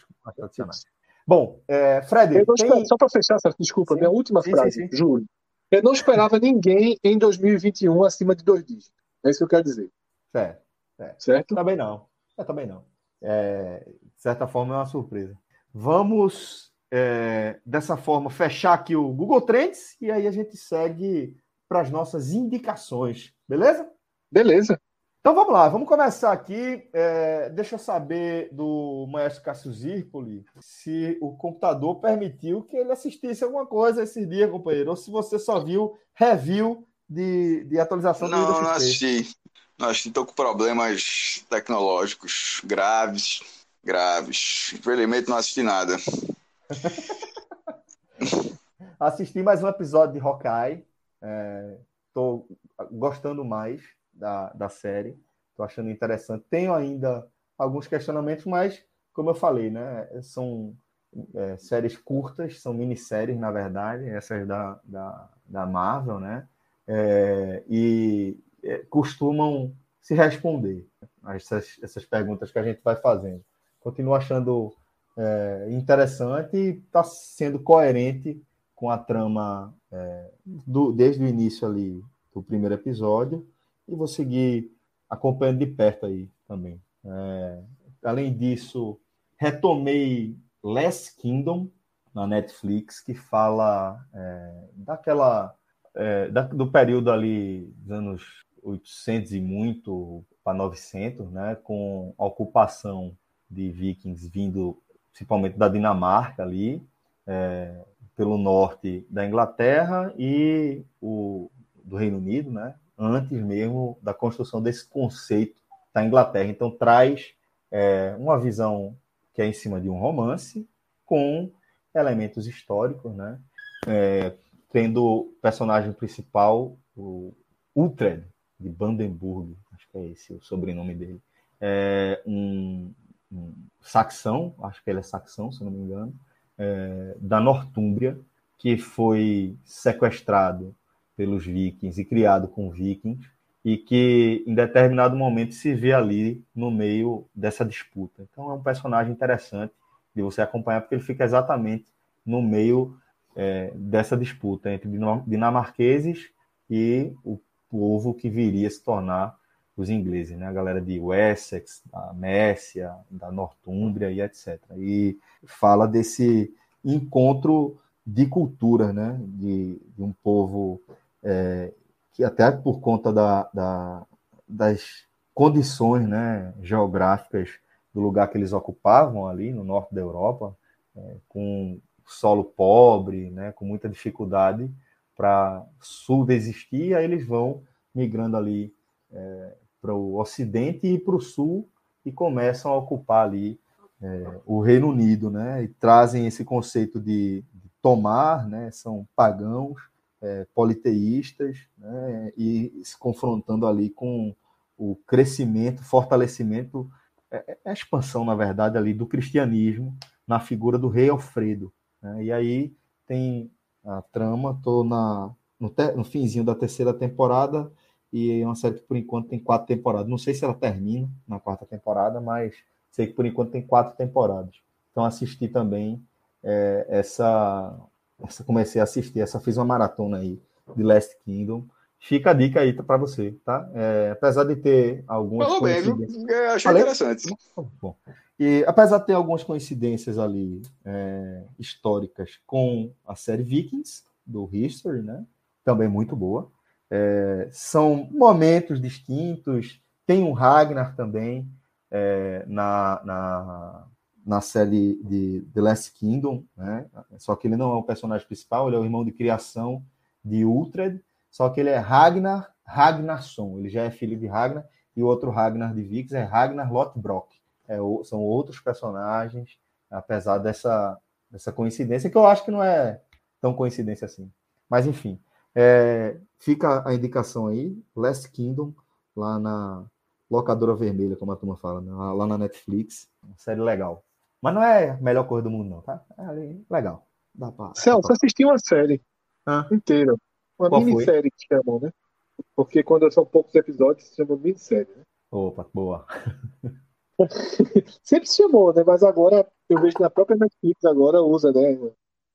Bom, é, Fred, tem... só para fechar, desculpa, sim. minha última sim, frase, sim, Júlio. Eu não esperava ninguém em 2021 acima de dois dígitos. É isso que eu quero dizer. Certo. Certo? certo? Também não. Eu também não. É, de certa forma, é uma surpresa. Vamos, é, dessa forma, fechar aqui o Google Trends e aí a gente segue para as nossas indicações, beleza? Beleza. Então vamos lá, vamos começar aqui. É, deixa eu saber do maestro Cássio Zirpoli se o computador permitiu que ele assistisse alguma coisa esse dia, companheiro, ou se você só viu review de, de atualização não, do Não, não assisti. Não assisti, estou com problemas tecnológicos graves, graves. Infelizmente não assisti nada. assisti mais um episódio de Hawkeye. Estou é, gostando mais da, da série, estou achando interessante. Tenho ainda alguns questionamentos, mas, como eu falei, né, são é, séries curtas, são minisséries, na verdade, essas da, da, da Marvel, né? É, e é, costumam se responder essas, essas perguntas que a gente vai fazendo. Continuo achando é, interessante e está sendo coerente com a trama é, do, desde o início ali do primeiro episódio e vou seguir acompanhando de perto aí também. É, além disso, retomei Last Kingdom na Netflix, que fala é, daquela é, da, do período ali dos anos 800 e muito para 900, né, com a ocupação de vikings vindo principalmente da Dinamarca ali, é, pelo norte da Inglaterra e o, do Reino Unido, né, antes mesmo da construção desse conceito da Inglaterra. Então traz é, uma visão que é em cima de um romance com elementos históricos, né, é, tendo o personagem principal o Uhtred de Brandenburg, acho que é esse o sobrenome dele, é um, um saxão, acho que ele é saxão, se não me engano, é, da Nortúmbria, que foi sequestrado pelos vikings e criado com vikings, e que em determinado momento se vê ali no meio dessa disputa. Então é um personagem interessante de você acompanhar, porque ele fica exatamente no meio é, dessa disputa entre dinamarqueses e o povo que viria a se tornar os ingleses, né? A galera de Wessex, da Mércia, da Nortúmbria e etc. E fala desse encontro de cultura, né? De, de um povo é, que até por conta da, da, das condições, né? Geográficas do lugar que eles ocupavam ali no norte da Europa, é, com solo pobre, né? Com muita dificuldade para subsistir, aí eles vão migrando ali é, para o ocidente e para o sul e começam a ocupar ali é, o Reino Unido, né? E trazem esse conceito de, de tomar, né? São pagãos, é, politeístas, né? E se confrontando ali com o crescimento, fortalecimento, é, é a expansão, na verdade, ali do cristianismo na figura do rei Alfredo. Né? E aí tem a trama, estou na no, no finzinho da terceira temporada e é uma série que por enquanto tem quatro temporadas. Não sei se ela termina na quarta temporada, mas sei que por enquanto tem quatro temporadas. Então assisti também é, essa, essa, comecei a assistir, essa fiz uma maratona aí de Last Kingdom. Fica a dica aí para você, tá? É, apesar de ter algumas Falou coincidências... bem, eu achei Falei? interessante. Bom, e apesar de ter algumas coincidências ali é, históricas com a série Vikings do History, né? Também muito boa. É, são momentos distintos. Tem um Ragnar também é, na, na, na série de The Last Kingdom, né? Só que ele não é o personagem principal, ele é o irmão de criação de Uhtred, só que ele é Ragnar Ragnarsson, ele já é filho de Ragnar, e o outro Ragnar de Vix é Ragnar Lothbrok. É, são outros personagens, apesar dessa, dessa coincidência, que eu acho que não é tão coincidência assim. Mas enfim, é, fica a indicação aí, Last Kingdom, lá na locadora vermelha, como a turma fala, né? lá na Netflix. Uma série legal. Mas não é a melhor coisa do mundo, não, tá? É legal. Dá pra, Celso, você assistiu uma série ah. inteira. Uma Qual minissérie foi? que chamam, né? Porque quando são poucos episódios, se chama minissérie, né? Opa, boa. Sempre se chamou, né? Mas agora eu vejo que na própria Netflix agora usa, né?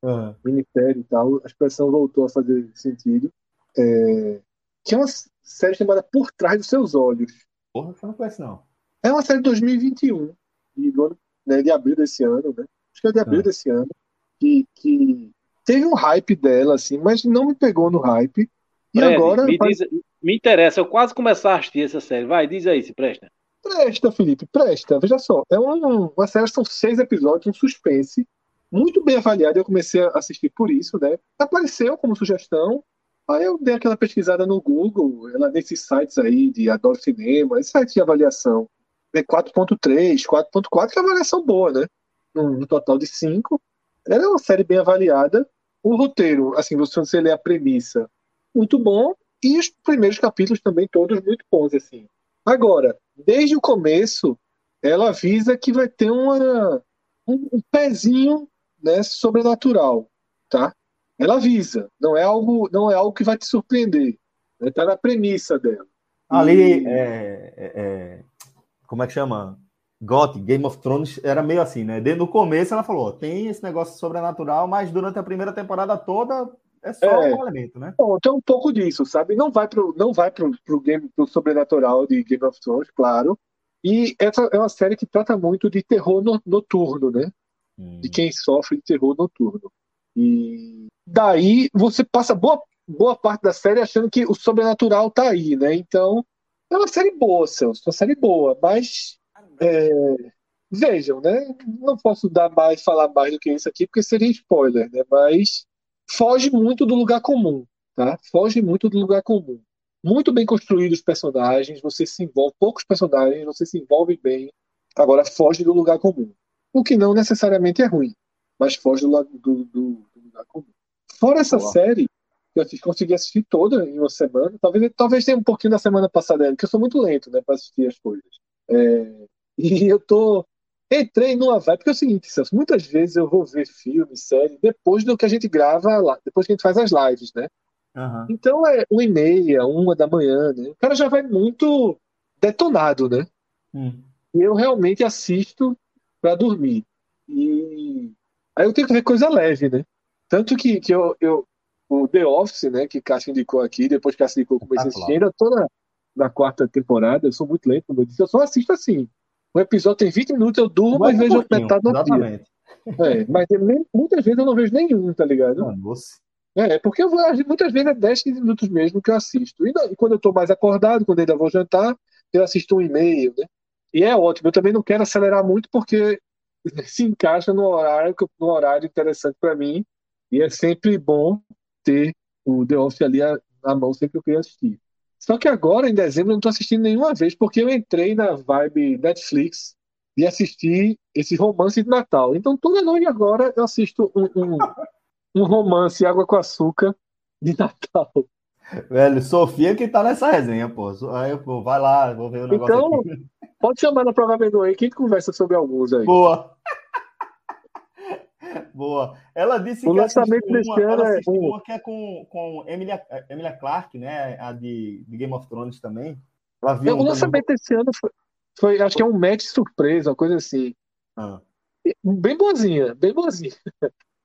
uhum. ministério e tal, a expressão voltou a fazer sentido. É... Tinha uma série chamada Por Trás dos Seus Olhos. Porra, você não conhece, não. É uma série de 2021, de, ano, né, de abril desse ano, né? Acho que é de abril uhum. desse ano, que, que teve um hype dela, assim, mas não me pegou no hype. E Fred, agora. Me, diz, me interessa, eu quase começar a assistir essa série. Vai, diz aí se presta. Presta, Felipe, presta. Veja só, é uma, uma série, são seis episódios, um suspense muito bem avaliado. Eu comecei a assistir por isso, né? Apareceu como sugestão. Aí eu dei aquela pesquisada no Google, ela nesses sites aí de Adoro Cinema, esse site de avaliação. É 4.3, 4.4, que é avaliação boa, né? No, total de 5. Ela é uma série bem avaliada. O roteiro, assim, você, você lê a premissa, muito bom. E os primeiros capítulos também, todos muito bons, assim. Agora, desde o começo, ela avisa que vai ter uma, um, um pezinho né, sobrenatural, tá? Ela avisa, não é algo, não é algo que vai te surpreender. Está né? Tá na premissa dela. Ali, e... é, é, é, como é que chama? GOT, Game of Thrones, era meio assim, né? Desde o começo ela falou: tem esse negócio sobrenatural, mas durante a primeira temporada toda é só é, um elemento, né? Bom, tem um pouco disso, sabe? Não vai pro, não vai pro, pro game pro sobrenatural de Game of Thrones, claro. E essa é uma série que trata muito de terror no, noturno, né? Hum. De quem sofre de terror noturno. E daí você passa boa, boa parte da série achando que o sobrenatural tá aí, né? Então, é uma série boa, Celso, uma série boa, mas é, vejam, né? Não posso dar mais, falar mais do que isso aqui, porque seria spoiler, né? Mas foge muito do lugar comum, tá? Foge muito do lugar comum. Muito bem construídos os personagens, você se envolve, poucos personagens, você se envolve bem. Agora foge do lugar comum. O que não necessariamente é ruim, mas foge do, do, do, do lugar comum. Fora essa Boa. série, eu consegui assistir toda em uma semana. Talvez, talvez tenha um pouquinho da semana passada, porque eu sou muito lento, né, para assistir as coisas. É, e eu tô entrei numa vibe, porque é o seguinte, Celso, muitas vezes eu vou ver filme, série, depois do que a gente grava lá, depois que a gente faz as lives, né? Uhum. Então é uma e meia, uma da manhã, né? O cara já vai muito detonado, né? Uhum. E eu realmente assisto para dormir. E aí eu tenho que ver coisa leve, né? Tanto que, que eu, eu o The Office, né, que Cássio indicou aqui, depois que Cássio indicou, comecei a assistir, ainda tô na, na quarta temporada, eu sou muito lento, como eu disse, eu só assisto assim. O episódio tem 20 minutos, eu durmo, mas vejo um metade do dia. É, mas muitas vezes eu não vejo nenhum, tá ligado? Ah, nossa. É, porque eu vou, muitas vezes é 10, 15 minutos mesmo que eu assisto. E, não, e quando eu tô mais acordado, quando ainda vou jantar, eu assisto um e-mail, né? E é ótimo. Eu também não quero acelerar muito porque se encaixa no horário, no horário interessante para mim. E é sempre bom ter o The Office ali na mão sempre que eu queria assistir. Só que agora, em dezembro, eu não estou assistindo nenhuma vez, porque eu entrei na vibe Netflix e assisti esse romance de Natal. Então, toda noite agora eu assisto um, um, um romance Água com Açúcar de Natal. Velho, Sofia que tá nessa resenha, pô. Aí, pô, vai lá, vou ver o negócio então, aqui. Pode chamar na prova aí que a gente conversa sobre alguns aí. Boa. Boa. Ela disse o que lançamento desse uma, ano é uma que é com, com Emilia, Emilia Clarke, né? A de, de Game of Thrones também. Ela viu é, o lançamento desse ano foi, foi, acho que é um match surpresa, uma coisa assim. Ah. Bem boazinha, bem boazinha.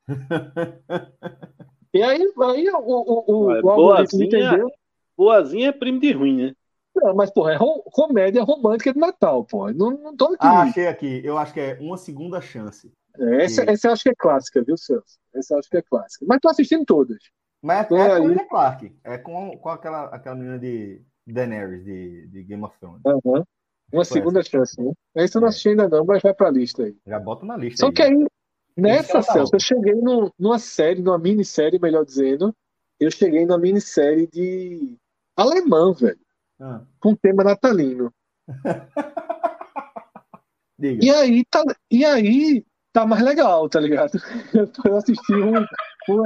e aí, aí o, o, o, o boazinha, entendeu. Boazinha é primo de ruim, né? Não, mas, porra, é rom comédia romântica de Natal, pô. Não, não tô aqui. Ah, achei aqui. Eu acho que é uma segunda chance. É, essa, essa eu acho que é clássica, viu, Celso? Essa eu acho que é clássica. Mas tô assistindo todas. Mas é, é, é com Emilia Clarke. É com, com aquela, aquela menina de Daenerys, de, de Game of Thrones. Uhum. Uma segunda essa. chance, né? Essa eu não é. assisti ainda não, mas vai pra lista aí. Já bota na lista Só aí, que aí, nessa, Celso, eu cheguei no, numa série, numa minissérie, melhor dizendo, eu cheguei numa minissérie de alemão, velho. Ah. Com tema natalino. e aí, tá, e aí tá mais legal, tá ligado? Eu assisti um, um,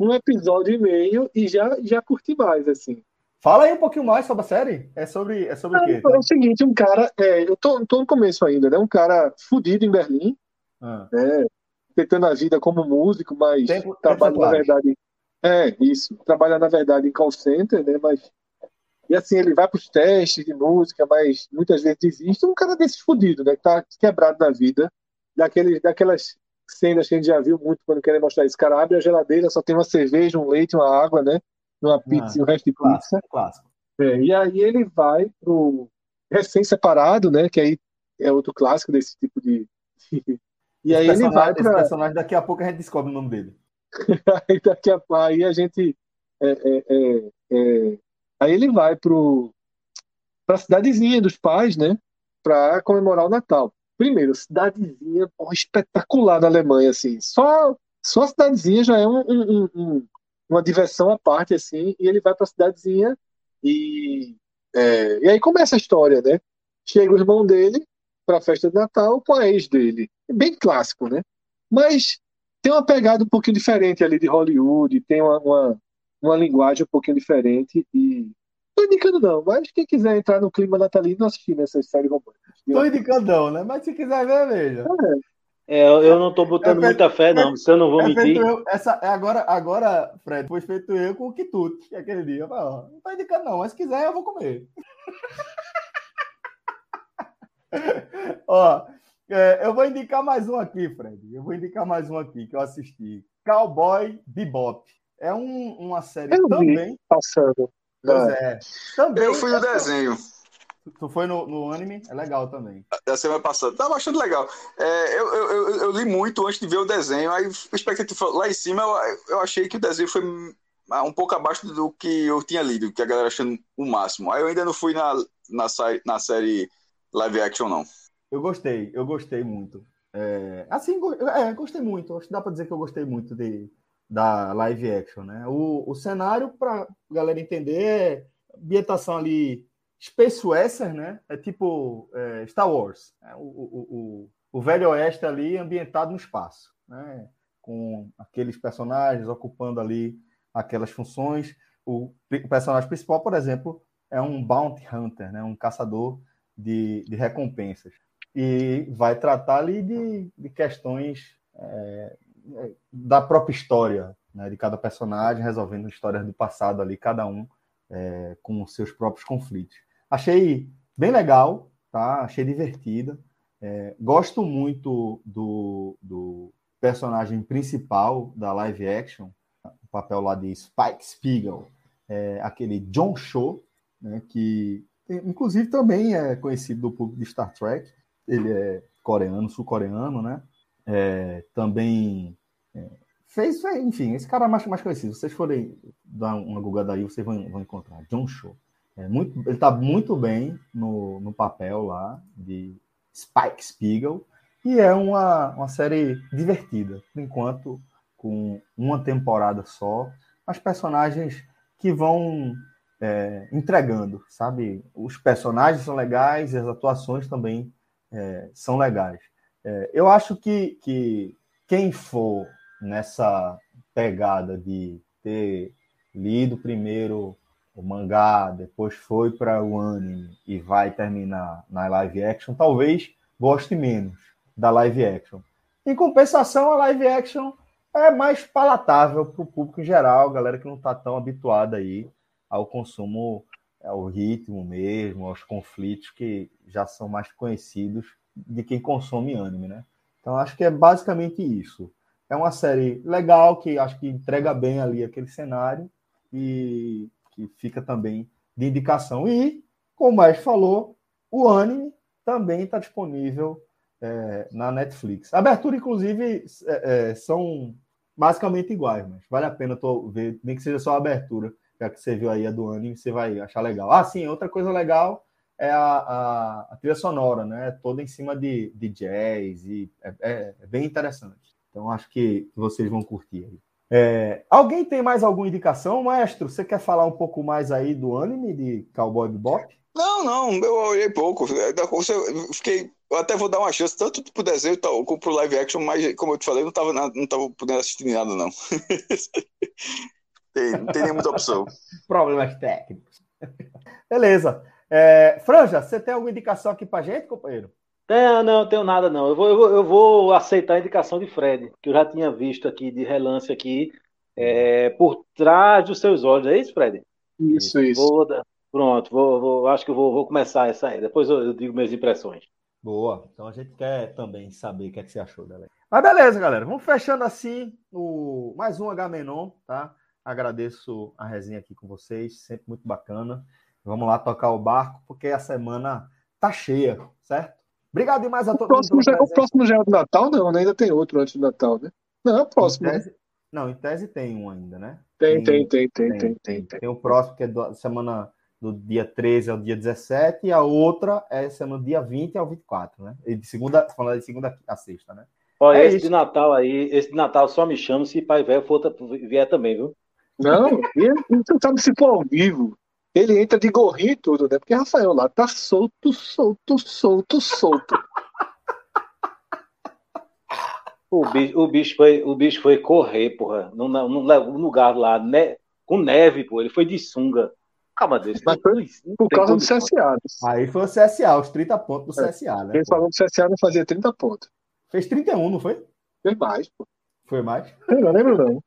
um episódio e meio e já, já curti mais, assim. Fala aí um pouquinho mais sobre a série. É sobre, é sobre é, o quê? É o seguinte, um cara. É, eu tô, tô no começo ainda, né? Um cara fudido em Berlim, ah. né? Tentando a vida como músico, mas tempo, trabalha na verdade. É, isso. Trabalha na verdade em call center, né? Mas. E assim, ele vai para os testes de música, mas muitas vezes desiste. Um cara desses fudido, né? Que tá quebrado na vida daqueles, daquelas cenas que a gente já viu muito quando querem mostrar isso. cara abre a geladeira, só tem uma cerveja, um leite, uma água, né? Uma pizza ah, e o resto de pizza. Clássico. É, e aí ele vai pro recém-separado, né? Que aí é outro clássico desse tipo de. e aí ele vai pra... Esse personagem, daqui a pouco a gente descobre o nome dele. aí, daqui a... aí a gente. É, é, é, é aí ele vai pro para a cidadezinha dos pais, né? Para comemorar o Natal. Primeiro, cidadezinha porra, espetacular na Alemanha, assim. Só, só a cidadezinha já é um, um, um, uma diversão à parte, assim. E ele vai para a cidadezinha e, é, e aí começa a história, né? Chega o irmão dele para a festa de Natal com a ex dele. É bem clássico, né? Mas tem uma pegada um pouquinho diferente ali de Hollywood, tem uma, uma, uma linguagem um pouquinho diferente e Tô indicando não, mas quem quiser entrar no clima natalino, assistir nessas séries românticas. Tô indicando não, né? Mas se quiser ver, veja. É. é eu não tô botando é muita fé, não. Se eu não vou é mentir. Eu, essa, é agora, agora, Fred, foi feito eu com o Kitut, aquele dia. Falei, ó, não tô indicando não, mas se quiser eu vou comer. Ó, é, eu vou indicar mais um aqui, Fred. Eu vou indicar mais um aqui que eu assisti. Cowboy Bebop. É um, uma série eu também. Vi passando. Pois é. Também eu fui no desenho. Tu foi no, no anime? É legal também. Da semana passada. Tá bastante legal. É, eu, eu, eu, li muito antes de ver o desenho. Aí, expectativa lá em cima, eu, eu achei que o desenho foi um pouco abaixo do que eu tinha lido, que a galera achando o máximo. Aí eu ainda não fui na, na, na série live action, não. Eu gostei, eu gostei muito. É, assim, é, gostei muito. Acho que dá para dizer que eu gostei muito de, da live action, né? O, o cenário, para galera entender, é ambientação ali Space Western, né? É tipo é, Star Wars. Né? O, o, o, o, Velho Oeste ali ambientado no espaço, né? Com aqueles personagens ocupando ali aquelas funções. O personagem principal, por exemplo, é um bounty hunter, né? Um caçador de, de recompensas. E vai tratar ali de, de questões é, da própria história, né? De cada personagem, resolvendo histórias do passado ali, cada um é, com seus próprios conflitos. Achei bem legal, tá? Achei divertida. É, gosto muito do, do personagem principal da live action, o papel lá de Spike Spiegel, é, aquele John Cho, né, que inclusive também é conhecido do público de Star Trek. Ele é coreano, sul-coreano, né? É, também fez, enfim, esse cara é mais, mais conhecido. Se vocês forem dar uma Google aí, vocês vão, vão encontrar. John Cho. É muito, ele está muito bem no, no papel lá de Spike Spiegel e é uma, uma série divertida, por enquanto, com uma temporada só, mas personagens que vão é, entregando, sabe? Os personagens são legais e as atuações também é, são legais. É, eu acho que, que quem for nessa pegada de ter lido primeiro o mangá, depois foi para o anime e vai terminar na live action, talvez goste menos da live action. Em compensação, a live action é mais palatável para o público em geral, galera que não está tão habituada aí ao consumo, ao ritmo mesmo, aos conflitos que já são mais conhecidos de quem consome anime, né? Então acho que é basicamente isso. É uma série legal que acho que entrega bem ali aquele cenário e que fica também de indicação. E, como Maestro falou, o anime também está disponível é, na Netflix. A abertura, inclusive, é, é, são basicamente iguais, mas vale a pena tô, ver, nem que seja só a abertura, já que você viu aí a do anime, você vai achar legal. Ah, sim, outra coisa legal é a, a, a trilha sonora, né? Toda em cima de, de jazz e é, é, é bem interessante. Então acho que vocês vão curtir aí. É, alguém tem mais alguma indicação, maestro? Você quer falar um pouco mais aí do anime de Cowboy Bebop? Não, não, eu olhei pouco. Eu fiquei, eu até vou dar uma chance tanto pro desenho como pro live action, mas como eu te falei, não tava, não tava podendo assistir nada, não. tem, não tem nenhuma opção. Problemas técnicos. Beleza. É, Franja, você tem alguma indicação aqui pra gente, companheiro? Não, não, tenho nada não. Eu vou, eu vou, eu vou aceitar a indicação de Fred, que eu já tinha visto aqui de relance aqui, é, por trás dos seus olhos. É isso, Fred? Isso, isso. Vou, pronto, vou, vou, acho que vou, vou começar essa aí. Depois eu, eu, digo minhas impressões. Boa. Então a gente quer também saber o que, é que você achou, galera. Mas beleza, galera. Vamos fechando assim o mais um H-Menon, tá? Agradeço a resenha aqui com vocês, sempre muito bacana. Vamos lá tocar o barco, porque a semana tá cheia, certo? Obrigado demais a todos. O próximo, já, o próximo já é do Natal, não, né? Ainda tem outro antes do Natal, né? Não, é o próximo. Em tese, não, em tese tem um ainda, né? Tem, tem, tem, tem, tem. Tem, tem, tem. tem o próximo que é da semana do dia 13 ao dia 17, e a outra é semana do dia 20 ao 24, né? E de segunda, falando de segunda a sexta, né? Olha, é esse isso. de Natal aí, esse de Natal só me chama se pai velho for vier também, viu? Não, tu sabe se for ao vivo. Ele entra de gorrinho e tudo, né? Porque Rafael lá tá solto, solto, solto, solto. O bicho, o bicho, foi, o bicho foi correr, porra, num, num, num lugar lá, ne, com neve, pô. Ele foi de sunga. Calma desse. Mas foi por causa do CSA. Aí foi o CSA, os 30 pontos do CSA, né? Ele falou que o CSA não fazia 30 pontos. Fez 31, não foi? Foi mais, pô. Foi mais? Eu não lembro, não.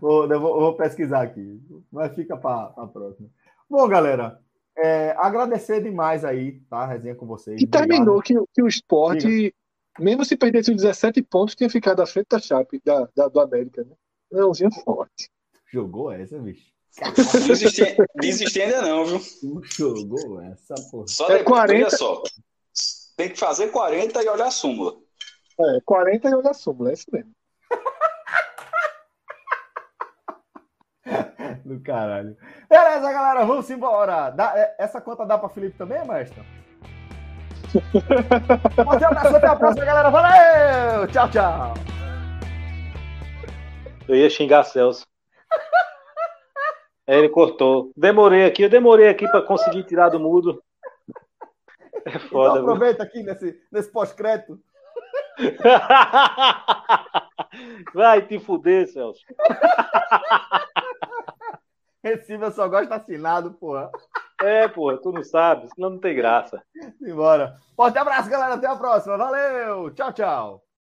Vou, vou, vou, pesquisar aqui, mas fica para a próxima. Bom, galera, É, agradecer demais aí, tá? A resenha com vocês. E terminou que, que o esporte, Diga. mesmo se perdesse os 17 pontos, tinha ficado à frente da Chape, da, da do América, né? Leãozinho forte. Jogou essa, bicho? Desistir ainda não, viu? Jogou essa, porra. Só é depois, 40... só. Tem que fazer 40 e olhar a súmula. É, 40 e olhar a súmula, é isso mesmo. Do caralho. Beleza, galera, vamos embora. Dá, é, essa conta dá para Felipe também, mestre? um abraço, até a próxima, galera. Valeu! Tchau, tchau. Eu ia xingar Celso. ele cortou. Demorei aqui, eu demorei aqui para conseguir tirar do mudo. É foda. Então aproveita aqui nesse, nesse pós-crédito. Vai te fuder, Celso. Recife eu só gosto assinado, porra. É, porra, tu não sabe, senão não tem graça. Simbora. Forte abraço, galera. Até a próxima. Valeu. Tchau, tchau.